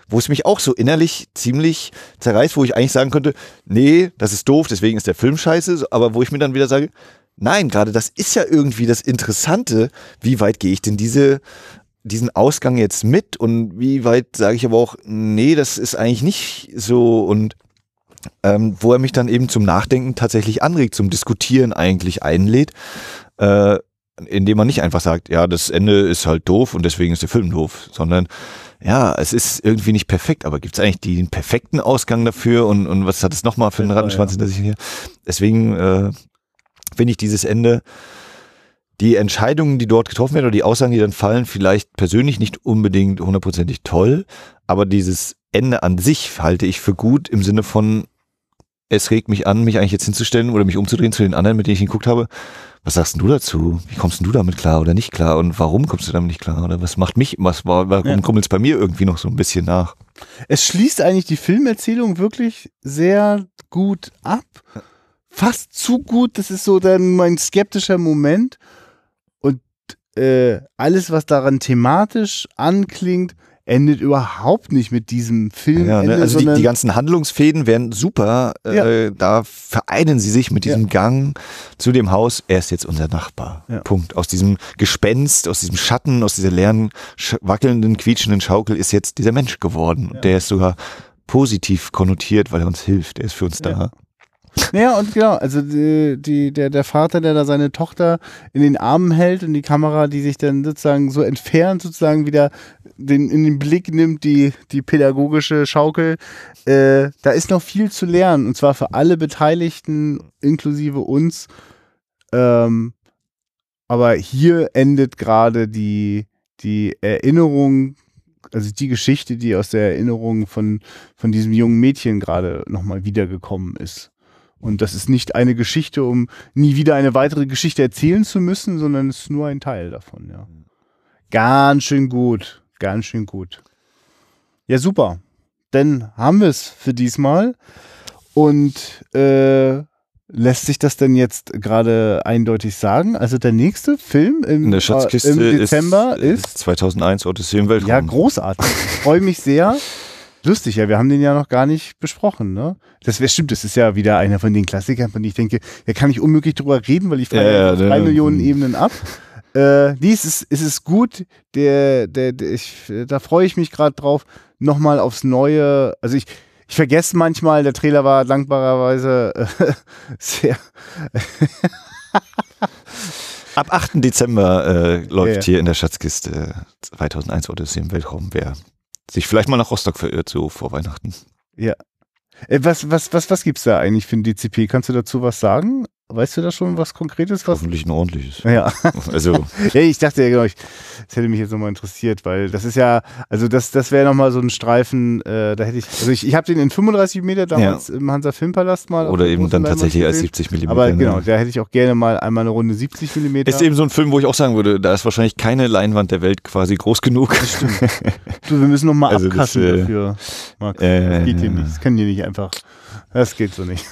wo es mich auch so innerlich ziemlich zerreißt, wo ich eigentlich sagen könnte, nee, das ist doof, deswegen ist der Film scheiße, aber wo ich mir dann wieder sage, nein, gerade das ist ja irgendwie das Interessante, wie weit gehe ich denn diese diesen Ausgang jetzt mit und wie weit sage ich aber auch, nee, das ist eigentlich nicht so und ähm, wo er mich dann eben zum Nachdenken tatsächlich anregt, zum Diskutieren eigentlich einlädt, äh, indem man nicht einfach sagt, ja, das Ende ist halt doof und deswegen ist der Film doof, sondern ja, es ist irgendwie nicht perfekt, aber gibt es eigentlich den perfekten Ausgang dafür und, und was hat es nochmal für einen Rattenschwanz hinter sich hier? Deswegen äh, finde ich dieses Ende die Entscheidungen, die dort getroffen werden oder die Aussagen, die dann fallen, vielleicht persönlich nicht unbedingt hundertprozentig toll, aber dieses Ende an sich halte ich für gut im Sinne von, es regt mich an, mich eigentlich jetzt hinzustellen oder mich umzudrehen zu den anderen, mit denen ich ihn geguckt habe. Was sagst du dazu? Wie kommst du damit klar oder nicht klar? Und warum kommst du damit nicht klar? Oder was macht mich, was, warum ja. kommt es bei mir irgendwie noch so ein bisschen nach? Es schließt eigentlich die Filmerzählung wirklich sehr gut ab. Fast zu gut. Das ist so dann mein skeptischer Moment. Und äh, alles, was daran thematisch anklingt, endet überhaupt nicht mit diesem Film. Ja, ne? Also die, die, ganzen Handlungsfäden werden super. Ja. Äh, da vereinen sie sich mit diesem ja. Gang zu dem Haus. Er ist jetzt unser Nachbar. Punkt. Aus diesem Gespenst, aus diesem Schatten, aus dieser leeren, wackelnden, quietschenden Schaukel ist jetzt dieser Mensch geworden. Der ist sogar positiv konnotiert, weil er uns hilft. Er ist für uns da. Ja, und genau, also die, die, der, der Vater, der da seine Tochter in den Armen hält und die Kamera, die sich dann sozusagen so entfernt, sozusagen wieder den, in den Blick nimmt, die, die pädagogische Schaukel, äh, da ist noch viel zu lernen und zwar für alle Beteiligten, inklusive uns. Ähm, aber hier endet gerade die, die Erinnerung, also die Geschichte, die aus der Erinnerung von, von diesem jungen Mädchen gerade nochmal wiedergekommen ist. Und das ist nicht eine Geschichte, um nie wieder eine weitere Geschichte erzählen zu müssen, sondern es ist nur ein Teil davon, ja. Ganz schön gut. Ganz schön gut. Ja, super. Dann haben wir es für diesmal. Und äh, lässt sich das denn jetzt gerade eindeutig sagen? Also der nächste Film im, In der Schatzkiste äh, im Dezember ist, ist 2001 Odyssee im Weltraum. Ja, großartig. Ich freue mich sehr. Lustig, ja, wir haben den ja noch gar nicht besprochen, ne? Das wäre stimmt, das ist ja wieder einer von den Klassikern, von denen ich denke, da kann ich unmöglich drüber reden, weil ich fahre ja, ja, drei Millionen Ebenen ab. Äh, nee, es ist, es ist gut. Der, der, der ich, da freue ich mich gerade drauf, nochmal aufs Neue. Also ich, ich vergesse manchmal, der Trailer war dankbarerweise äh, sehr. Ab 8. Dezember äh, läuft ja. hier in der Schatzkiste 2001 Odyssee im Weltraum. Wer sich vielleicht mal nach Rostock verirrt, so vor Weihnachten. Ja. Äh, was, was, was, was gibt's da eigentlich für ein DCP? Kannst du dazu was sagen? Weißt du da schon was Konkretes? Was? Hoffentlich ein ordentliches. Ja. Also. ja, ich dachte ja, genau, ich, das hätte mich jetzt nochmal interessiert, weil das ist ja, also das, das wäre nochmal so ein Streifen, äh, da hätte ich, also ich, ich habe den in 35 Meter damals ja. im Hansa Filmpalast mal. Oder eben dann tatsächlich als 70 Millimeter. Aber ne? genau, da hätte ich auch gerne mal einmal eine Runde 70 Millimeter. Ist eben so ein Film, wo ich auch sagen würde, da ist wahrscheinlich keine Leinwand der Welt quasi groß genug. Das stimmt. du, wir müssen nochmal also abkassen das, äh, dafür, Max. Äh, das geht hier nicht, das können die nicht einfach. Das geht so nicht.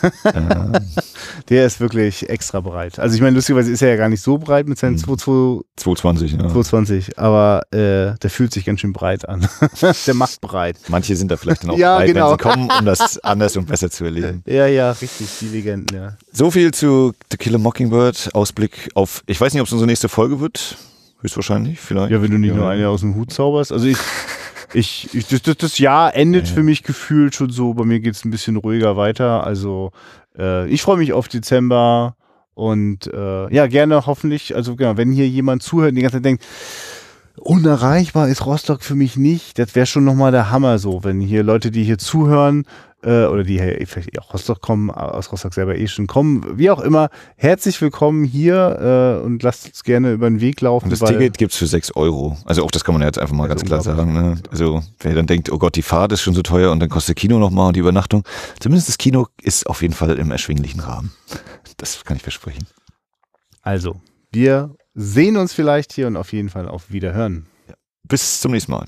der ist wirklich extra breit. Also ich meine, lustigerweise ist er ja gar nicht so breit mit seinen 220, ja. 220, aber äh, der fühlt sich ganz schön breit an. der macht breit. Manche sind da vielleicht dann auch ja, breit, genau. wenn sie kommen, um das anders und besser zu erleben. Ja, ja, richtig, die Legenden, ja. So viel zu The Killer Mockingbird, Ausblick auf, ich weiß nicht, ob es unsere nächste Folge wird. Höchstwahrscheinlich, vielleicht. Ja, wenn du nicht ja. nur eine aus dem Hut zauberst. Also ich ich, ich das, das, Jahr endet für mich gefühlt schon so. Bei mir geht es ein bisschen ruhiger weiter. Also äh, ich freue mich auf Dezember und äh, ja, gerne hoffentlich, also genau, wenn hier jemand zuhört und die ganze Zeit denkt, unerreichbar ist Rostock für mich nicht, das wäre schon nochmal der Hammer so, wenn hier Leute, die hier zuhören, äh, oder die vielleicht auch Rostock kommen, aus Rostock selber eh schon kommen, wie auch immer, herzlich willkommen hier äh, und lasst uns gerne über den Weg laufen. Und das Ticket gibt's für 6 Euro. Also auch das kann man jetzt einfach mal ganz klar sagen. Ne? Also wer dann denkt, oh Gott, die Fahrt ist schon so teuer und dann kostet Kino nochmal und die Übernachtung. Zumindest das Kino ist auf jeden Fall im erschwinglichen Rahmen. Das kann ich versprechen. Also, wir sehen uns vielleicht hier und auf jeden Fall auf Wiederhören. Ja. Bis zum nächsten Mal.